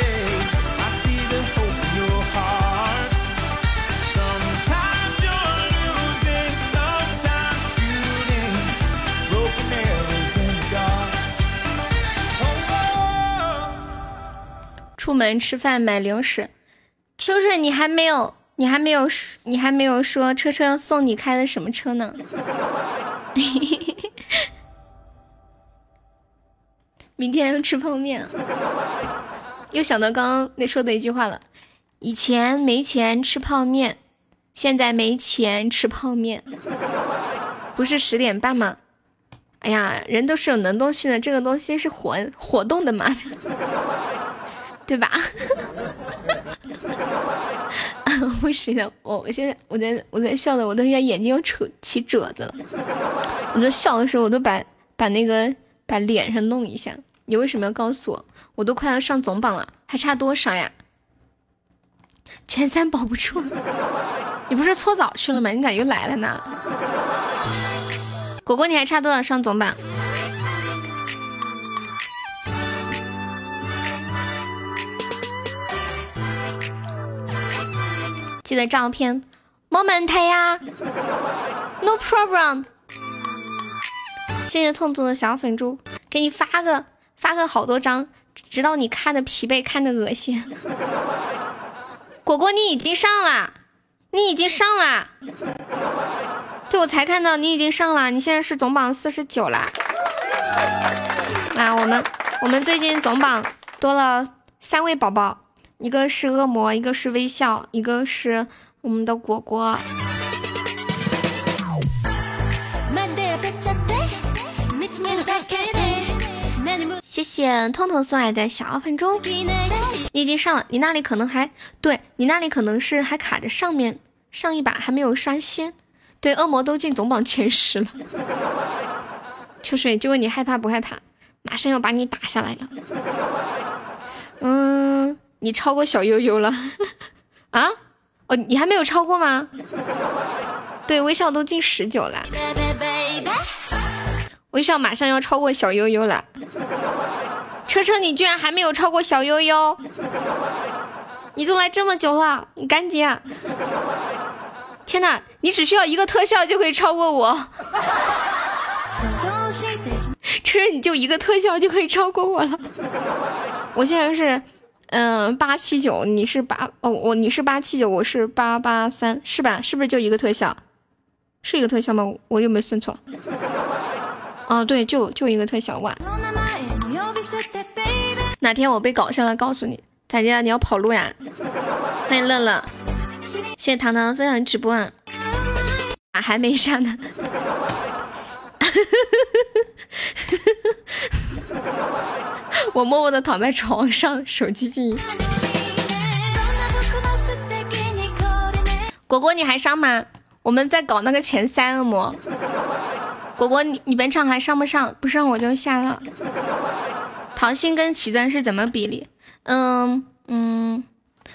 出门吃饭买零食，秋水你还没有，你还没有说，你还没有说车车送你开的什么车呢？明天吃泡面，又想到刚刚那说的一句话了，以前没钱吃泡面，现在没钱吃泡面，不是十点半吗？哎呀，人都是有能动性的，这个东西是活活动的嘛。对吧？不行的，我我现在我在我在笑的，我都要眼睛要扯起褶子了。我在笑的时候，我都把把那个把脸上弄一下。你为什么要告诉我？我都快要上总榜了，还差多少呀？前三保不住。你不是搓澡去了吗？你咋又来了呢？果果，你还差多少上总榜？记得照片，moment 呀，no problem。谢谢痛子的小粉猪，给你发个发个好多张，直到你看的疲惫，看的恶心。果果，你已经上了，你已经上了。对，我才看到你已经上了，你现在是总榜四十九啦。来，我们我们最近总榜多了三位宝宝。一个是恶魔，一个是微笑，一个是我们的果果。谢谢痛痛送来的小分钟，你已经上了，你那里可能还对你那里可能是还卡着上面上一把还没有刷新。对，恶魔都进总榜前十了。秋水就问你害怕不害怕？马上要把你打下来了。嗯。你超过小悠悠了 啊？哦，你还没有超过吗？对，微笑都进十九了，微笑马上要超过小悠悠了。车车，你居然还没有超过小悠悠？你都来这么久了，你赶紧！啊！天哪，你只需要一个特效就可以超过我。车车，你就一个特效就可以超过我了。我现在是。嗯，八七九，你是八哦，我你是八七九，我是八八三，是吧？是不是就一个特效？是一个特效吗？我有没有算错？哦，对，就就一个特效哇！哪天我被搞笑了，告诉你，咋的？你要跑路呀？欢迎乐乐，谢谢糖糖分享直播啊！啊，还没上呢。我默默的躺在床上，手机静音。果果，你还上吗？我们在搞那个前三恶魔。果果，你你本场还上不上？不上我就下了。桃心跟起钻是怎么比例？嗯嗯，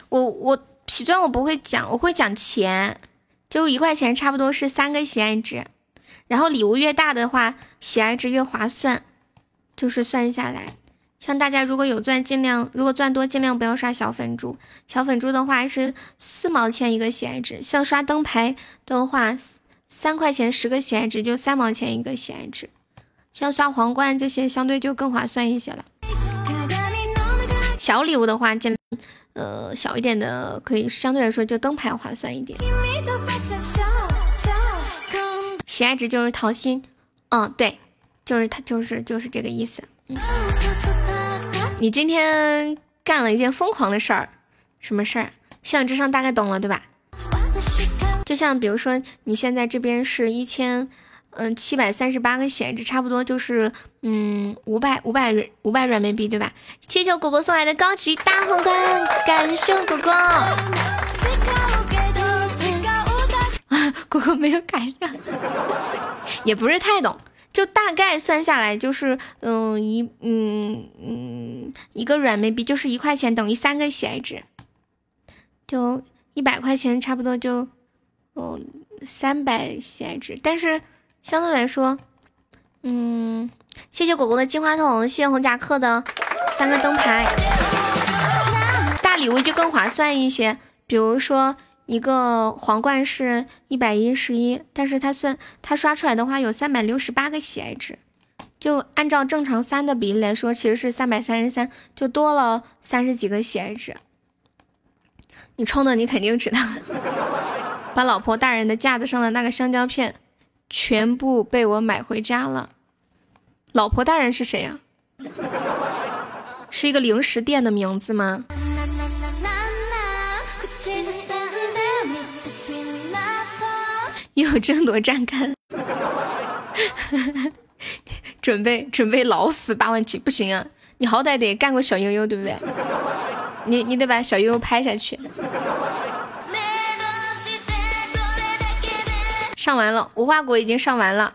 我我起钻我不会讲，我会讲钱，就一块钱差不多是三个喜爱值，然后礼物越大的话，喜爱值越划算，就是算下来。像大家如果有钻，尽量如果钻多，尽量不要刷小粉珠。小粉珠的话是四毛钱一个喜爱值，像刷灯牌的话，三块钱十个喜爱值就三毛钱一个喜爱值。像刷皇冠这些相对就更划算一些了。小礼物的话，尽呃小一点的可以相对来说就灯牌划算一点。喜爱值就是桃心，嗯对，就是它就是就是这个意思。嗯你今天干了一件疯狂的事儿，什么事儿？心想之上大概懂了，对吧？就像比如说，你现在这边是一千，嗯，七百三十八个血，这差不多就是嗯五百五百五百软妹币，对吧？谢谢果果送来的高级大皇冠，感谢果果。果果没有赶上，也不是太懂。就大概算下来就是，嗯一嗯嗯一个软妹币就是一块钱等于三个喜爱值，就一百块钱差不多就，哦三百喜爱值，但是相对来说，嗯，谢谢果果的金话筒，谢谢红夹克的三个灯牌，大礼物就更划算一些，比如说。一个皇冠是一百一十一，但是它算它刷出来的话有三百六十八个喜爱值，就按照正常三的比例来说，其实是三百三十三，就多了三十几个喜爱值。你充的你肯定知道，把老婆大人的架子上的那个香蕉片全部被我买回家了。老婆大人是谁呀？是一个零食店的名字吗？有争夺战看，准备准备老死八万级不行啊！你好歹得干过小悠悠对不对？你你得把小悠悠拍下去。上完了，无花果已经上完了。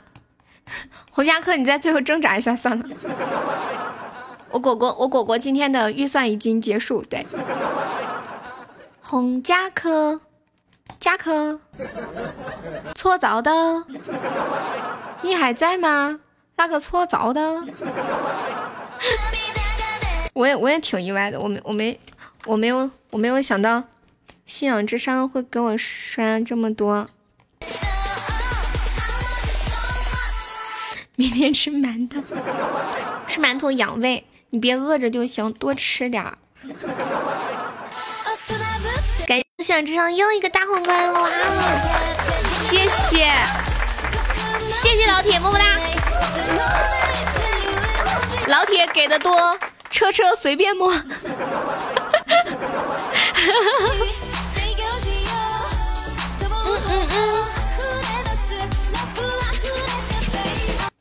红夹克，你再最后挣扎一下算了。我果果，我果果今天的预算已经结束。对，红夹克。夹克，搓澡的，你还在吗？那个搓澡的，我也我也挺意外的，我没我没我没有我没有想到信仰之声会给我刷这么多。明天吃馒头，吃馒头养胃，你别饿着就行，多吃点儿。感谢信仰之声又一个大皇冠，哇！谢谢，谢谢老铁，么么哒。老铁给的多，车车随便摸。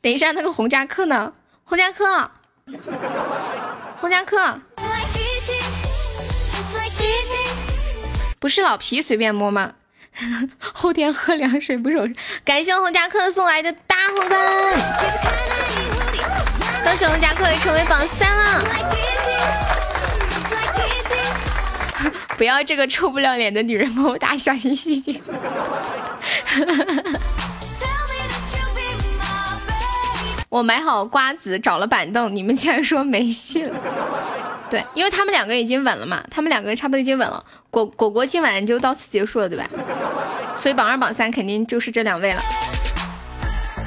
等一下，那个红夹克呢？红夹克，红夹克，不是老皮随便摸吗？后天喝凉水不手。感谢红夹克送来的大皇冠，恭喜红夹克成为榜三了。不要这个臭不要脸的女人么么哒，小心细节。我买好瓜子，找了板凳，你们竟然说没戏了？对，因为他们两个已经稳了嘛，他们两个差不多已经稳了。果果果今晚就到此结束了，对吧？所以榜二榜三肯定就是这两位了。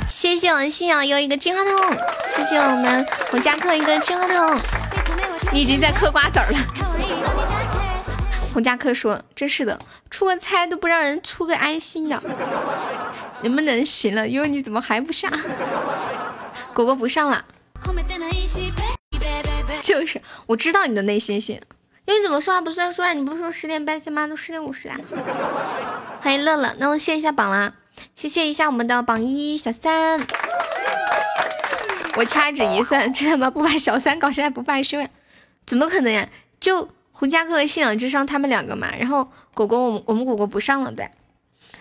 谢谢我们信仰又一个金话筒，谢谢我们红夹克一个金话筒。你已经在嗑瓜子了。红夹克说：“真是的，出个差都不让人出个安心的，能不能行了？因为你怎么还不上？”果果不上了，就是我知道你的内心戏，因为怎么说话不算数啊？你不是说十点半下吗？都十点五十了。欢迎乐乐，那我谢一下榜啦，谢谢一下我们的榜一小三。我掐指一算，这他妈不把小三搞下来不办事，怎么可能呀？就胡家哥和信仰之上他们两个嘛，然后果果我们我们果果不上了对。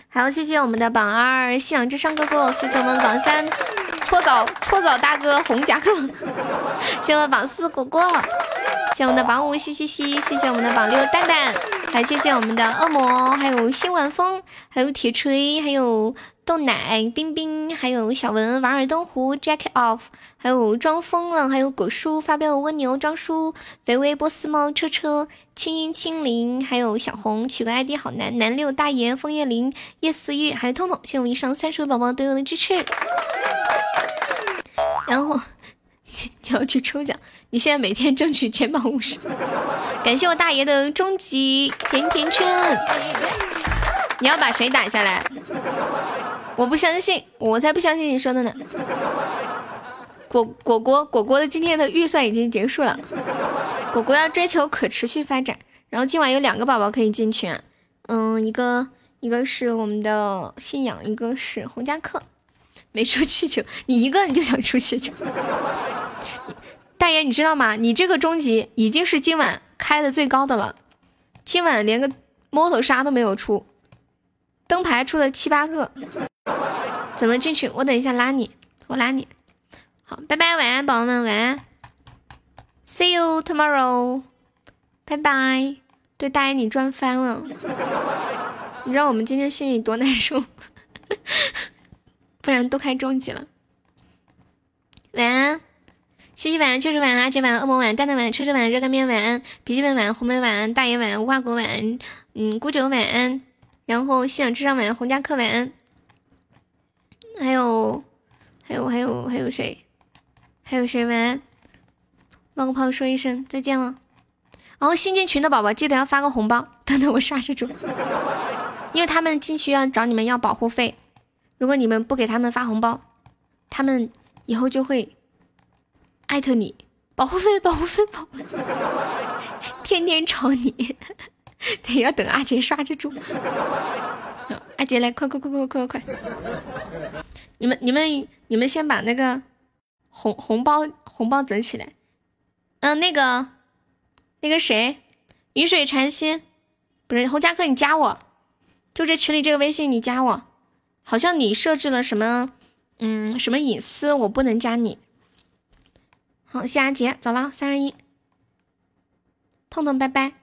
还有谢谢我们的榜二信仰之上哥哥，谢谢我们榜三。搓澡搓澡大哥红夹克，谢谢我榜四果果，谢我们的榜五嘻嘻嘻，谢谢我们的榜六蛋蛋，还谢谢我们的恶魔，还有新晚风，还有铁锤，还有豆奶冰冰，还有小文瓦尔登湖 Jack off，还有装疯了，还有果叔发飙的蜗牛张叔肥威波斯猫车车青音青灵，还有小红取个 ID 好难南六大爷枫叶林叶思玉，还有通通，谢我们以上三十位宝宝对我的支持。然后你你要去抽奖，你现在每天争取前榜五十。感谢我大爷的终极甜甜圈。你要把谁打下来？我不相信，我才不相信你说的呢。果果果果果的今天的预算已经结束了。果果要追求可持续发展，然后今晚有两个宝宝可以进群，嗯，一个一个是我们的信仰，一个是洪家克。没出气球，你一个你就想出气球？大爷，你知道吗？你这个终极已经是今晚开的最高的了，今晚连个摸头杀都没有出，灯牌出了七八个，怎么进去？我等一下拉你，我拉你。好，拜拜，晚安，宝宝们，晚安，See you tomorrow，拜拜。对，大爷你赚翻了，你知道我们今天心里多难受。不然都开终极了。晚安，西西晚安，秋水晚安，阿杰晚安，恶魔晚安，蛋蛋晚安，车车晚安，热干面晚安，笔记本晚安，红梅晚安，大爷晚安，无花果晚安，嗯，孤酒晚安，然后信仰智商晚安，洪家克晚安，还有还有还有还有谁？还有谁晚安？冒个泡说一声再见了。然后新进群的宝宝记得要发个红包，等等我刹着住，因为他们进去要找你们要保护费。如果你们不给他们发红包，他们以后就会艾特你保护费，保护费，保护费，天天吵你。得要等阿杰刷着住。阿杰来，快快快快快快快！你们你们你们先把那个红红包红包整起来。嗯，那个那个谁，雨水禅心，不是洪家克，你加我，就这群里这个微信，你加我。好像你设置了什么，嗯，什么隐私，我不能加你。好，谢阿杰，走了，三二一，痛痛拜拜。